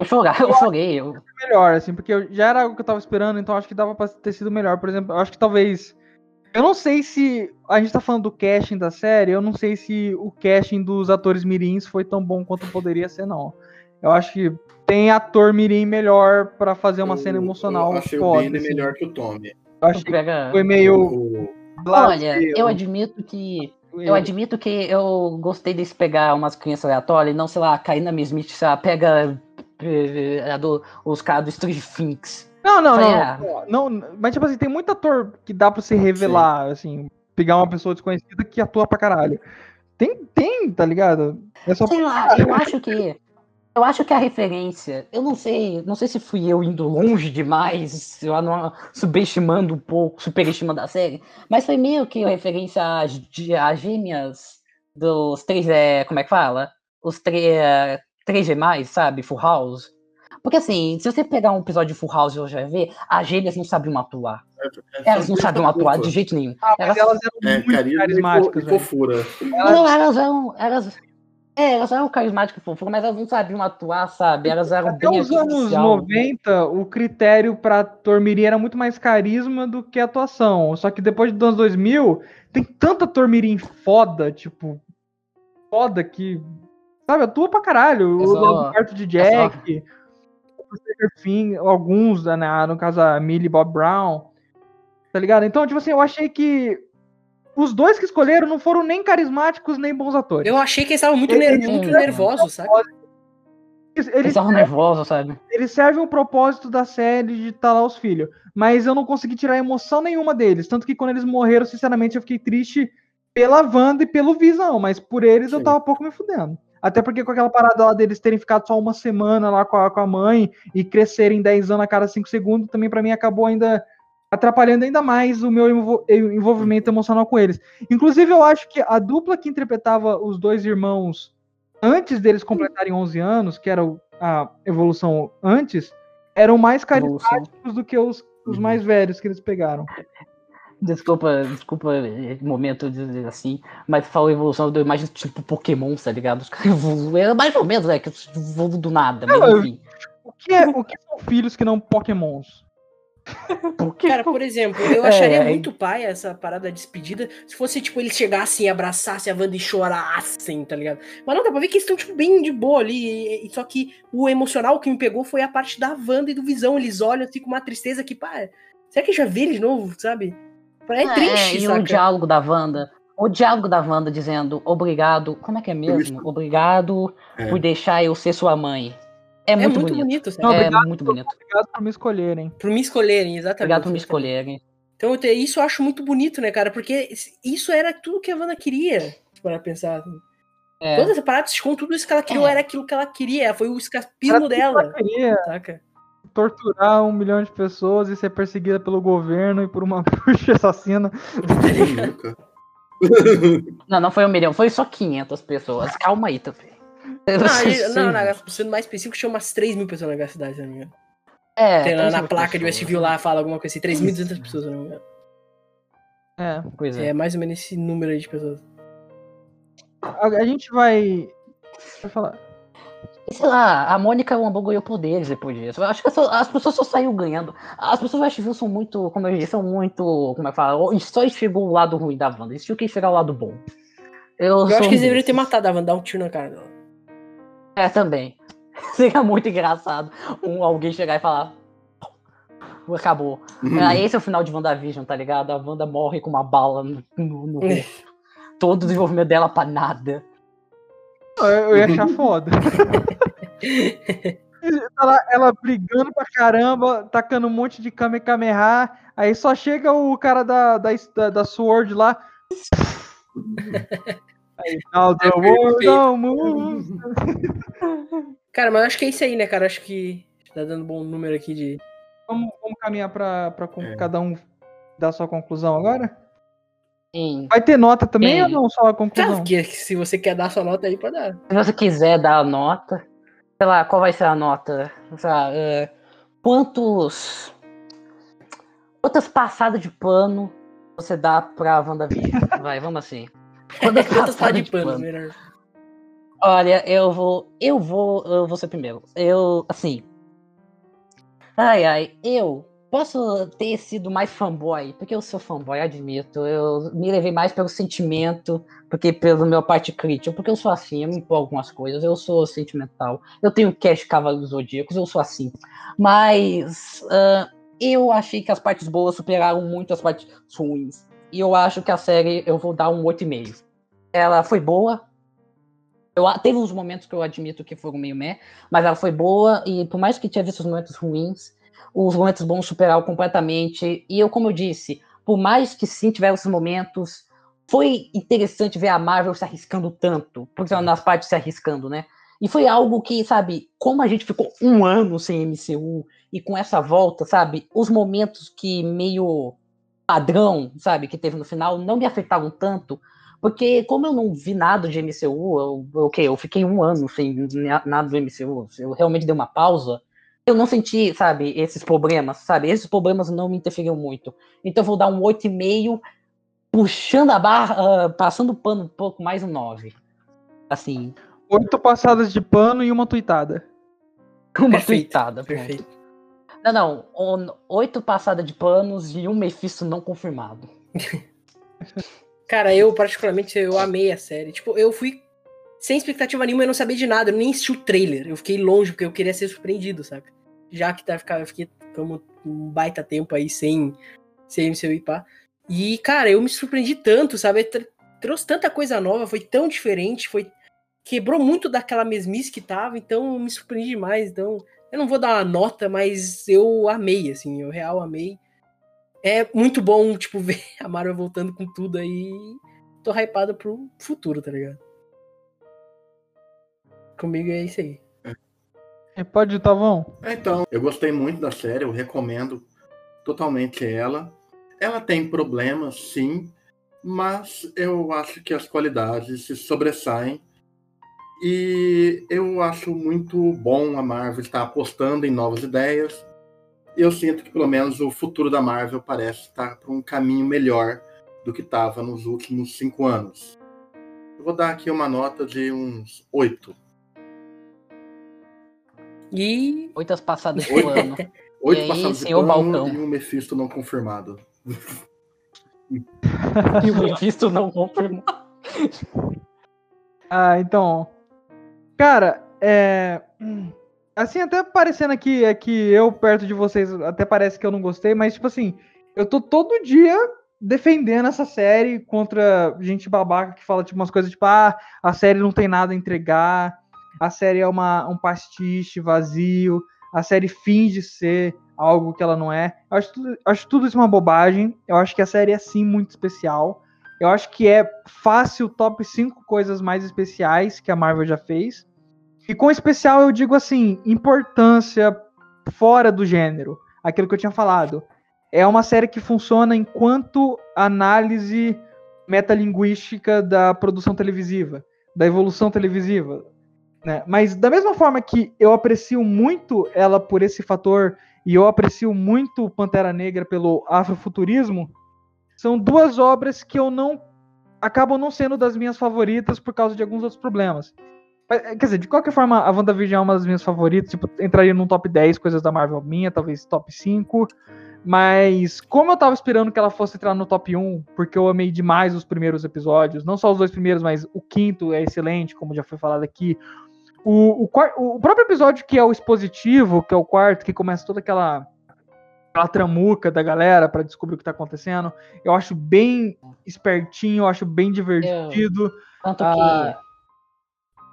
Speaker 2: Eu chorei, eu chorei. Eu...
Speaker 3: melhor, assim, porque eu- já era algo que eu tava esperando, então acho que dava pra ter sido melhor. Por exemplo, eu acho que talvez. Eu não sei se. A gente tá falando do casting da série, eu não sei se o casting dos atores mirins foi tão bom quanto poderia ser, não. Eu acho que tem ator mirim melhor pra fazer uma cena emocional
Speaker 4: Eu achei
Speaker 3: foda.
Speaker 4: o Benny
Speaker 3: assim.
Speaker 4: melhor que o Tommy.
Speaker 3: Eu achei que foi meio.
Speaker 2: Olha, eu admito que. Eu admito que eu gostei desse pegar umas crianças aleatórias e não, sei lá, cair na mesmice, sei lá, pega eh, a do- os caras do Stranger Things.
Speaker 3: Não, não, não,
Speaker 2: ah.
Speaker 3: não. não, Mas, tipo assim, tem muito ator que dá pra se revelar, assim, pegar uma pessoa desconhecida que atua pra caralho. Tem, tem, tá ligado? É só
Speaker 2: Sei lá, eu acho que. Eu acho que a referência. Eu não sei. Não sei se fui eu indo longe demais, eu não subestimando um pouco, superestimando a série. Mas foi meio que a referência às, gêmeas dos três. É, como é que fala? Os três. Três demais, sabe? Full House. Porque assim, se você pegar um episódio de Full House e você vai ver, as gêmeas não sabiam atuar.
Speaker 4: é
Speaker 2: Elas não
Speaker 4: só
Speaker 2: sabiam atuar de jeito nenhum.
Speaker 3: Ah,
Speaker 2: Elas
Speaker 3: elas eram
Speaker 4: É,
Speaker 3: muito carismáticas,
Speaker 4: e fofura.
Speaker 2: Não, elas eram. Elas, é, elas eram carismáticas e fofas, mas elas não sabiam atuar, sabe? Elas eram
Speaker 3: Até
Speaker 2: bem
Speaker 3: os anos
Speaker 2: artificial.
Speaker 3: 90, o critério pra ator mirim era muito mais carisma do que atuação. Só que depois dos anos 2000, tem tanto ator mirim foda, tipo, foda que, sabe, atua pra caralho.
Speaker 2: É
Speaker 3: o
Speaker 2: só-
Speaker 3: Love Parto de Jack, o Stranger Things, alguns, né, no caso a Millie Bob Brown, tá ligado? Então, tipo assim, eu achei que os dois que escolheram não foram nem carismáticos nem bons atores.
Speaker 1: Eu achei que eles estavam muito,
Speaker 3: Eles-
Speaker 1: ner- muito nervosos, sabe?
Speaker 3: Eles,
Speaker 2: Eles estavam nervosos, sabe?
Speaker 3: eles servem o propósito da série de estar lá os filhos. Mas eu não consegui tirar emoção nenhuma deles. Tanto que quando eles morreram, sinceramente, eu fiquei triste pela Wanda e pelo Visão. Mas por eles eu
Speaker 4: Sim.
Speaker 3: tava pouco me fudendo. Até porque com aquela parada lá deles terem ficado só uma semana lá com a, com a mãe e crescerem 10 anos a cada 5 segundos, também pra mim acabou ainda atrapalhando ainda mais o meu envol- envolvimento emocional com eles. Inclusive, eu acho que a dupla que interpretava os dois irmãos antes deles completarem 11 anos, que era a evolução antes, eram mais carismáticos do que os, os mais velhos que eles pegaram.
Speaker 2: Desculpa, desculpa eh, momento de dizer assim, mas falou evolução, eu imagino tipo Pokémon, tá ligado? Os caras evoluem, mais ou menos, é, que evoluem do nada, mas enfim.
Speaker 3: O que, é, o que são filhos que não pokémons?
Speaker 2: Por que?
Speaker 1: Cara, por exemplo, eu acharia
Speaker 2: É.
Speaker 1: muito pai essa parada da despedida se fosse, tipo, eles chegassem, abraçassem a Wanda e chorassem, tá ligado? Mas não, dá pra ver que eles estão, tipo, bem de boa ali. e- e- só que o emocional que me pegou foi a parte da Wanda e do Visão. Eles olham assim com uma tristeza que, pá, será que já vi eles de novo, sabe? É triste,
Speaker 2: e
Speaker 1: saca?
Speaker 2: o diálogo da Wanda. O diálogo da Wanda dizendo obrigado. Como é que é mesmo? Obrigado
Speaker 4: É.
Speaker 2: por deixar eu ser sua mãe. É
Speaker 1: É
Speaker 2: muito,
Speaker 1: muito
Speaker 2: bonito.
Speaker 1: bonito, sabe?
Speaker 3: Não,
Speaker 2: É
Speaker 3: obrigado
Speaker 2: muito bonito.
Speaker 3: Obrigado por me escolherem.
Speaker 1: Por me escolherem, exatamente.
Speaker 2: Obrigado por me escolherem.
Speaker 1: Então, isso eu acho muito bonito, né, cara? Porque isso era tudo que a Wanda queria, para pensar.
Speaker 2: É.
Speaker 1: Toda essa parada de sitcom, tudo isso que ela criou
Speaker 2: É.
Speaker 1: era aquilo que ela queria. Foi o escapismo
Speaker 3: tudo que
Speaker 1: dela,
Speaker 3: ela queria
Speaker 1: saca?
Speaker 3: Torturar um milhão de pessoas e ser perseguida pelo governo e por uma *laughs* bruxa assassina. *laughs*
Speaker 2: Não, não foi um milhão, foi só 500 pessoas. Calma aí, também.
Speaker 1: Não, a- não, na, sendo mais específico, tinha umas 3 mil pessoas na cidade, se não me engano.
Speaker 2: É,
Speaker 1: Tem lá na
Speaker 2: 300
Speaker 1: placa de
Speaker 2: pessoas.
Speaker 1: Westview lá, fala alguma coisa assim, 3.200 pessoas, se não me engano.
Speaker 3: É.
Speaker 2: Pois é.
Speaker 1: É mais ou menos esse número aí de pessoas.
Speaker 3: A, a gente vai. Vai falar.
Speaker 2: Sei lá, a Mônica Rambeau ganhou poderes depois disso. Eu acho que as pessoas só saíram ganhando. As pessoas do Westview são muito, como eu disse, são muito. Como é que fala? Só enxergou o lado ruim da Wanda. Eles tinham que enxergar o lado bom. Eu,
Speaker 1: Eu acho que eles deveriam ter matado a Wanda, dar um tiro na cara dela.
Speaker 2: É, também. *laughs* Seria muito engraçado um, alguém chegar e falar. Acabou. Ah, esse é o final de WandaVision, tá ligado? A Wanda morre com uma bala no, no, no
Speaker 1: É.
Speaker 2: rosto. Todo o desenvolvimento dela pra nada.
Speaker 3: Eu, eu ia achar *laughs* foda. ela, ela brigando pra caramba, tacando um monte de Kamehameha, aí só chega o cara da, da, da, Sword lá. Aí, now the world don't.
Speaker 1: Cara, mas eu acho que é isso aí, né, cara? Acho que Tá dando bom número aqui de.
Speaker 3: Vamos, vamos caminhar pra, pra
Speaker 4: É.
Speaker 3: cada um dar sua conclusão agora?
Speaker 2: Sim.
Speaker 3: Vai ter nota também
Speaker 2: Sim.
Speaker 3: ou não só a conclusão?
Speaker 1: que, se você quer dar sua nota aí, pode dar.
Speaker 2: Se você quiser dar a nota, sei lá, qual vai ser a nota? Sei lá, é, quantos. Quantas passadas de pano você dá pra WandaVision? *laughs* Vai, vamos assim. *laughs* Quantas
Speaker 1: Quantas
Speaker 2: passadas
Speaker 1: de pano, melhor.
Speaker 2: Olha, eu vou. Eu vou. Eu vou ser primeiro. Eu, assim. Ai, ai, eu posso ter sido mais fanboy, porque eu sou fanboy, admito. Eu me levei mais pelo sentimento, porque pelo meu parte crítica, porque eu sou assim, eu me empolgo com as coisas, eu sou sentimental. Eu tenho cash Cavaleiros Zodíacos, eu sou assim. Mas. ah, eu achei que as partes boas superaram muito as partes ruins. E eu acho que a série eu vou dar um 8,5. Ela foi boa, eu, teve uns momentos que eu admito que foram meio meh, mas ela foi boa, e por mais que tivesse esses momentos ruins, os momentos bons superaram completamente. E eu, como eu disse, por mais que sim tiveram esses momentos, foi interessante ver a Marvel se arriscando tanto, por exemplo, nas partes se arriscando, né? E foi algo que, sabe, como a gente ficou um ano sem MCU, e com essa volta, sabe, os momentos que meio padrão, sabe, que teve no final, não me afetaram tanto, porque como eu não vi nada de MCU, eu, eu, o quê? eu fiquei um ano sem na- nada do MCU, eu realmente dei uma pausa, eu não senti, sabe, esses problemas, sabe? Esses problemas não me interferiram muito. Então eu vou dar um 8,5, puxando a barra, ah, passando o pano um pouco, mais um 9. Assim,
Speaker 3: Oito passadas de pano e uma tuitada.
Speaker 2: uma
Speaker 1: Perfeito,
Speaker 2: tuitada. pronto.
Speaker 1: Perfeito.
Speaker 2: Não, não, on- oito passadas de panos e um Mephisto não confirmado. *laughs*
Speaker 1: Cara, eu particularmente eu amei a série. Tipo, eu fui sem expectativa nenhuma, eu não sabia de nada, eu nem assisti o trailer. Eu fiquei longe porque eu queria ser surpreendido, sabe? Já que tá, eu fiquei como um baita tempo aí sem sem MCU e pá. E, cara, eu me surpreendi tanto, sabe? Tr- trouxe tanta coisa nova, foi tão diferente, foi quebrou muito daquela mesmice que tava, então eu me surpreendi demais. Então, eu não vou dar uma nota, mas eu amei, assim, eu real amei. É muito bom, tipo, *laughs* ver a Marvel voltando com tudo aí. Tô hypado pro futuro, tá ligado? Comigo é isso aí.
Speaker 3: E pode, Tavão?
Speaker 4: É, Então, eu gostei muito da série, eu recomendo totalmente ela. Ela tem problemas, sim, mas eu acho que as qualidades se sobressaem. E eu acho muito bom a Marvel estar apostando em novas ideias. Eu sinto que pelo menos o futuro da Marvel parece estar para um caminho melhor do que estava nos últimos cinco anos. Eu vou dar aqui uma nota de uns oito.
Speaker 1: E
Speaker 2: Oito passadas de
Speaker 4: Oito.
Speaker 2: pano. *laughs*
Speaker 4: Oito
Speaker 2: E aí, senhor
Speaker 4: pano
Speaker 2: Balcão?
Speaker 4: e um Mephisto não confirmado. *laughs*
Speaker 2: e o Mephisto não confirmado.
Speaker 3: Ah, então. Cara, é. Assim, até parecendo aqui, é que eu perto de vocês, até parece que eu não gostei, mas, tipo assim, eu tô todo dia defendendo essa série contra gente babaca que fala, tipo, umas coisas tipo, ah, a série não tem nada a entregar, a série é uma, um pastiche vazio, a série finge ser algo que ela não é. Eu acho tudo, acho tudo isso uma bobagem. Eu acho que a série é sim muito especial. Eu acho que é fácil top 5 coisas mais especiais que a Marvel já fez. E com especial eu digo assim, importância fora do gênero. Aquilo que eu tinha falado. É uma série que funciona enquanto análise metalinguística da produção televisiva, da evolução televisiva. Né? Mas da mesma forma que eu aprecio muito ela por esse fator, e eu aprecio muito Pantera Negra pelo afrofuturismo, são duas obras que eu não acabam não sendo das minhas favoritas por causa de alguns outros problemas. Mas, Quer dizer, de qualquer forma, a WandaVision é uma das minhas favoritas, tipo, entraria num top 10 coisas da Marvel minha, talvez top 5. Mas como eu tava esperando que ela fosse entrar no top 1, porque eu amei demais os primeiros episódios, não só os dois primeiros, mas o quinto é excelente, como já foi falado aqui. O, o, o próprio episódio que é o expositivo, que é o quarto, que começa toda aquela, aquela tramuca da galera pra descobrir o que tá acontecendo, eu acho bem espertinho, eu acho bem divertido.
Speaker 2: Tanto
Speaker 3: Ah.
Speaker 2: que.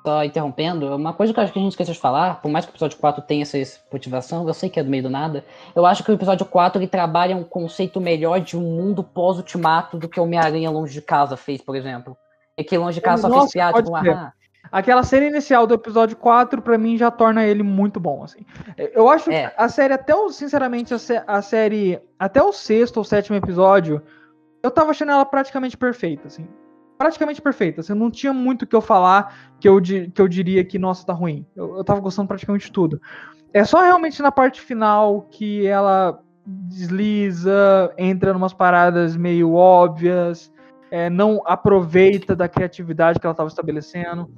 Speaker 2: Só interrompendo, uma coisa que eu acho que a gente esqueceu de falar, por mais que o episódio 4 tenha essa motivação, eu sei que é do meio do nada, eu acho que o episódio 4 ele trabalha um conceito melhor de um mundo pós-ultimato do que o Homem-Aranha Longe de Casa fez, por exemplo. É que Longe de Casa só
Speaker 3: Nossa,
Speaker 2: fez piada, tipo, ah,
Speaker 3: aquela cena inicial do episódio 4, pra mim, já torna ele muito bom, assim. Eu acho
Speaker 2: É.
Speaker 3: que a série, até o, sinceramente, a, sé- a série, até o sexto ou sétimo episódio, eu tava achando ela praticamente perfeita, assim. Praticamente perfeita, assim, não tinha muito o que eu falar que eu, que eu diria que, nossa, tá ruim. Eu, eu tava gostando praticamente de tudo. É só realmente na parte final que ela desliza, entra numas paradas meio óbvias, é, não aproveita da criatividade que ela estava estabelecendo.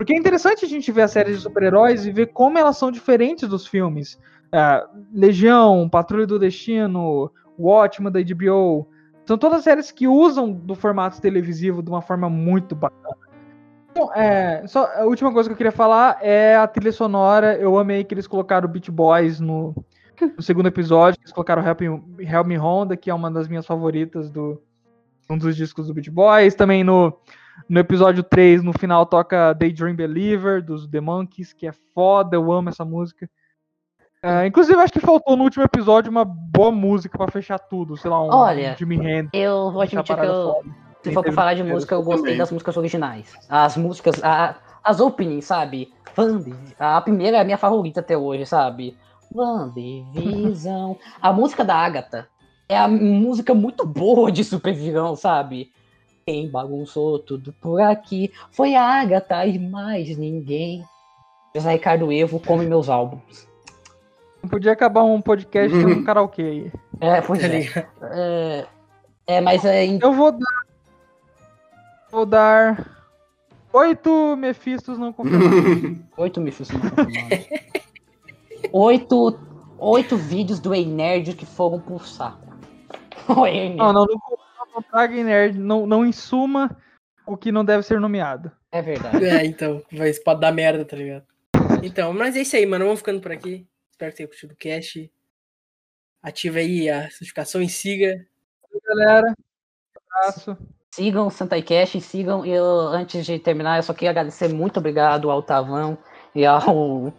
Speaker 3: Porque é interessante a gente ver as séries de super-heróis e ver como elas são diferentes dos filmes. É, Legião, Patrulha do Destino, Watchmen da HBO. São todas séries que usam do formato televisivo de uma forma muito bacana. Então, é, só, a última coisa que eu queria falar é a trilha sonora. Eu amei que eles colocaram o Beach Boys no, no segundo episódio. Eles colocaram Help Me, Help Me Honda, que é uma das minhas favoritas do um dos discos do Beach Boys. Também no, no episódio 3, no final, toca Daydream Believer, dos The Monkeys, que é foda, eu amo essa música. É, inclusive, acho que faltou no último episódio uma boa música pra fechar tudo. Sei lá, um
Speaker 2: Olha,
Speaker 3: Jimi Hendrix.
Speaker 2: Eu vou admitir que eu,
Speaker 3: foda.
Speaker 2: se for pra falar de música, eu gostei
Speaker 4: também.
Speaker 2: das músicas originais. As músicas, a- as openings, sabe? Vande, a primeira é a minha favorita até hoje, sabe? Visão. A música da Agatha é a música muito boa de super vilão, sabe? Quem bagunçou tudo por aqui foi a Agatha e mais ninguém. José Ricardo Evo come meus álbuns.
Speaker 3: Não podia acabar um podcast tendo um karaokê aí.
Speaker 2: É, pois
Speaker 1: Tá
Speaker 2: é. É, é, mas é, em-
Speaker 3: Eu vou dar. Vou dar. Oito Mephistos não confirmados. *laughs*
Speaker 2: Oito me fiz uma confirmada. oito, oito vídeos do Ei Nerd que foram pro saco. *laughs* O Ei Nerd.
Speaker 3: não, não, não, não traga em nerd. Não, não insuma o que não deve ser nomeado.
Speaker 2: É verdade.
Speaker 1: É, então, vai, pode dar merda, tá ligado? Então, mas é isso aí, mano. Vamos ficando por aqui. Espero que tenha curtido o cast. Ativa aí a notificação e siga.
Speaker 3: Galera, abraço.
Speaker 2: Sigam o Sentai Cash, sigam. Eu, antes de terminar, eu só queria agradecer muito obrigado ao Tavão e ao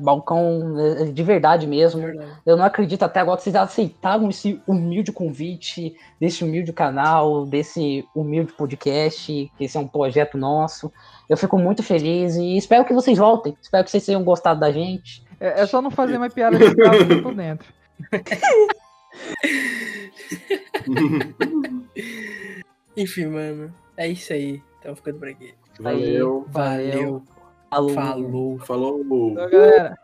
Speaker 2: Balcão, eh, de verdade mesmo. Eu não acredito até agora que vocês aceitaram esse humilde convite, desse humilde canal, desse humilde podcast, que esse é um projeto nosso. Eu fico muito feliz e espero que vocês voltem. Espero que vocês tenham gostado da gente.
Speaker 3: É, é só não fazer mais piada de eu tô dentro. *laughs*
Speaker 1: Enfim, mano. É isso aí. Então ficando por aqui.
Speaker 4: Valeu.
Speaker 1: Valeu.
Speaker 2: Falou.
Speaker 1: Falou.
Speaker 4: Falou.
Speaker 3: Então, galera.